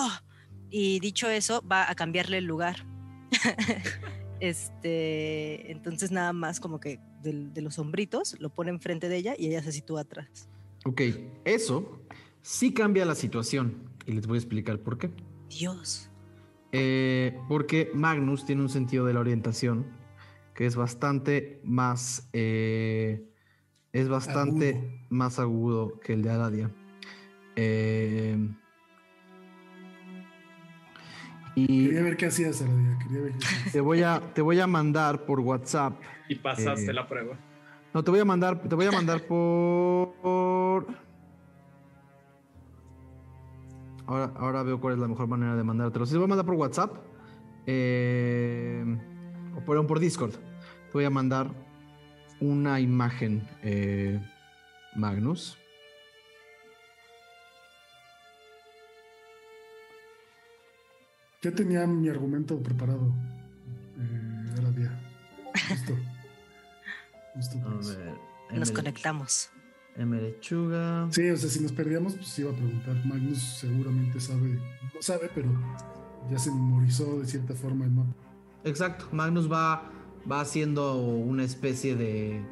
Y dicho eso, va a cambiarle el lugar. este, entonces nada más como que del- de, los hombritos lo pone enfrente de ella y ella se sitúa atrás. Ok, eso sí cambia la situación. Y les voy a explicar por qué. Dios. Eh, porque Magnus tiene un sentido de la orientación que es bastante más. eh, es bastante Agudo. más agudo que el de Aradia. Eh, Y Quería ver qué hacías, Aradia. Quería ver qué hacías. te voy a, te voy a mandar por WhatsApp. Y pasaste Eh, la prueba. No, te voy a mandar, te voy a mandar por. Ahora, ahora veo cuál es la mejor manera de mandártelo. Si te voy a mandar por WhatsApp. eh, o por, por Discord. Te voy a mandar una imagen, eh, Magnus. Ya tenía mi argumento preparado, eh, Aradia. Justo. Justo eso. ver, Nos conectamos. M lechuga. Sí, o sea, si nos perdíamos, pues iba a preguntar. Magnus seguramente sabe, no sabe, pero ya se memorizó de cierta forma el mapa. Exacto, Magnus va, va haciendo una especie de.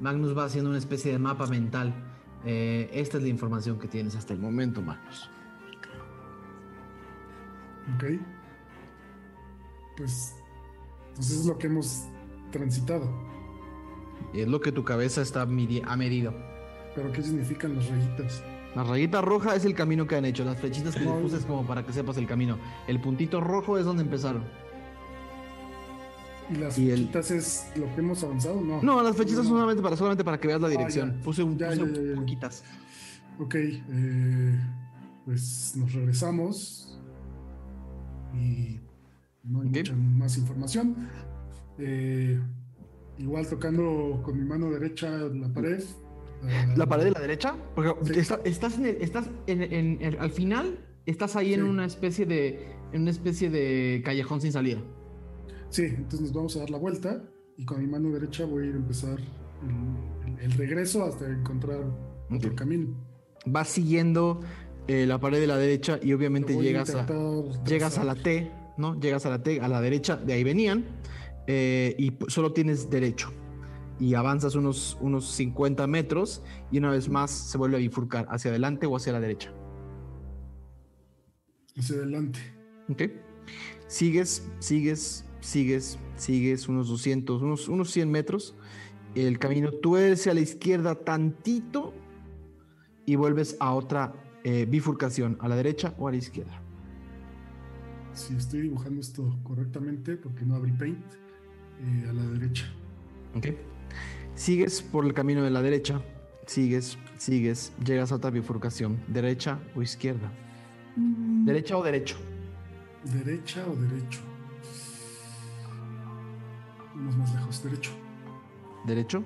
Magnus va haciendo una especie de mapa mental. Eh, esta es la información que tienes hasta el momento, Magnus. ¿Ok? Pues, entonces es lo que hemos transitado. Y es lo que tu cabeza está midi- ha medido. Pero ¿qué significan las rayitas? La rayita roja es el camino que han hecho. Las flechitas que les puse es como para que sepas el camino. El puntito rojo es donde empezaron. ¿Y las Y el- flechitas es lo que hemos avanzado? No. No, las flechitas son No. solamente para, solamente para que veas la Ah, dirección. ya. Puse, un, Ya, puse ya, ya, poquitas. Ok, eh, pues nos regresamos y no hay Ok. mucha más información. Eh, igual tocando con mi mano derecha la pared. La pared de la derecha, porque Sí. está- estás, en el- estás en, en- en- al final, estás ahí en una especie de en una especie de callejón sin salida. Sí, entonces nos vamos a dar la vuelta y con mi mano derecha voy a ir a empezar el, regreso hasta encontrar otro Ok. camino. Vas siguiendo eh, la pared de la derecha y obviamente a llegas a, llegas a la. T, ¿no? Llegas a la T, a la derecha, de ahí venían, eh, y solo tienes derecho. Y avanzas unos, unos 50 metros y una vez más se vuelve a bifurcar hacia adelante o hacia la derecha. Hacia adelante. ¿Ok? Sigues, sigues, sigues, sigues unos 200, unos, unos 100 metros. El camino tuerce a la izquierda tantito y vuelves a otra eh, bifurcación, a la derecha o a la izquierda. Si estoy dibujando esto correctamente, porque no abrí paint, eh, a la derecha. ¿Ok? Sigues por el camino de la derecha, sigues, sigues, llegas a otra bifurcación, derecha o izquierda. Derecha o derecho. ¿Derecha o derecho? Vamos más lejos, derecho. derecho.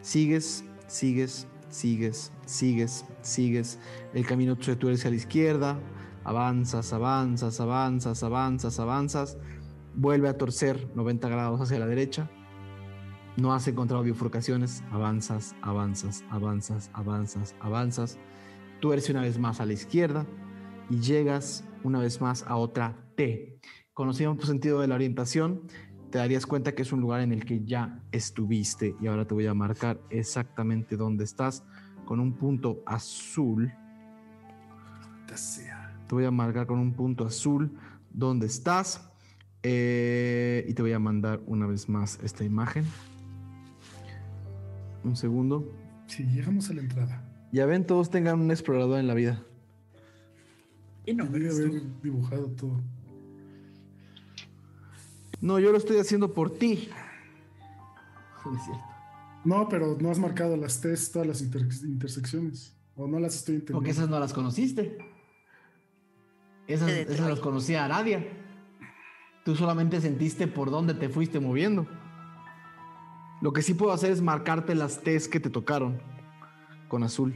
Sigues, sigues, sigues, sigues, sigues. El camino se tuerce a la izquierda. Avanzas, avanzas, avanzas, avanzas, avanzas. Vuelve a torcer 90 grados hacia la derecha. No has encontrado bifurcaciones. Avanzas, avanzas, avanzas, avanzas, avanzas. Tuerce una vez más a la izquierda y llegas una vez más a otra T. Conociendo tu sentido de la orientación, te darías cuenta que es un lugar en el que ya estuviste y ahora te voy a marcar exactamente dónde estás con un punto azul. Te voy a marcar con un punto azul dónde estás eh, y te voy a mandar una vez más esta imagen. Un segundo. Si llegamos a la entrada. Ya ven, todos tengan un explorador en la vida. Y no, Debe haber dibujado todo. No, yo lo estoy haciendo por ti. No es cierto. No, pero no has marcado las T's, todas las inter- intersecciones. O no las estoy entendiendo. Porque esas no las conociste. Esas, esas las conocía Aradia. Tú solamente sentiste por dónde te fuiste moviendo. Lo que sí puedo hacer es marcarte las T's que te tocaron con azul.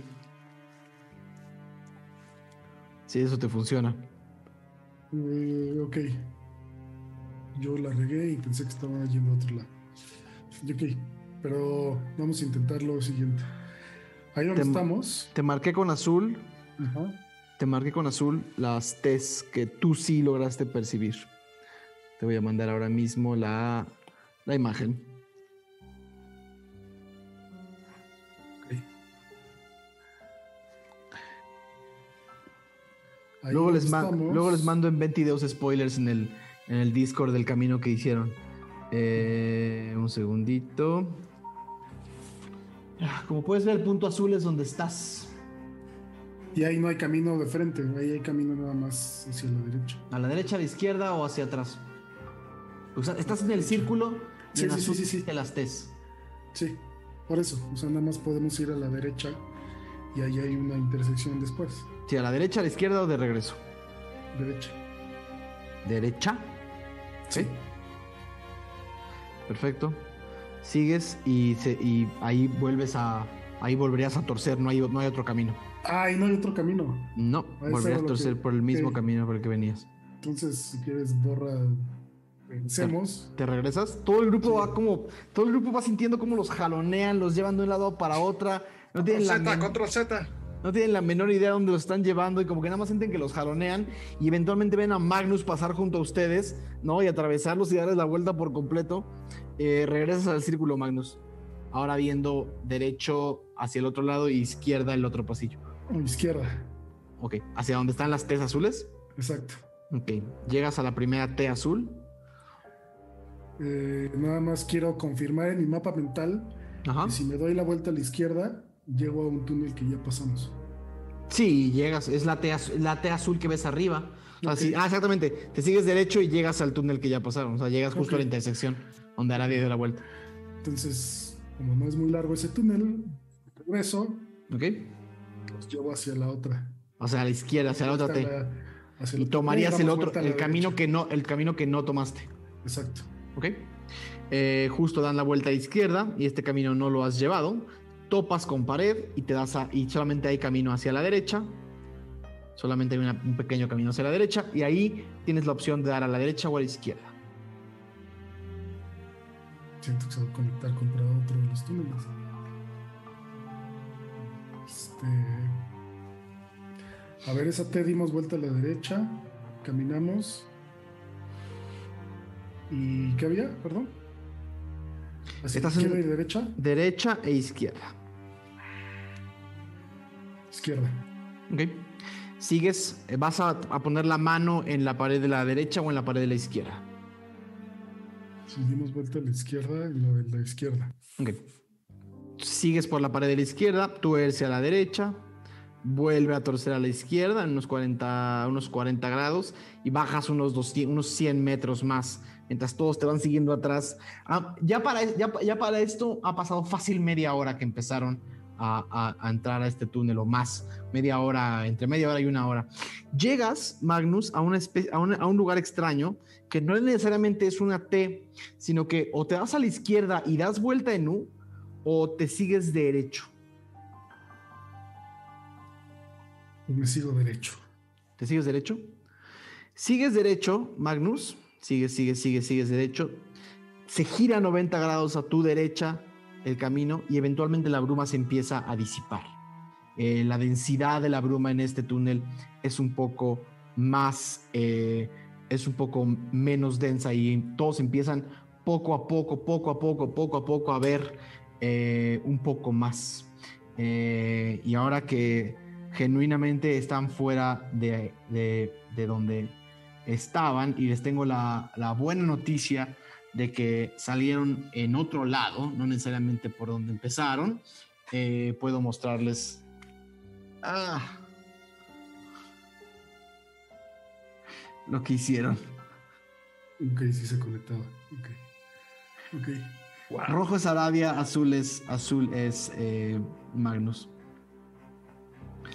Si eso te funciona. Eh, ok. Yo la regué y pensé que estaba yendo a otro lado. Ok, pero vamos a intentar lo siguiente. Ahí donde Te- estamos. Te marqué con azul. Ajá. Te marqué con azul las T's que tú sí lograste percibir. Te voy a mandar ahora mismo la, la imagen. Luego les, luego mando en 22 spoilers en el, en el Discord del camino que hicieron. Eh, un segundito. Ah, Como puedes ver, el punto azul es donde estás. Y ahí no hay camino de frente, ahí hay camino nada más hacia la derecha. ¿A la derecha, a la izquierda o hacia atrás? O sea, estás en el círculo y Sí, en sí, azul sí, sí, te las Ts. Sí, por eso. O sea, nada más podemos ir a la derecha y ahí hay una intersección después. Sí, a la derecha, a la izquierda o de regreso. Derecha. Derecha. Sí. Perfecto. Sigues y, se- y ahí vuelves a. Ahí volverías a torcer, no hay, no hay otro camino. Ah, y no hay otro camino. No, volverías a torcer que- por el mismo camino por el que venías. Entonces, si quieres, borra. Pensemos. ¿Te regresas? Todo el grupo va como. Todo el grupo va sintiendo como los jalonean, los llevan de un lado para otra. No tienen, la Z, men- control Z. no tienen la menor idea de dónde los están llevando y como que nada más sienten que los jalonean y eventualmente ven a Magnus pasar junto a ustedes, ¿no? Y atravesarlos y darles la vuelta por completo. Eh, regresas al círculo, Magnus. Ahora viendo derecho hacia el otro lado y izquierda el otro pasillo. Izquierda. Ok, hacia donde están las T azules. Exacto. Ok, llegas a la primera T azul. Eh, nada más quiero confirmar en mi mapa mental Ajá. que si me doy la vuelta a la izquierda, llego a un túnel que ya pasamos. Sí, llegas, es la T, la T azul que ves arriba. O sea, Ok. sí- ah, exactamente. Te sigues derecho y llegas al túnel que ya pasaron. O sea, llegas justo a la intersección donde hará dio la vuelta. Entonces, como no es muy largo ese túnel, regreso, ¿Ok? los llevo hacia la otra. O sea, a la izquierda, hacia la otra T. la- hacia Y tomarías el otro, el camino derecha. que no, el camino que no tomaste. Exacto. ¿Ok? Eh, justo dan la vuelta a la izquierda y este camino no lo has llevado. Topas con pared y te das a, y solamente hay camino hacia la derecha. Solamente hay una- un pequeño camino hacia la derecha y ahí tienes la opción de dar a la derecha o a la izquierda. Siento que se va a conectar contra otro de los túneles. Este. A ver, esa T dimos vuelta a la derecha. Caminamos. ¿Y qué había? Perdón. Hacia Estás en- derecha. Derecha e izquierda. Izquierda. ¿Ok? Sigues, eh, vas a, a poner la mano en la pared de la derecha o en la pared de la izquierda. Si dimos vuelta a la izquierda y la de la izquierda. Ok. Sigues por la pared de la izquierda, tuerce a la derecha, vuelve a torcer a la izquierda en unos 40, unos 40 grados y bajas unos, 200 unos 100 metros más mientras todos te van siguiendo atrás. Ah, ya, para, ya, ya para esto ha pasado fácil media hora que empezaron a, a- a entrar a este túnel o más, media hora, entre media hora y una hora. Llegas, Magnus, a, una a, un, a un lugar extraño que no necesariamente es una T, sino que o te vas a la izquierda y das vuelta en U o te sigues derecho. Me sigo derecho. ¿Te sigues derecho? Sigues derecho, Magnus. Sigues, sigues, sigues, sigues derecho. Se gira 90 grados a tu derecha el camino y eventualmente la bruma se empieza a disipar. Eh, la densidad de la bruma en este túnel es un poco más, eh, es un poco menos densa y todos empiezan poco a poco, poco a poco, poco a poco a ver eh, un poco más. Y ahora que genuinamente están fuera de, de- de donde estaban y les tengo la, la buena noticia de que salieron en otro lado, no necesariamente por donde empezaron, eh, puedo mostrarles... Ah, lo que hicieron. Ok, sí se conectaba. Ok. Ok. Rojo es Arabia, azul es, azul es eh, Magnus.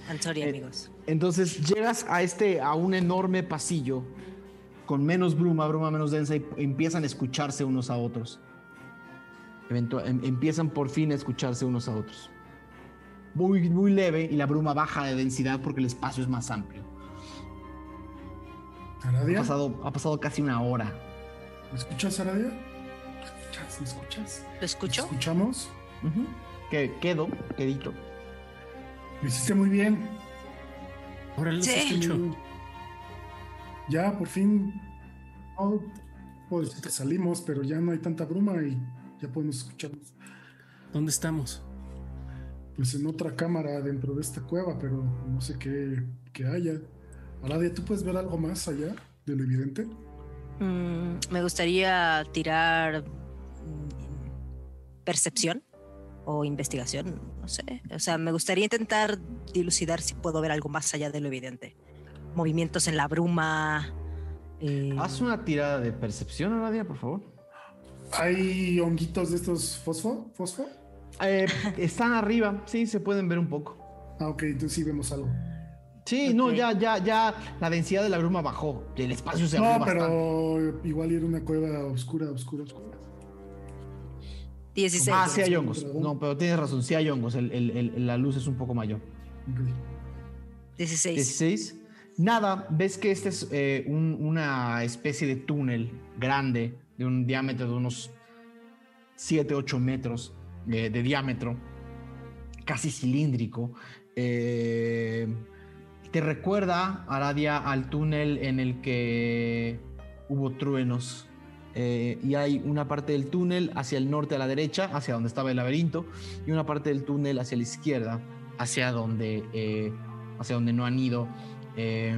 I'm sorry, Eh, amigos. Entonces llegas a este, a un enorme pasillo con menos bruma, bruma menos densa y empiezan a escucharse unos a otros. Eventu- em- empiezan por fin a escucharse unos a otros. Muy, muy leve y la bruma baja de densidad porque el espacio es más amplio. Ha ¿Aradia? pasado, ha pasado casi una hora. ¿Me escuchas, Aradia? ¿Me escuchas? ¿Me escuchas? ¿Lo ¿Me escucho? escuchamos? Ujú. Que quedo, quedito. Lo hiciste muy bien. Ahora los Sí. escucho. Ya, por fin. No puedo decir que salimos, pero ya no hay tanta bruma y ya podemos escucharnos. ¿Dónde estamos? Pues en otra cámara dentro de esta cueva, pero no sé qué, qué haya. Aradia, ¿tú puedes ver algo más allá de lo evidente? Mm, me gustaría tirar mm, percepción. o investigación, no sé. O sea, me gustaría intentar dilucidar si puedo ver algo más allá de lo evidente. Movimientos en la bruma. eh, Haz una tirada de percepción, Aradia, por favor. ¿Hay honguitos de estos fosfo? ¿Fosfo? Eh, están arriba, sí, se pueden ver un poco. Ah, ok, entonces sí vemos algo. Sí, no, ya, ya, ya la densidad de la bruma bajó. El espacio se abrió No, bastante. pero igual era una cueva oscura, oscura, oscura. 16. Ah, sí hay hongos. No, pero tienes razón, sí hay hongos. El- el- el- la luz es un poco mayor. Ok. 16. 16. Nada, ves que este es eh, un- una especie de túnel grande de un diámetro de unos 7, 8 metros eh, de diámetro, casi cilíndrico. Eh, te recuerda, Aradia, al túnel en el que hubo truenos. Y hay una parte del túnel hacia el norte a la derecha, hacia donde estaba el laberinto, y una parte del túnel hacia la izquierda, hacia donde, hacia donde no han ido. Eh,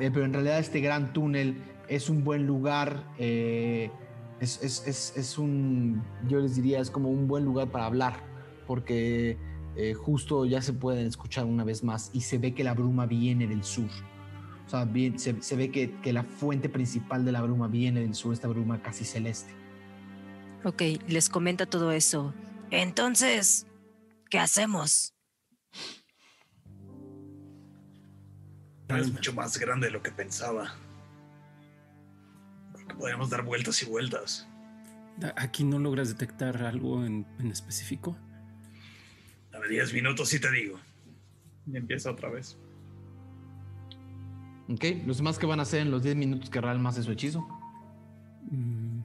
eh, pero en realidad este gran túnel es un buen lugar, eh, es, es- es- es un, yo les diría, es como un buen lugar para hablar, porque eh, justo ya se pueden escuchar una vez más y se ve que la bruma viene del sur. O sea, bien- se, se ve que, que la fuente principal de la bruma viene del sur, esta bruma casi celeste. Ok, les comenta todo eso. Entonces, ¿qué hacemos? Es mucho más grande de lo que pensaba. Creo que podríamos dar vueltas y vueltas. ¿A- ¿Aquí no logras detectar algo en, en específico? Dame 10 minutos y te digo. Y empieza otra vez. ¿Ok? Los demás que van a hacer en los 10 minutos que Real más hace su hechizo. Mm,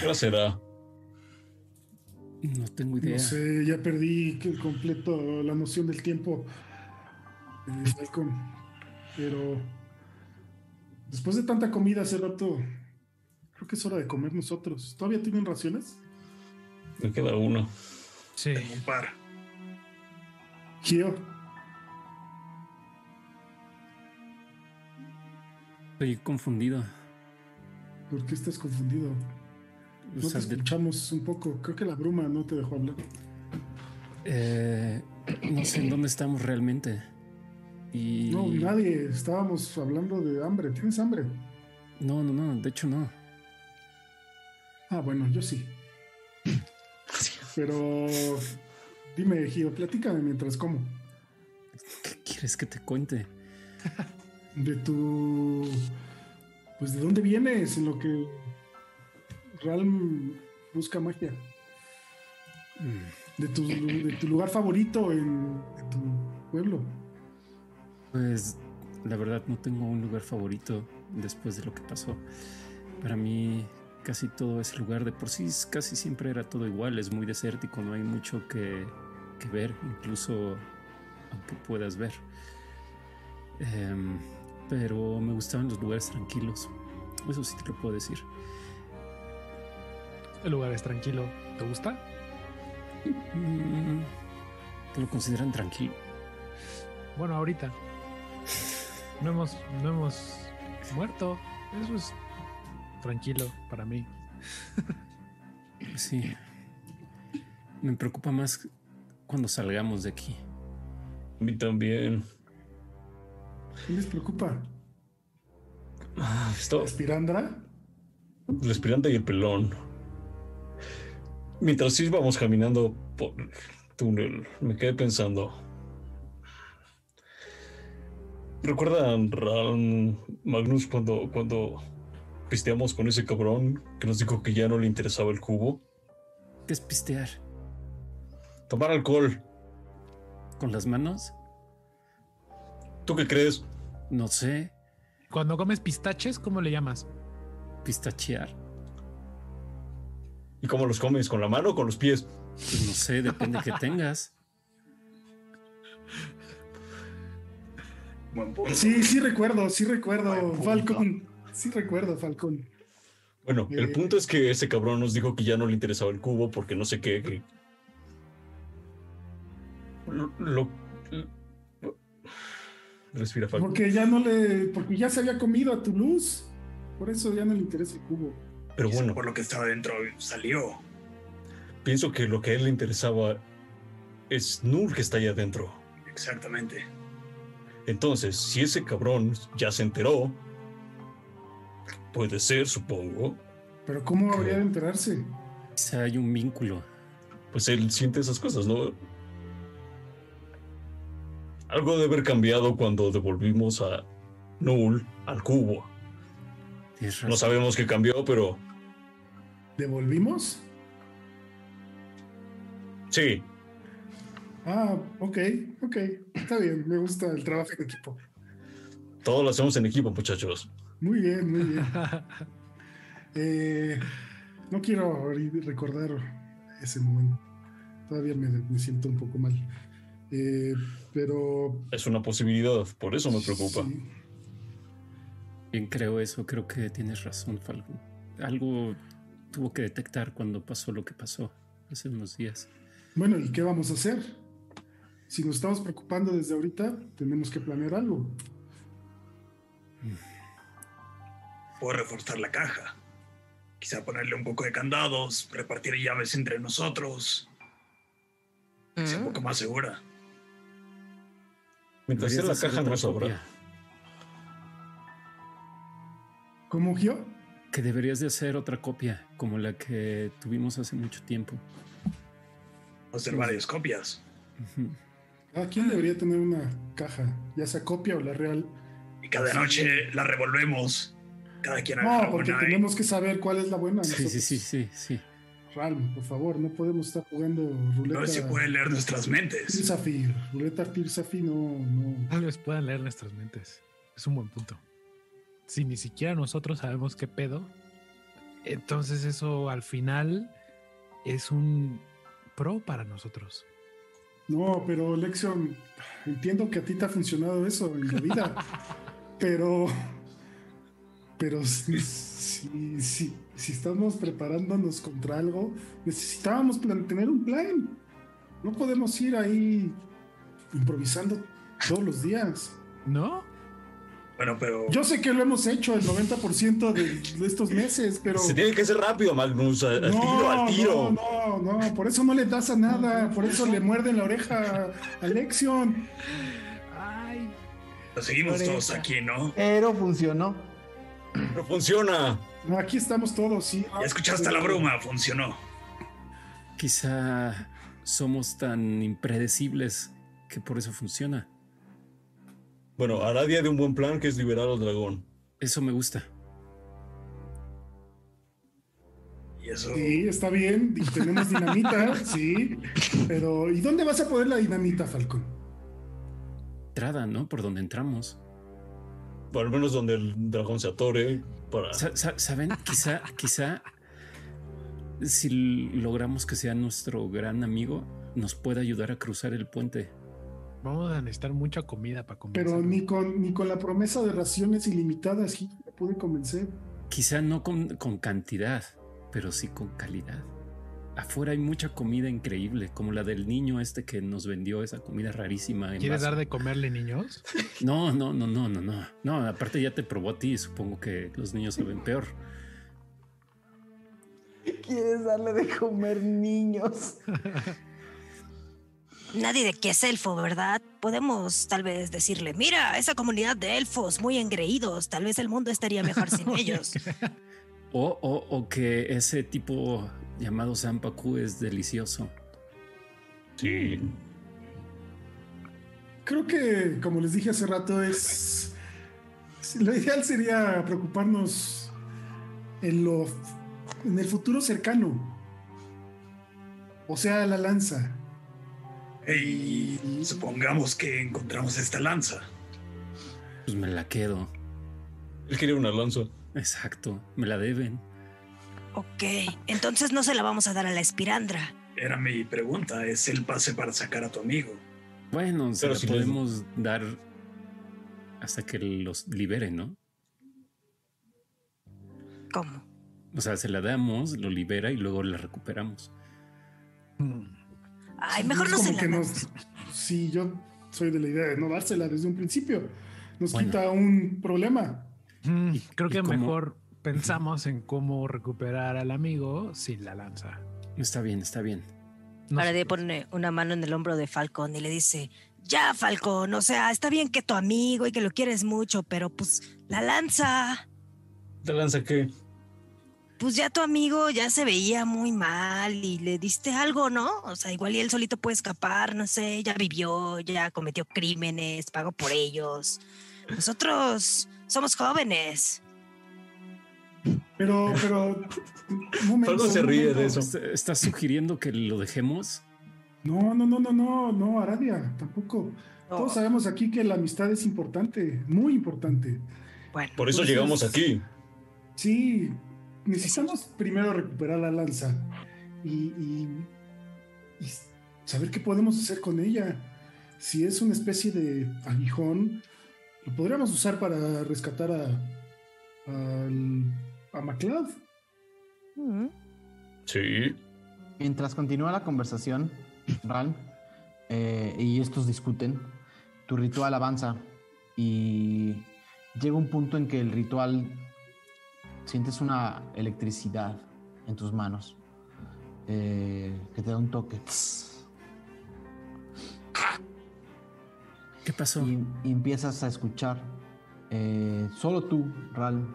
¿Qué hora será? no tengo idea. No sé, ya perdí que- completo la noción del tiempo. Eh, Falcon. Pero después de tanta comida hace rato, creo que es hora de comer nosotros. ¿Todavía tienen raciones? Me queda uno. Sí. Tengo un par. Gio, Estoy confundido. ¿por qué estás confundido? O No sea, te de- escuchamos un poco. Creo que la bruma no te dejó hablar. eh, no sé en dónde estamos realmente. Y... No, nadie. Estábamos hablando de hambre. ¿Tienes hambre? No, no, no, de hecho no. Ah, bueno, yo sí. Pero dime, Gio, platícame mientras como. ¿Qué quieres que te cuente? De tu. Pues de dónde vienes en lo que Realm busca magia. Mm, De tu, de tu lugar favorito en, en tu pueblo. Pues la verdad no tengo un lugar favorito después de lo que pasó. Para mí casi todo ese lugar de por sí casi siempre era todo igual, es muy desértico, no hay mucho que, que ver, incluso aunque puedas ver. Em, pero me gustaban los lugares tranquilos, eso sí te lo puedo decir. El lugar es tranquilo. ¿Te gusta? Mm, ¿Te lo consideran tranquilo? Bueno, ahorita. No hemos, no hemos muerto. Eso es tranquilo para mí. Sí. Me preocupa más cuando salgamos de aquí. A mí también. ¿Qué les preocupa? Ah, Esto, ¿Espirandra? el aspirante y el pelón. Mientras íbamos caminando por el túnel, me quedé pensando. ¿Recuerdan Ran Magnus cuando, cuando pisteamos con ese cabrón que nos dijo que ya no le interesaba el cubo? ¿Qué es pistear? Tomar alcohol. ¿Con las manos? ¿Tú qué crees? No sé. Cuando comes pistaches, ¿cómo le llamas? Pistachear. ¿Y cómo los comes? ¿Con la mano o con los pies? Pues no sé, depende que tengas. Buen punto. Sí, sí recuerdo, sí recuerdo. Falcon. Sí recuerdo, Falcon. Bueno, Eh. el punto es que ese cabrón nos dijo que ya no le interesaba el cubo porque no sé qué. que- Lo, lo- lo- Respira, Falcon. Porque ya no le. Porque ya se había comido a tu luz. Por eso ya no le interesa el cubo. Pero bueno, Por lo que estaba dentro salió. pienso que lo que a él le interesaba es Nur que está ahí adentro. Exactamente. Entonces, si ese cabrón ya se enteró, puede ser, supongo, Pero ¿cómo habría de enterarse? Quizá hay un vínculo. pues él siente esas cosas, ¿no? Algo debe haber cambiado cuando devolvimos a Null al cubo. No sabemos qué cambió, pero ¿Devolvimos? sí, Ah, ok, ok. Está bien, me gusta el trabajo en equipo. todo lo hacemos en equipo, muchachos. Muy bien, muy bien. Eh, no quiero recordar ese momento. Todavía me, me siento un poco mal. Eh, pero. Es una posibilidad, por eso me preocupa. sí. Bien creo eso, creo que tienes razón, Falcon. Algo tuvo que detectar cuando pasó lo que pasó hace unos días. Bueno, ¿y qué vamos a hacer? Si nos estamos preocupando desde ahorita, tenemos que planear algo. Puedo reforzar la caja. Quizá ponerle un poco de candados, repartir llaves entre nosotros. Que sea un Mm. poco más segura. Mientras sea la caja no sobra. copia. ¿Cómo, Gio? Que deberías de hacer otra copia, como la que tuvimos hace mucho tiempo. Hacer varias copias. Cada quien debería tener una caja, ya sea copia o la real. Y cada noche la revolvemos. Cada quien No, porque una y- tenemos que saber cuál es la buena. Sí, sí, nosotros. sí, sí, sí. Ralm, por favor, no podemos estar jugando ruleta. No se puede leer nuestras mentes. Tirsafir. Ruleta Tirsafir no, no. Tal vez puedan leer nuestras mentes. Es un buen punto. Si ni siquiera nosotros sabemos qué pedo, entonces eso al final es un pro para nosotros. No, pero Lexion, entiendo que a ti te ha funcionado eso en la vida, pero, pero si, si, si- si estamos preparándonos contra algo, necesitábamos tener un plan. No podemos ir ahí improvisando todos los días. ¿No? Bueno, pero Yo sé que lo hemos hecho el 90% de, de estos meses, pero... Se tiene que hacer rápido, Magnus, al, tiro, al tiro. No, no, no, por eso no le das a nada, por eso le muerden la oreja a Lexion. Ay, lo seguimos todos aquí, ¿no? Pero funcionó. Pero funciona. No, aquí estamos todos, sí. Ya escuchaste la bruma, funcionó. Quizá somos tan impredecibles que por eso funciona. Bueno, hará día de un buen plan que es liberar al dragón. Eso me gusta. Y eso. Sí, está bien, y tenemos dinamita, sí, pero ¿y dónde vas a poner la dinamita, Falcón? Entrada, ¿no? Por donde entramos. O al menos donde el dragón se atore. Para... Sa- sa- ¿Saben? Quizá, quizá si logramos que sea nuestro gran amigo, nos pueda ayudar a cruzar el puente. Vamos a necesitar mucha comida para comer. Pero ni con, ni con la promesa de raciones ilimitadas, sí, me pude convencer. Quizá no con, con cantidad, pero sí con calidad. Afuera hay mucha comida increíble, como la del niño este que nos vendió esa comida rarísima. En ¿Quieres vaso. dar de comerle niños? No, no, no, no, no, no. No, aparte ya te probó a ti, supongo que los niños saben peor. ¿Quieres darle de comer niños? Nadie de que es elfo, ¿verdad? Podemos tal vez decirle, mira, esa comunidad de elfos muy engreídos, tal vez el mundo estaría mejor sin ellos. O, o, o que ese tipo llamado Sampaku es delicioso. Sí. Creo que, como les dije hace rato, es. Lo ideal sería preocuparnos en lo. en el futuro cercano. O sea, la lanza. Y supongamos que encontramos esta lanza. Pues me la quedo. Él quería una lanza. Exacto, me la deben. ok, entonces no se la vamos a dar a la espirandra. Era mi pregunta. Es el pase para sacar a tu amigo. Bueno, se Pero la si les- podemos dar hasta que los liberen, ¿no? ¿Cómo? O sea, se la damos, lo libera y luego la recuperamos. Mm. Ay, mejor no se como la nos- Sí, yo soy de la idea de no dársela desde un principio. Nos Bueno. quita un problema. Mm, ¿Y- Creo que cómo- mejor pensamos en cómo recuperar al amigo sin la lanza. Está bien, está bien. No Ahora de pone una mano en el hombro de Falcón y le dice, ya Falcón, o sea, está bien que tu amigo y que lo quieres mucho, pero pues la lanza, ¿Te lanza qué? Pues ya tu amigo ya se veía muy mal y le diste algo, ¿no? O sea, igual y él solito puede escapar, no sé, ya vivió, ya cometió crímenes, pagó por ellos. Nosotros somos jóvenes. Pero, pero. Se ríe momento. de eso. ¿Est- ¿Estás sugiriendo que lo dejemos? No, no, no, no, no, no, Aradia, tampoco. No. Todos sabemos aquí que la amistad es importante, muy importante. Bueno, Por eso Entonces- llegamos aquí. Sí, necesitamos primero recuperar la lanza y, y- y saber qué podemos hacer con ella. Si es una especie de aguijón, lo podríamos usar para rescatar a, a MacLeod. Sí. Mientras continúa la conversación, Ral, eh, y estos discuten, tu ritual avanza y llega un punto en que el ritual sientes una electricidad en tus manos eh, que te da un toque. ¿Qué pasó? Y, y empiezas a escuchar, eh, solo tú, Ral.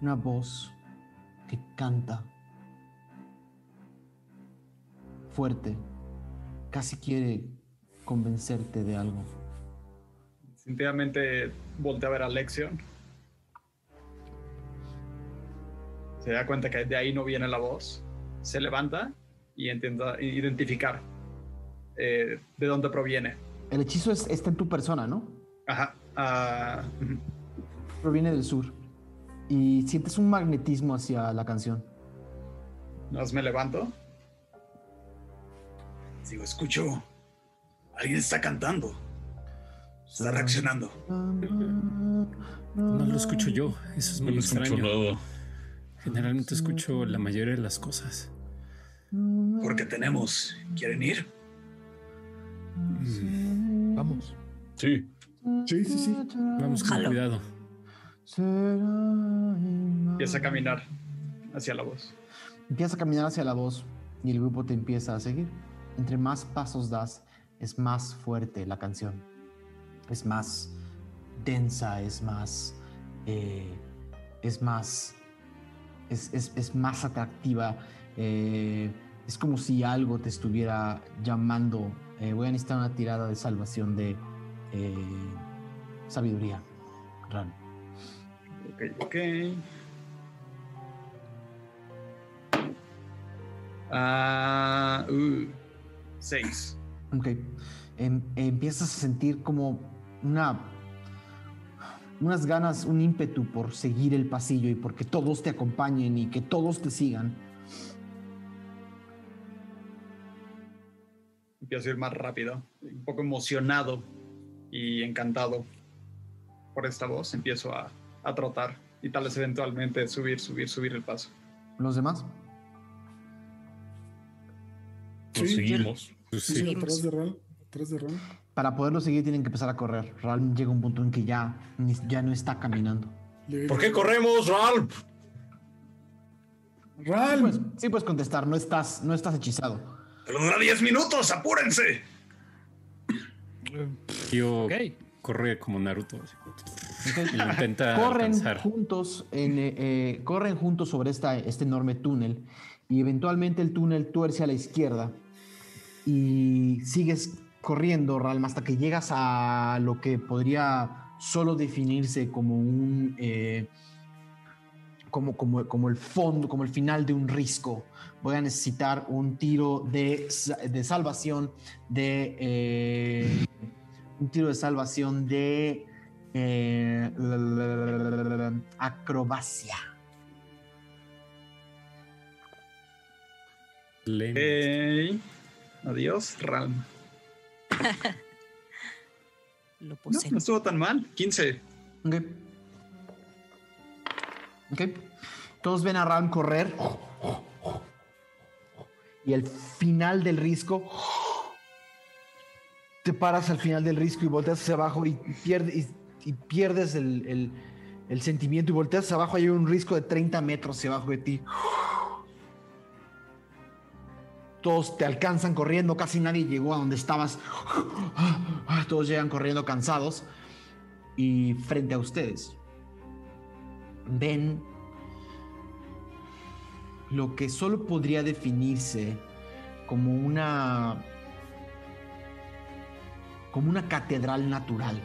Una voz que canta fuerte, casi quiere convencerte de algo. Instintivamente voltea a ver a Lexion. Se da cuenta que de ahí no viene la voz. Se levanta y intenta identificar eh, de dónde proviene. El hechizo es, está en tu persona, ¿no? Ajá. ah. Proviene del sur. Y sientes un magnetismo hacia la canción. Más me levanto. Digo, escucho. Alguien está cantando. Está reaccionando. No lo escucho yo. Eso es No muy lo extraño. Generalmente escucho la mayoría de las cosas. Porque tenemos. ¿Quieren ir? Mm, Vamos. Sí. Sí, sí, sí. Vamos con Jalo. cuidado. Empieza a caminar hacia la voz. Empiezas a caminar hacia la voz y el grupo te empieza a seguir. Entre más pasos das, es más fuerte la canción. Es más densa, es más. eh, es más. Es, es- es más atractiva. eh, es como si algo te estuviera llamando. Eh, voy a necesitar una tirada de salvación de eh, sabiduría. Ran. Ok, ok. Ah, uh, seis. Ok. Em- empiezas a sentir como una. unas ganas, un ímpetu por seguir el pasillo y porque todos te acompañen y que todos te sigan. Empiezo a ir más rápido, un poco emocionado y encantado por esta voz. Empiezo a, a trotar y tal vez eventualmente subir, subir, subir el paso. ¿Los demás? Nos Sí. seguimos. Pues Sí, sí. atrás de Ral. Atrás de Ral. Para poderlo seguir tienen que empezar a correr. Ral llega un punto en que ya, ya no está caminando. ¿Por qué corremos, Ralph? Ral. Pues, sí puedes contestar, no estás, no estás hechizado. Pero dura 10 minutos, apúrense. Yo Ok. corre como Naruto. intenta corren alcanzar. juntos, en, eh, eh, corren juntos sobre esta, este enorme túnel y eventualmente el túnel tuerce a la izquierda y sigues corriendo, Ralm, hasta que llegas a lo que podría solo definirse como un... eh, como, como, como el fondo, como el final de un risco. Voy a necesitar un tiro de, de salvación de... eh, un tiro de salvación de... eh, la- la- la- acrobacia. Ok. Adiós, Ralm. lo No, no estuvo tan mal. 15. Ok. Ok. Todos ven a Ram correr. Y al final del risco. Te paras al final del risco y volteas hacia abajo y, pierde- y- y pierdes el- el sentimiento y volteas hacia abajo. Hay un risco de 30 metros hacia abajo de ti. Todos te alcanzan corriendo, casi nadie llegó a donde estabas. Todos llegan corriendo cansados. Y frente a ustedes ven lo que solo podría definirse como una como una catedral natural.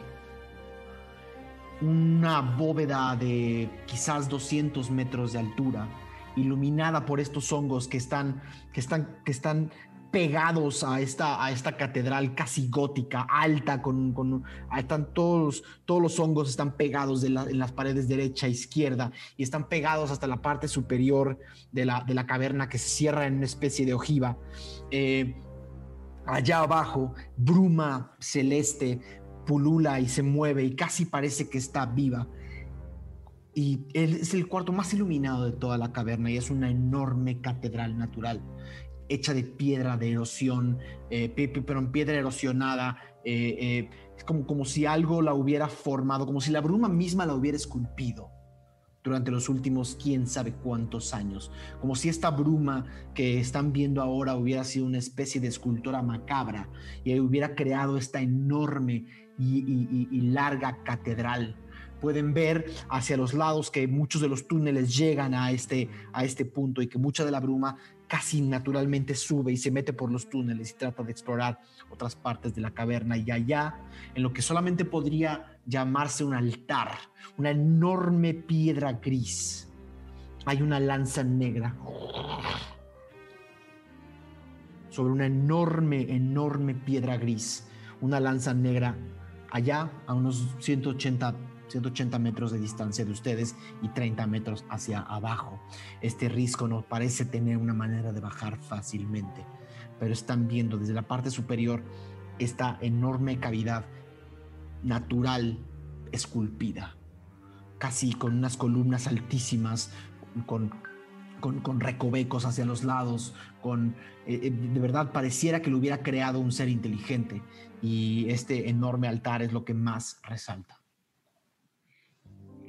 Una bóveda de quizás 200 metros de altura, iluminada por estos hongos que están, que están, que están pegados a esta, a esta catedral casi gótica, alta, con, con- están todos, todos los hongos están pegados de en las paredes derecha e izquierda y están pegados hasta la parte superior de la, de la caverna que se cierra en una especie de ojiva. Eh, allá abajo, bruma celeste pulula y se mueve y casi parece que está viva. Y es el cuarto más iluminado de toda la caverna y es una enorme catedral natural hecha de piedra de erosión, eh, pero en piedra erosionada. eh, eh, es como, como si algo la hubiera formado, como si la bruma misma la hubiera esculpido durante los últimos quién sabe cuántos años. Como si esta bruma que están viendo ahora hubiera sido una especie de escultura macabra y hubiera creado esta enorme y- y larga catedral. Pueden ver hacia los lados que muchos de los túneles llegan a este, a este punto y que mucha de la bruma casi naturalmente sube y se mete por los túneles y trata de explorar otras partes de la caverna y allá, en lo que solamente podría llamarse un altar, una enorme piedra gris. Hay una lanza negra sobre una enorme, enorme piedra gris. Una lanza negra allá a unos 180, 180 metros de distancia de ustedes y 30 metros hacia abajo. Este risco no parece tener una manera de bajar fácilmente, pero están viendo desde la parte superior esta enorme cavidad natural esculpida, casi con unas columnas altísimas, con, con, recovecos hacia los lados, con eh, eh, de verdad pareciera que lo hubiera creado un ser inteligente y este enorme altar es lo que más resalta.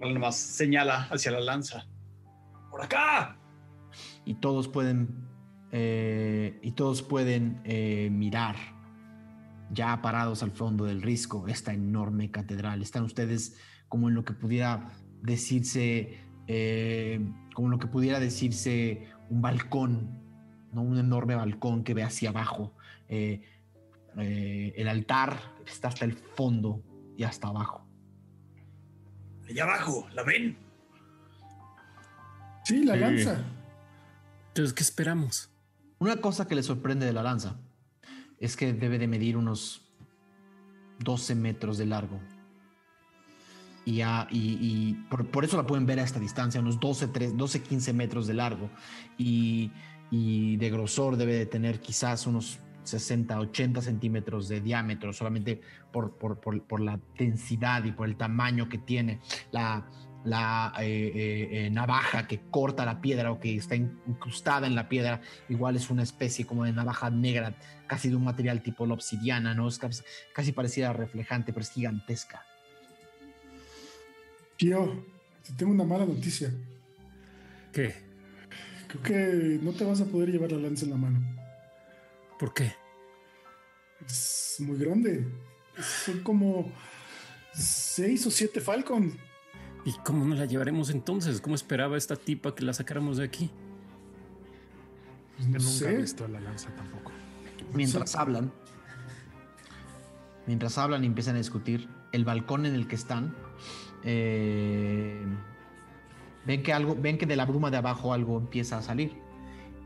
Nomás señala hacia la lanza. ¡Por acá! y todos pueden eh, y todos pueden eh, mirar ya parados al fondo del risco esta enorme catedral están ustedes como en lo que pudiera decirse eh, como en lo que pudiera decirse un balcón no un enorme balcón que ve hacia abajo el altar está hasta el fondo y hasta abajo Allá abajo, ¿la ven? Sí, la Sí. lanza. Entonces, ¿qué esperamos? Una cosa que le sorprende de la lanza es que debe de medir unos 12 metros de largo. Y, ya- y- y por, por eso la pueden ver a esta distancia, unos 12, 3, 12 15 metros de largo. Y, y de grosor debe de tener quizás unos 60, 80 centímetros de diámetro, solamente por, por- por- por la densidad y por el tamaño que tiene. La, la eh, eh, eh, navaja que corta la piedra o que está incrustada en la piedra, igual es una especie como de navaja negra, casi de un material tipo la obsidiana, ¿no? Es casi, casi parecida reflejante, pero es gigantesca. Tío, te tengo una mala noticia. ¿Qué? Creo que no te vas a poder llevar la lanza en la mano. ¿Por qué? Es muy grande. Son como seis o siete Falcon. ¿Y cómo nos la llevaremos entonces? ¿Cómo esperaba esta tipa que la sacáramos de aquí? Pues No nunca sé. he visto la lanza tampoco. Mientras hablan, mientras hablan y empiezan a discutir, el balcón en el que están, eh, ven que algo, ven que de la bruma de abajo algo empieza a salir.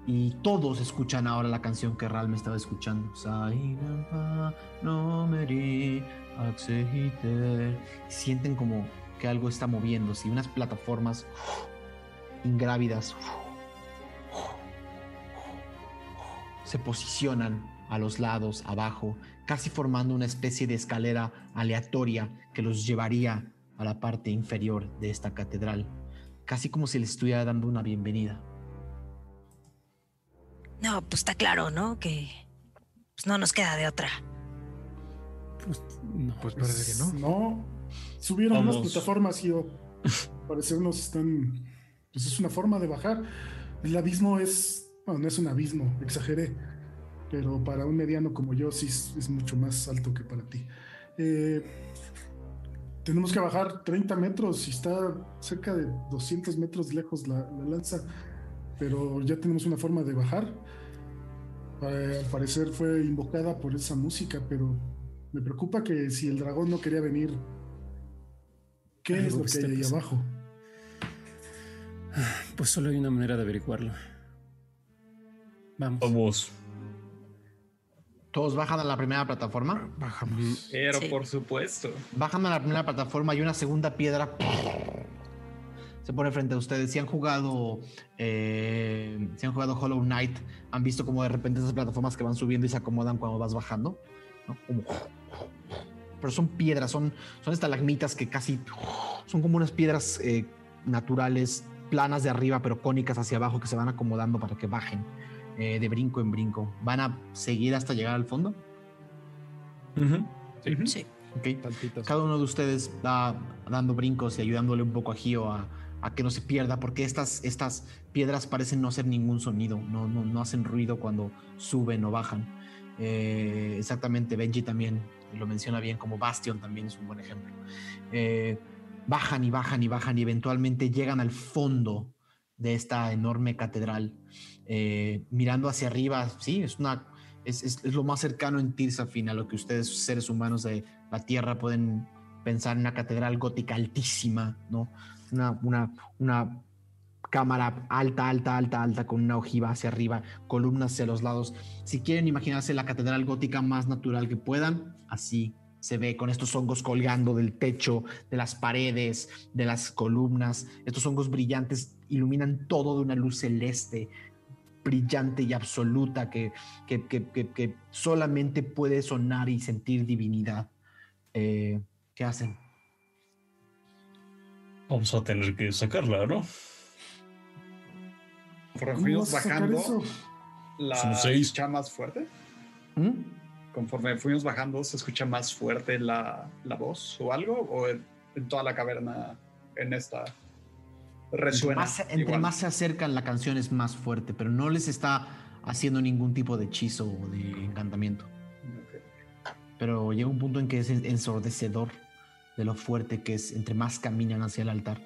Y todos escuchan ahora la canción que Ral me estaba escuchando. Sienten como que algo está moviéndose y unas plataformas ingrávidas se posicionan a los lados, abajo, casi formando una especie de escalera aleatoria que los llevaría a la parte inferior de esta catedral, casi como si les estuviera dando una bienvenida. No, pues está claro, ¿no? Que pues no nos queda de otra. Pues no. Pues parece que no. No, subieron unas Vamos. plataformas y parecer nos están. Pues es una forma de bajar. El abismo es. Bueno, no es un abismo, exageré. Pero para un mediano como yo, sí es, es mucho más alto que para ti. Eh, tenemos que bajar 30 metros y está cerca de 200 metros lejos la, la lanza. Pero ya tenemos una forma de bajar. Eh, al parecer fue invocada por esa música, pero me preocupa que si el dragón no quería venir, ¿qué Algo es lo que que hay ahí pasando. abajo? Pues solo hay una manera de averiguarlo. Vamos. Vamos. Todos bajan a la primera plataforma. Bajamos. Pero Sí. por supuesto. Bajan a la primera plataforma y una segunda piedra se pone frente a ustedes. Si han jugado, eh, si han jugado Hollow Knight, han visto como de repente esas plataformas que van subiendo y se acomodan cuando vas bajando. ¿no? Como- pero son piedras, son, son estalagmitas que casi son como unas piedras eh, naturales, planas de arriba, pero cónicas hacia abajo que se van acomodando para que bajen eh, de brinco en brinco. ¿Van a seguir hasta llegar al fondo? Ujú. Sí. Ok. Saltitos. Cada uno de ustedes va dando brincos y ayudándole un poco a Gio a, a que no se pierda, porque estas, estas piedras parecen no hacer ningún sonido, no, no, no hacen ruido cuando suben o bajan. Eh, exactamente, Benji también lo menciona bien, como Bastion también es un buen ejemplo. Eh, bajan y bajan y bajan y eventualmente llegan al fondo de esta enorme catedral, eh, mirando hacia arriba, sí, es una... Es, es- es lo más cercano en Tirsafin a lo que ustedes, seres humanos de la Tierra, pueden pensar en una catedral gótica altísima, ¿no? Una, una, una cámara alta, alta, alta, alta, con una ojiva hacia arriba, columnas hacia los lados. Si quieren imaginarse la catedral gótica más natural que puedan, así se ve con estos hongos colgando del techo, de las paredes, de las columnas. Estos hongos brillantes iluminan todo de una luz celeste, brillante y absoluta que, que, que- que- solamente puede sonar y sentir divinidad. Eh, ¿Qué hacen? Vamos a tener que sacarla, ¿no? Conforme ¿Cómo fuimos vas a sacar bajando, eso? la seis. escucha más fuerte. ¿Mm? Conforme fuimos bajando, ¿se escucha más fuerte la, la voz o algo? ¿O en, en toda la caverna, en esta, Entre, resuena? más, entre más se acercan, la canción es más fuerte, pero no les está haciendo ningún tipo de hechizo o de encantamiento. Pero llega un punto en que es en- ensordecedor de lo fuerte que es entre más caminan hacia el altar.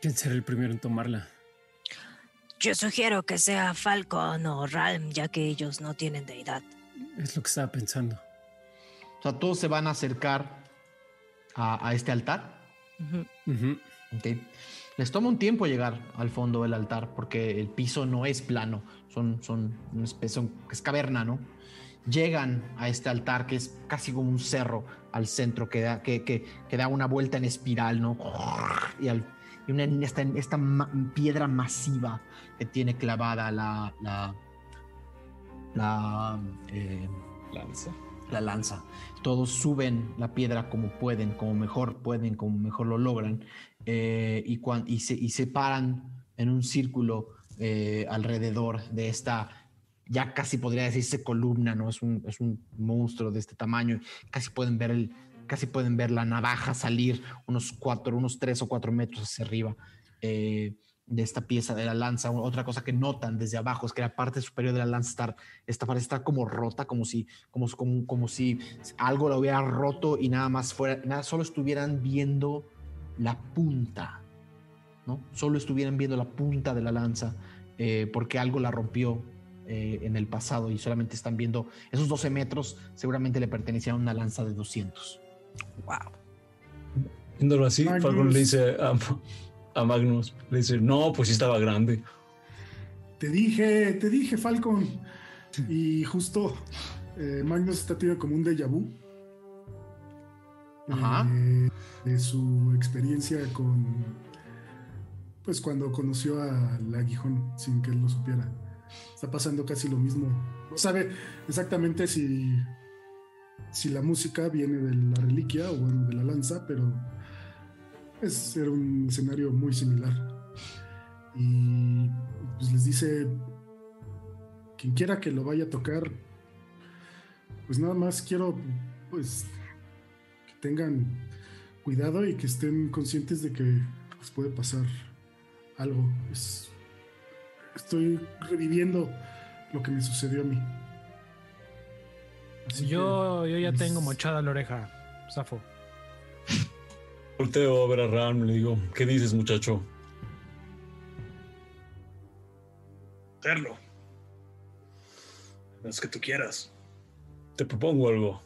¿Quién será el primero en tomarla? Yo sugiero que sea Falcon o Ralm, ya que ellos no tienen deidad. Es lo que estaba pensando. O sea, todos se van a acercar a, a este altar. Ujú. Ujú. Ok. Les toma un tiempo llegar al fondo del altar porque el piso no es plano, son, son una especie, son- es caverna, ¿no? Llegan a este altar que es casi como un cerro al centro que da, que, que- que da una vuelta en espiral, ¿no? Y, al- y una, esta, esta ma- piedra masiva que tiene clavada la, la, la, eh, Lanza. la lanza. Todos suben la piedra como pueden, como mejor pueden, como mejor lo logran, eh, y, cuan- y, se, y se paran en un círculo eh, alrededor de esta, ya casi podría decirse columna, ¿no? Es un, es un monstruo de este tamaño, casi pueden ver el, casi pueden ver la navaja salir unos cuatro, unos tres o cuatro metros hacia arriba. eh, de esta pieza de la lanza. Otra cosa que notan desde abajo es que la parte superior de la lanza está, esta parece estar como rota, como si, como, como, como si algo lo hubiera roto y nada más fuera, nada, solo estuvieran viendo la punta, ¿no? Solo estuvieran viendo la punta de la lanza eh, porque algo la rompió eh, en el pasado y solamente están viendo esos 12 metros, seguramente le pertenecían a una lanza de 200. Wow. Viéndolo así, Magnus. Falcon le dice a, a Magnus, le dice, no, pues sí estaba grande. Te dije, te dije, Falcon. Y justo eh, Magnus está teniendo como un déjà vu. Ajá. eh, de su experiencia con. Pues cuando conoció al aguijón sin que él lo supiera. Está pasando casi lo mismo. No sabe exactamente si, si la música viene de la reliquia o bueno, de la lanza, pero es era un escenario muy similar. Y pues les dice, quien quiera que lo vaya a tocar, pues nada más quiero pues que tengan cuidado y que estén conscientes de que les puede pasar algo. Es- estoy reviviendo lo que me sucedió a mí. Así Yo, yo ya pues- tengo mochada la oreja, Safo. Volteo a ver a Ram y le digo, ¿qué dices, muchacho? Hacerlo. Lo que tú quieras. Te propongo algo.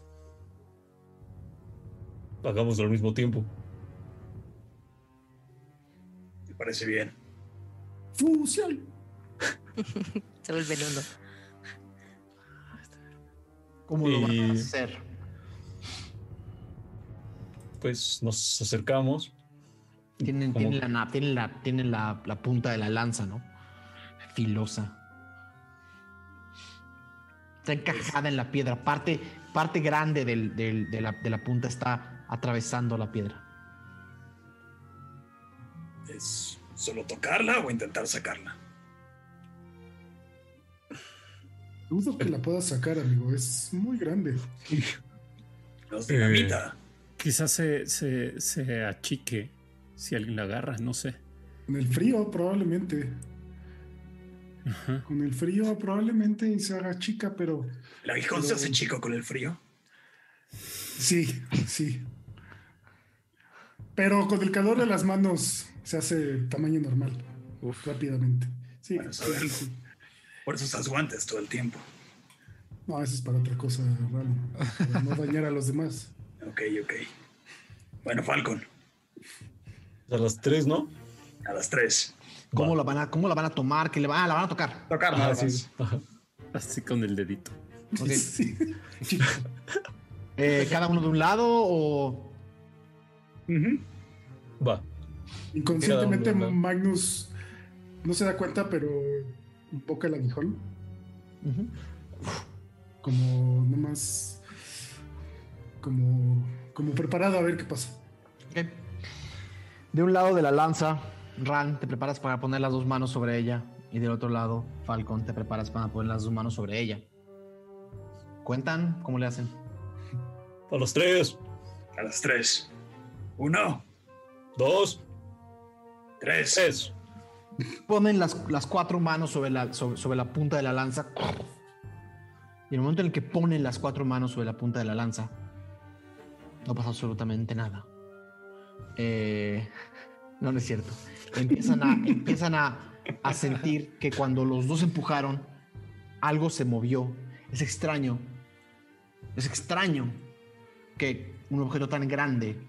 Hagámoslo al mismo tiempo. Me parece bien. Fusión. Se vuelve en uno. ¿Cómo lo van a hacer? Pues nos acercamos. Tienen, la, tienen, la, tienen la, la punta de la lanza, ¿no? Filosa. Está encajada en la piedra. Parte, parte grande del- del- de, la, de la punta está atravesando la piedra. ¿Es solo tocarla o intentar sacarla? Dudo que la puedas sacar, amigo. Es muy grande. No es dinamita. Quizás se, se, se achique si alguien la agarra, no sé. Con el frío, probablemente. Ajá. Con el frío, probablemente se haga chica, pero ¿El aguijón se hace chico con el frío? sí, sí. Pero con el calor de las manos se hace tamaño normal. Rápidamente. Sí, sí, sí. Por eso usas guantes todo el tiempo. No, eso es para otra cosa, Ral. Para no dañar a los demás. Ok, ok. Bueno, Falcon, A las tres, ¿no? a las tres. ¿Cómo Va. la, van a, ¿Cómo la van a tomar? ¿Que le van, ah, la van a tocar? Tocar Ajá, nada sí. más. Ajá. Así con el dedito. Sí. Eh, ¿Cada uno de un lado o...? Va. Inconscientemente. Magnus no se da cuenta, pero invoca el aguijón. Como nomás. Como. Como preparado a ver qué pasa. Ok. De un lado de la lanza, Ran, te preparas para poner las dos manos sobre ella. Y del otro lado, Falcon, te preparas para poner las dos manos sobre ella. ¿Cuentan? ¿Cómo le hacen? A las tres, A las tres. Uno, dos, tres. tres. Ponen las, las cuatro manos sobre la, sobre, sobre la punta de la lanza. Y en el momento en el que ponen las cuatro manos sobre la punta de la lanza, no pasa absolutamente nada. Eh, no, no es cierto. Empiezan a, empiezan a, a sentir que cuando los dos empujaron, algo se movió. Es extraño. Es extraño que un objeto tan grande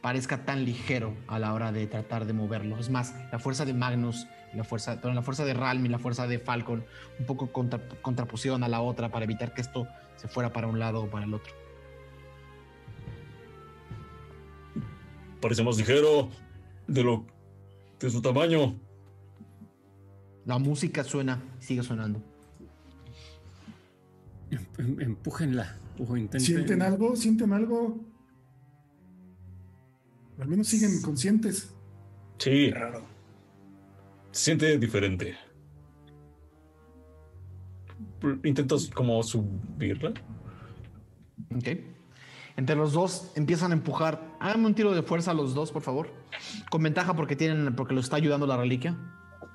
parezca tan ligero a la hora de tratar de moverlo. Es más, la fuerza de Magnus, la fuerza, perdón, la fuerza de Ralm y la fuerza de Falcon un poco contra, contrapusieron a la otra para evitar que esto se fuera para un lado o para el otro. Parece más ligero de lo de su tamaño. La música suena, sigue sonando. Em- em- Empújenla o intenten. ¿Sienten algo? ¿Sienten algo? Al menos siguen conscientes. Sí, Qué raro. se siente diferente. Intentas como subirla. Ok. Entre los dos empiezan a empujar. Háganme un tiro de fuerza a los dos, por favor. Con ventaja porque tienen, porque los está ayudando la reliquia.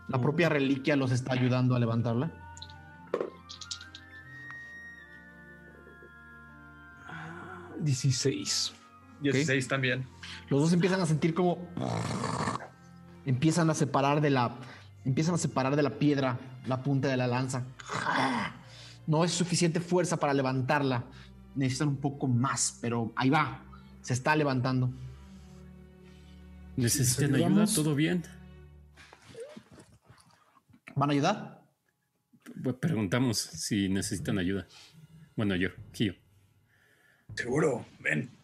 La propia reliquia los está ayudando a levantarla. 16. 16 también. Los dos empiezan a sentir como empiezan a separar de la empiezan a separar de la piedra la punta de la lanza. No es suficiente fuerza para levantarla. Necesitan un poco más, pero ahí va. Se está levantando. ¿Necesitan ¿Nos ayuda? ¿Todo bien? ¿Van a ayudar? Pues preguntamos si necesitan ayuda. Bueno, yo, Kio. Seguro, ven.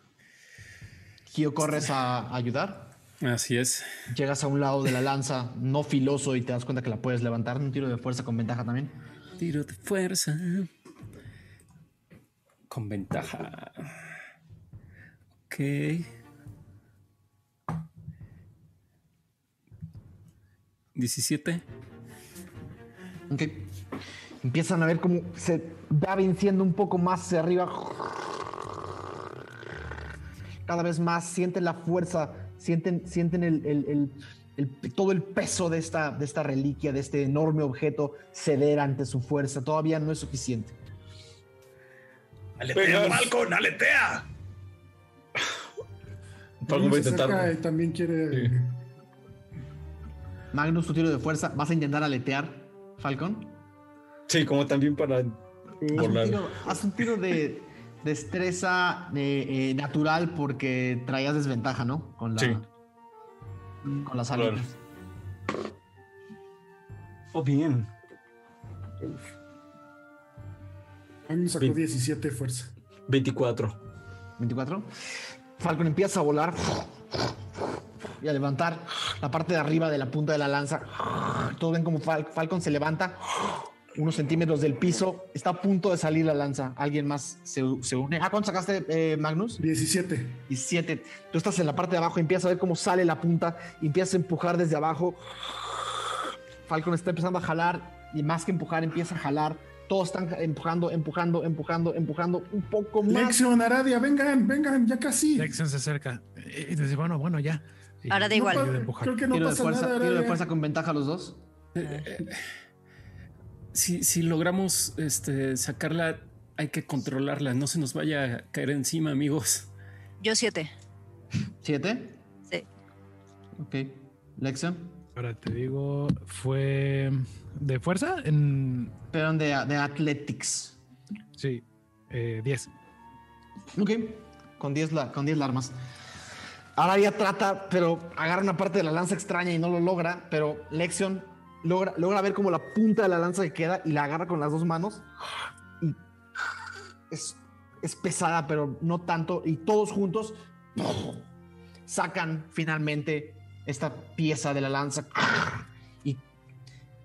Gio, corres a ayudar. Así es. Llegas a un lado de la lanza, no filoso, y te das cuenta que la puedes levantar. Un tiro de fuerza con ventaja también. Tiro de fuerza. Con ventaja. Ok. ¿17? Ok. Empiezan a ver cómo se va venciendo un poco más hacia arriba. Cada vez más sienten la fuerza, sienten, sienten el, el- el- el- todo el peso de esta, de esta reliquia, de este enorme objeto ceder ante su fuerza. Todavía no es suficiente. ¡Aletea, Falcon! ¡Aletea! Falcon va a intentar. también quiere. Magnus, tu tiro de fuerza. ¿Vas a intentar aletear, Falcon? Sí, como también para Haz un volar. tiro, haz un tiro de destreza eh, eh, natural porque traías desventaja, ¿no? Con la, Sí. con las alitas. Oh, bien. Magnus sacó Ve- 17 de fuerza. 24. 24. Falcon empieza a volar y a levantar la parte de arriba de la punta de la lanza. Todos ven como Fal- Falcon se levanta unos centímetros del piso. Está a punto de salir la lanza. Alguien más se, se une. Ah, ¿cuánto sacaste, eh, Magnus? 17. 17. Tú estás en la parte de abajo empiezas a ver cómo sale la punta empiezas a empujar desde abajo. Falcon está empezando a jalar y más que empujar, empieza a jalar. Todos están empujando, empujando, empujando, empujando un poco más. Lexion, Aradia, vengan, vengan, ya casi. Lexion se acerca. Y dice, bueno, bueno, ya. Ahora da No igual. empujar. Creo que no tiro, de fuerza, nada, tiro de fuerza con ventaja los dos. Si, si logramos este, sacarla, hay que controlarla. No se nos vaya a caer encima, amigos. Yo siete. ¿Siete? Sí. Ok. Lexion. Ahora te digo, fue de fuerza en. Pero de, de Athletics. Sí, eh, 10. Ok. Con 10 la, con 10 la armas. Ahora ya trata, pero agarra una parte de la lanza extraña y no lo logra. Pero Lexion logra, logra ver como la punta de la lanza que queda y la agarra con las dos manos. Y es, es pesada, pero no tanto. Y todos juntos sacan finalmente esta pieza de la lanza. Y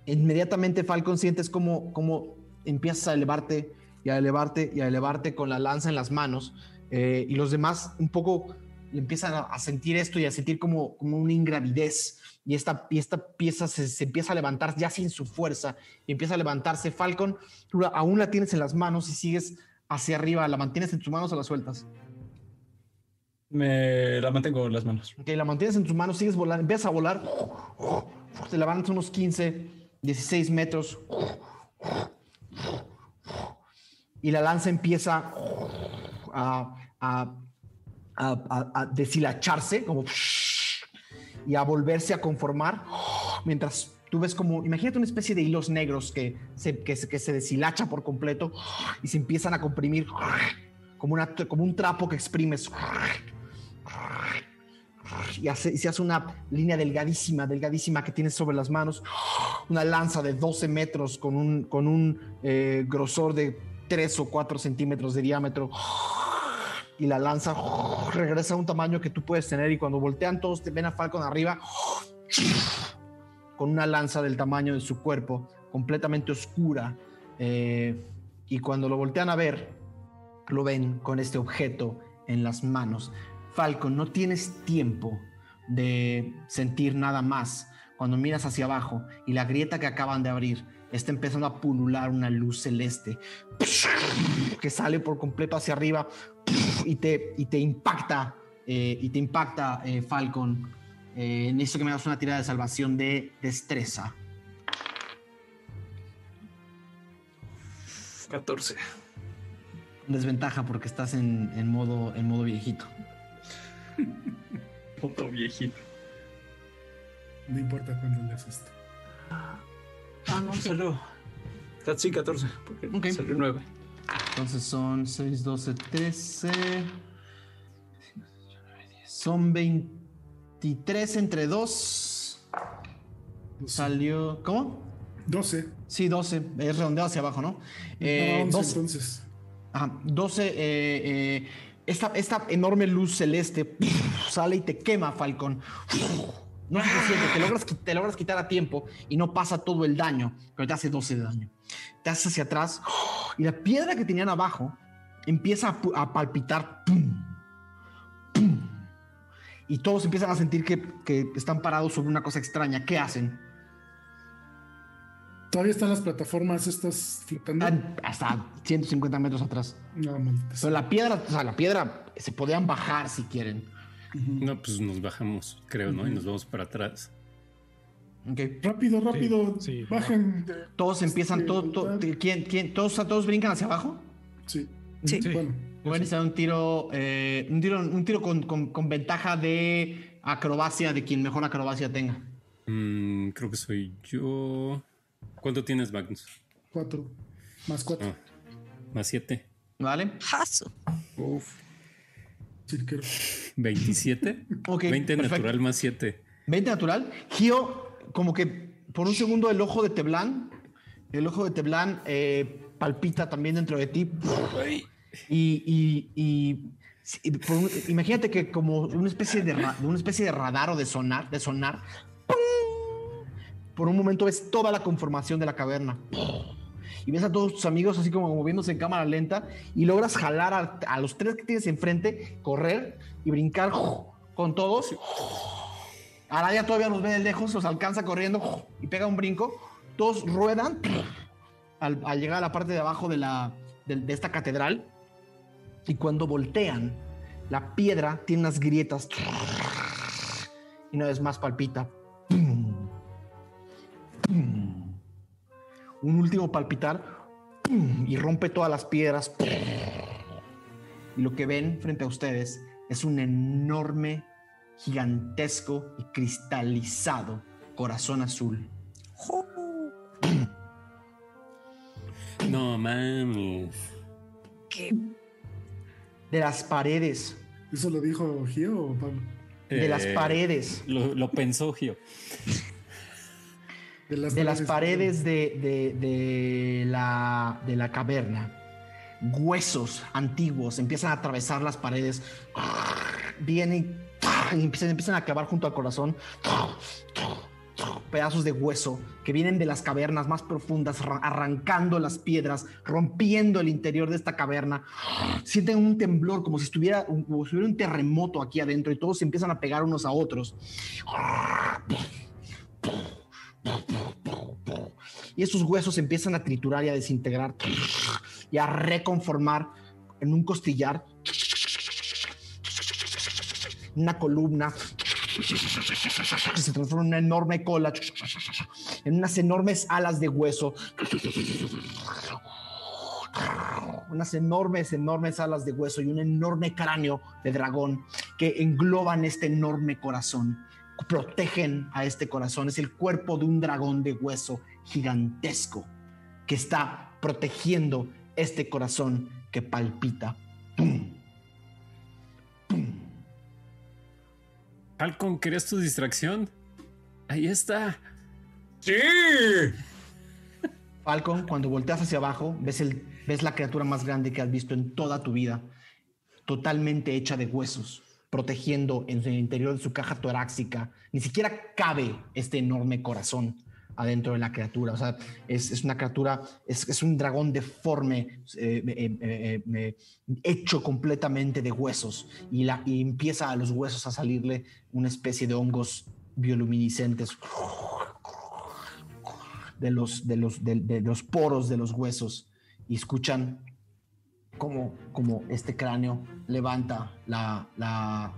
inmediatamente Falcon sientes como, como empiezas a elevarte y a elevarte y a elevarte con la lanza en las manos. eh, y los demás un poco empiezan a, sentir esto y a sentir como, como una ingravidez. Y esta, y esta pieza se, se empieza a levantar ya sin su fuerza y empieza a levantarse. Falcon, tú aún la tienes en las manos y sigues hacia arriba. ¿La mantienes en tus manos o la sueltas? Me la mantengo en las manos. Ok, la mantienes en tus manos, sigues volando, empiezas a volar, te levantas unos 15, 16 metros y la lanza empieza a, a, a, a- a deshilacharse como y a volverse a conformar mientras tú ves como, imagínate una especie de hilos negros que se, que se, que se deshilacha por completo y se empiezan a comprimir como, una, como un trapo que exprimes y, hace- y se hace una línea delgadísima, delgadísima que tienes sobre las manos, una lanza de 12 metros con un, con un eh, grosor de 3 o 4 centímetros de diámetro. Y la lanza regresa a un tamaño que tú puedes tener y cuando voltean todos te ven a Falcon arriba con una lanza del tamaño de su cuerpo, completamente oscura. eh, y cuando lo voltean a ver, lo ven con este objeto en las manos. Falcon, no tienes tiempo de sentir nada más cuando miras hacia abajo y la grieta que acaban de abrir está empezando a pulular una luz celeste que sale por completo hacia arriba y te, y te impacta eh, y te impacta eh, Falcon. Eh, necesito que me hagas una tirada de salvación de destreza. 14. Desventaja porque estás en, en modo, en modo viejito. Puto viejito. No importa cuándo le esto. Ah, no, salió. Sí, 14. Porque Ok. salió 9. Entonces son 6, 12, 13. Son 23 entre 2. Salió. ¿Cómo? 12. Sí, 12. Es redondeado hacia abajo, ¿no? Eh, Ah, 11 12, entonces. Ajá, 12. eh, eh, esta, esta enorme luz celeste sale y te quema, Falcon. No es suficiente, te logras, te logras quitar a tiempo y no pasa todo el daño, pero te hace 12 de daño. Te haces hacia atrás y la piedra que tenían abajo empieza a, palpitar. ¡Pum! ¡Pum! Y todos empiezan a sentir que, que están parados sobre una cosa extraña. ¿Qué hacen? Todavía están las plataformas estas flotando. Están hasta 150 metros atrás. No, Pero la piedra, o sea, la piedra se podían bajar si quieren. No, pues nos bajamos, creo, ¿no? Y nos vamos para atrás. Ok. Rápido, rápido. sí. Bajen. de- Todos empiezan, Sí, todo. ¿quién, quién, todos, todos brincan hacia abajo. Sí. Sí. Bueno, Pueden hacer un tiro, eh, un tiro, un tiro con, con- con ventaja de acrobacia de quien mejor acrobacia tenga. Mm, creo que soy yo. ¿Cuánto tienes, Magnus? cuatro. Más cuatro. Ah, más 7. ¿Vale? Jaso. Cirquero. 27. Ok, 20 perfecto. natural más 7. 20 natural. Gio, como que por un segundo el ojo de Teblán, el ojo de Teblán eh, palpita también dentro de ti. Y, y- y- y por un- imagínate que como una especie de, ra- una especie de radar o de sonar, de sonar. ¡pum! Por un momento ves toda la conformación de la caverna. Y ves a todos tus amigos así como moviéndose en cámara lenta y logras jalar a, los tres que tienes enfrente, correr y brincar con todos. Araya todavía los ve de lejos, los alcanza corriendo y pega un brinco. Todos ruedan al, llegar a la parte de abajo de, la, de, de esta catedral. Y cuando voltean, la piedra tiene unas grietas. Y una vez más palpita. Pum. Un último palpitar. Pum. Y rompe todas las piedras. Y lo que ven frente a ustedes es un enorme gigantesco y cristalizado corazón azul. No mames. ¿Qué? De las paredes, ¿Eso lo dijo Gio o Pablo? de las Eh, paredes, Lo, lo pensó Gio. De las, de las paredes de, de- la, de la caverna. Huesos antiguos empiezan a atravesar las paredes. Vienen y empiezan, empiezan a clavar junto al corazón. Pedazos de hueso que vienen de las cavernas más profundas, ra- arrancando las piedras, rompiendo el interior de esta caverna. Sienten un temblor como si estuviera un, como si hubiera un terremoto aquí adentro y todos se empiezan a pegar unos a otros. Y esos huesos empiezan a triturar y a desintegrar y a reconformar en un costillar, una columna que se transforma en una enorme cola, en unas enormes alas de hueso, unas enormes, enormes alas de hueso y un enorme cráneo de dragón que engloban este enorme corazón, protegen a este corazón. Es el cuerpo de un dragón de hueso gigantesco que está protegiendo este corazón que palpita. ¡Pum! ¡Pum! Falcon, ¿querías tu distracción? Ahí está. ¡Sí! Falcon, cuando volteas hacia abajo, ves, el, ves la criatura más grande que has visto en toda tu vida, totalmente hecha de huesos, protegiendo en el interior de su caja torácica. Ni siquiera cabe este enorme corazón adentro de la criatura. O sea, es, una criatura, es, un dragón deforme, eh, eh, eh, hecho completamente de huesos. Y, la, empieza a los huesos a salirle una especie de hongos bioluminiscentes de los, de los, de los poros de los huesos y escuchan como, como este cráneo levanta la, la,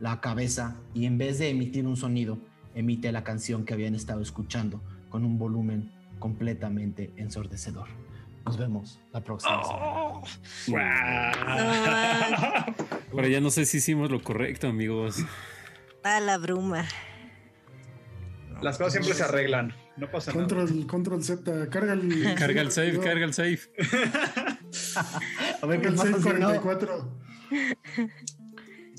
la cabeza y en vez de emitir un sonido, emite la canción que habían estado escuchando con un volumen completamente ensordecedor. Nos vemos la próxima semana. Pero ya no sé si hicimos lo correcto, amigos. A la bruma. Las cosas siempre se arreglan. No pasa nada. Control, control Z, carga el. Carga el save, carga el save. A ver qué el pasa si no. 644.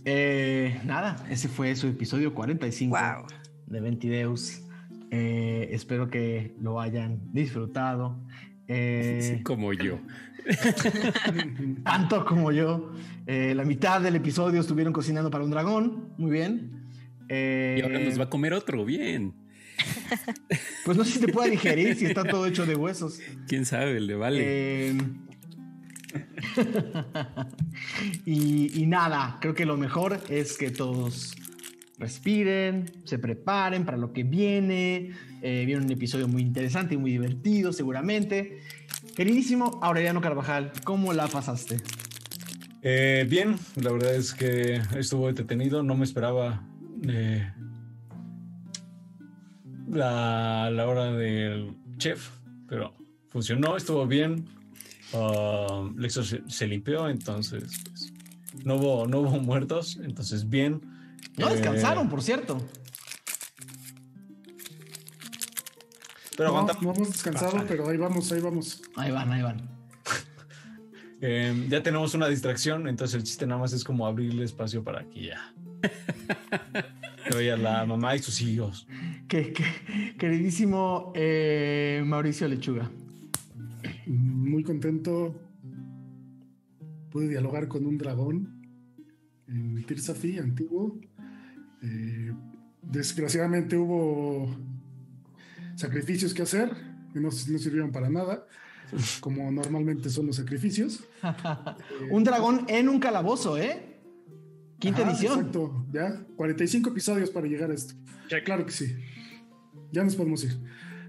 Eh, nada, ese fue su episodio 45 Wow. de Ventideus. Eh, espero que lo hayan disfrutado. Eh, como yo. tanto como yo. Eh, la mitad del episodio estuvieron cocinando para un dragón. Muy bien. Eh, y ahora nos va a comer otro. Bien. Pues no sé si te puede digerir si está todo hecho de huesos. Quién sabe, le vale. Y, nada, creo que lo mejor es que todos respiren, se preparen para lo que viene. Eh, viene un episodio muy interesante y muy divertido, seguramente. Queridísimo Aureliano Carvajal, ¿cómo la pasaste? Eh, bien, la verdad es que estuvo entretenido, no me esperaba eh, la hora del chef, pero funcionó, estuvo bien. Uh, Lexo se, se limpió, entonces pues, no, hubo, no hubo muertos, entonces bien. No Eh, descansaron, por cierto. Pero no, aguantamos. no hemos descansado, pero ahí vamos, ahí vamos. Ahí van, ahí van. Eh, ya tenemos una distracción, entonces el chiste nada más es como abrirle espacio para que ya. vaya la mamá y sus hijos. Que, que- queridísimo eh, Mauricio Lechuga. Muy contento. Pude dialogar con un dragón en Tirsafi antiguo. Eh, desgraciadamente hubo sacrificios que hacer que no, no sirvieron para nada, como normalmente son los sacrificios. Un dragón en un calabozo, ¿eh? Quinta Ajá, edición. Exacto, ya 45 episodios para llegar a esto. Claro que sí. Ya nos podemos ir.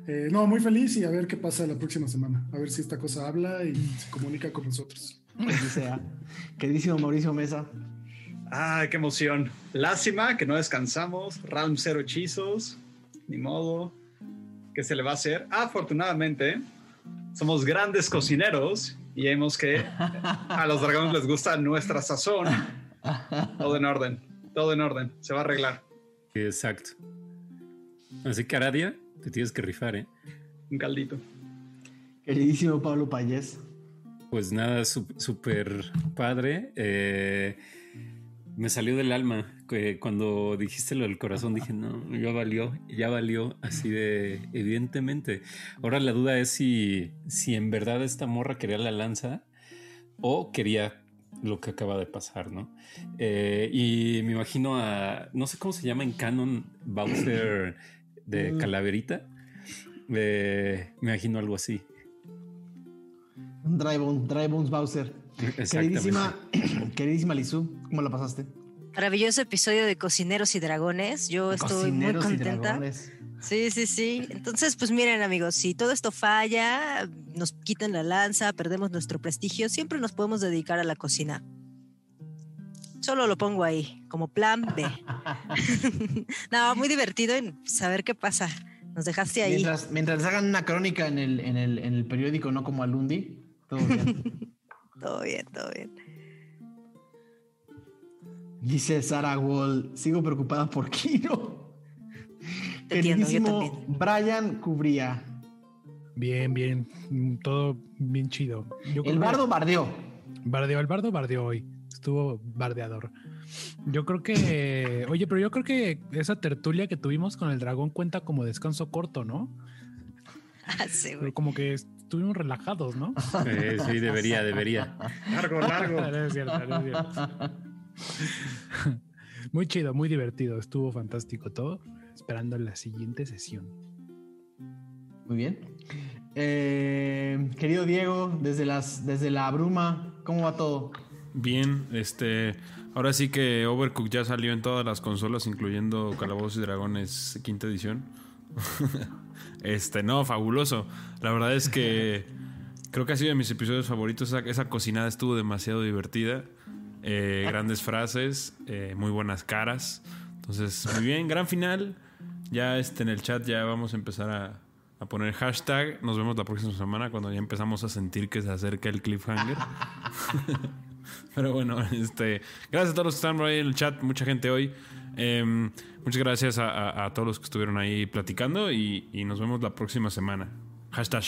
Eh, no, muy feliz y a ver qué pasa la próxima semana. A ver si esta cosa habla y se comunica con nosotros. Sea. Queridísimo Mauricio Mesa. Ay, qué emoción. Lástima que no descansamos. Round cero hechizos. Ni modo. ¿Qué se le va a hacer? Afortunadamente, somos grandes cocineros y vemos que a los dragones les gusta nuestra sazón. Todo en orden. Todo en orden. Se va a arreglar. Exacto. Así que Aradia, te tienes que rifar, ¿eh? Un caldito. Queridísimo Pablo Payés. Pues nada, su- súper padre. Eh, me salió del alma. que cuando dijiste lo del corazón, dije, no, ya valió, ya valió. Así de, evidentemente. Ahora la duda es si, si en verdad esta morra quería la lanza o quería lo que acaba de pasar, ¿no? Eh, y me imagino a, no sé cómo se llama en canon, Bowser de Mm. Calaverita. Eh, me imagino algo así. Un Dry Bones Bowser. Queridísima, queridísima Lizu, ¿cómo la pasaste? Maravilloso episodio de Cocineros y Dragones. Yo estoy muy Cocineros y contenta. dragones. Sí, sí, sí. Entonces, pues miren, amigos, si todo esto falla, nos quitan la lanza, perdemos nuestro prestigio, siempre nos podemos dedicar a la cocina. Solo lo pongo ahí, como plan B. no, muy divertido en saber qué pasa. Nos dejaste ahí. Mientras, mientras les hagan una crónica en el, en el, en el periódico, no como Alundi, todo bien. Todo bien, todo bien. Dice Sara Wall, sigo preocupada por Kino. Te entiendo, yo también. Brian Cubría. Bien, bien. Todo bien chido. Yo El que- bardo bardeó. Bardeó, el bardo bardeó hoy. Estuvo bardeador. Yo creo que, oye, pero yo creo que esa tertulia que tuvimos con el dragón cuenta como descanso corto, ¿no? Ah, sí, güey. Pero como que estuvimos relajados, ¿no? Eh, sí, debería, debería. Largo, largo. No es cierto, no es cierto. Muy chido, muy divertido. Estuvo fantástico todo. Esperando la siguiente sesión. Muy bien. Eh, querido Diego, desde, las, desde la bruma, ¿cómo va todo? Bien, este. Ahora sí que Overcook ya salió en todas las consolas, incluyendo Calabozos y Dragones quinta edición. este, no, fabuloso. La verdad es que creo que ha sido de mis episodios favoritos. Esa, esa cocinada estuvo demasiado divertida. Eh, grandes frases, eh, muy buenas caras. Entonces, muy bien, gran final. Ya este, en el chat ya vamos a empezar a, a poner hashtag. Nos vemos la próxima semana cuando ya empezamos a sentir que se acerca el cliffhanger. Pero bueno, este, gracias a todos los que están por ahí en el chat, mucha gente hoy. Em, muchas gracias a, todos los que estuvieron ahí platicando y, nos vemos la próxima semana. Hashtag.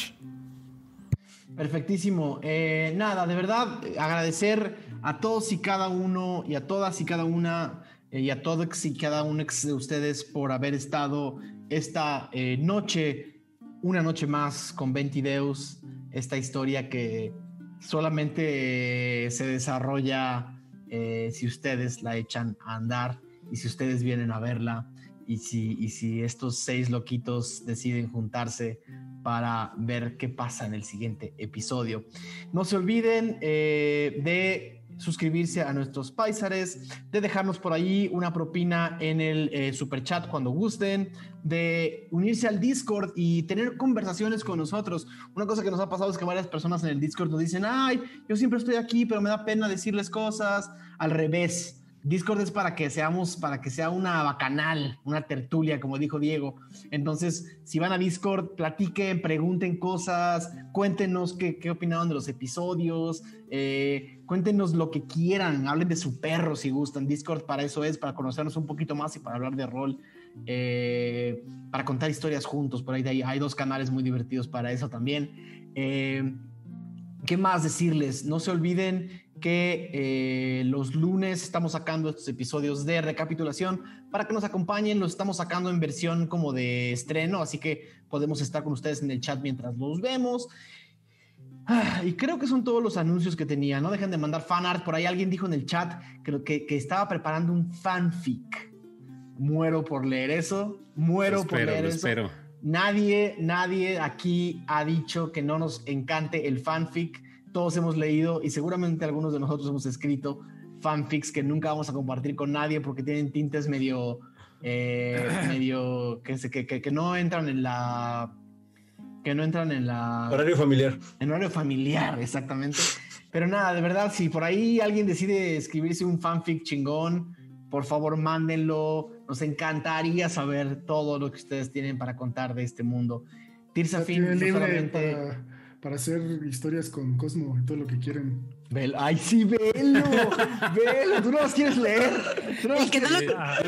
Perfectísimo. Eh, nada, de verdad, agradecer a todos y cada uno y a todas y cada una eh, y a todos y cada uno de ustedes por haber estado esta eh, noche, una noche más con Ventideus. esta historia que solamente se desarrolla eh, si ustedes la echan a andar y si ustedes vienen a verla y si, y si estos seis loquitos deciden juntarse para ver qué pasa en el siguiente episodio. No se olviden eh, de suscribirse a nuestros paisares, de dejarnos por ahí una propina en el eh, super chat cuando gusten, de unirse al Discord y tener conversaciones con nosotros. Una cosa que nos ha pasado es que varias personas en el Discord nos dicen, ay, yo siempre estoy aquí, pero me da pena decirles cosas. Al revés, Discord es para que seamos, para que sea una bacanal, una tertulia, como dijo Diego. Entonces, si van a Discord, platiquen, pregunten cosas, cuéntenos qué, qué opinaron de los episodios, eh, cuéntenos lo que quieran, hablen de su perro si gustan. Discord para eso es, para conocernos un poquito más y para hablar de rol, eh, para contar historias juntos. Por ahí de ahí hay dos canales muy divertidos para eso también. Eh, ¿Qué más decirles? No se olviden que eh, los lunes estamos sacando estos episodios de recapitulación para que nos acompañen. Los estamos sacando en versión como de estreno, así que podemos estar con ustedes en el chat mientras los vemos. Ah, y creo que son todos los anuncios que tenía. No dejen de mandar fan art. Por ahí alguien dijo en el chat creo que, que estaba preparando un fanfic. Muero por leer eso. Muero por leer eso. Espero. Nadie, nadie aquí ha dicho que no nos encante el fanfic todos hemos leído y seguramente algunos de nosotros hemos escrito fanfics que nunca vamos a compartir con nadie porque tienen tintes medio, eh, medio que, que, que, que, no entran en la, que no entran en la horario familiar. En horario familiar, exactamente. Pero nada, de verdad, si por ahí alguien decide escribirse un fanfic chingón, por favor mándenlo. Nos encantaría saber todo lo que ustedes tienen para contar de este mundo. Tirsa Fin, no solamente para hacer historias con Cosmo y todo lo que quieren. Ay, sí, velo, velo, tú no las quieres leer. el que no, lo...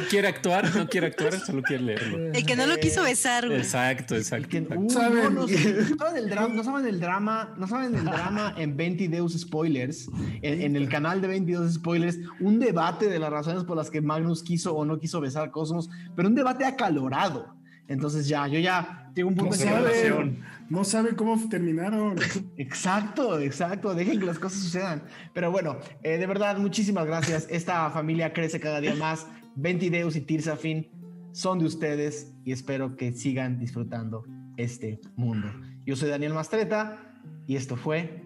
quiere actuar, no quiere actuar, solo quiere leerlo. El que no lo quiso besar, güey. Exacto, exacto. no, saben, no, saben el drama, no saben el drama, no saben el drama en 20 Deus Spoilers, en, en, el canal de 22 Spoilers, un debate de las razones por las que Magnus quiso o no quiso besar a Cosmos, pero un debate acalorado. Entonces ya, yo ya tengo un punto de no saben cómo terminaron. Exacto, exacto. Dejen que las cosas sucedan. Pero bueno, eh, de verdad, muchísimas gracias. Esta familia crece cada día más. Ventideus y Tirsafin son de ustedes y espero que sigan disfrutando este mundo. Yo soy Daniel Mastreta y esto fue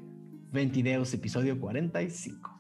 Ventideus, episodio 45.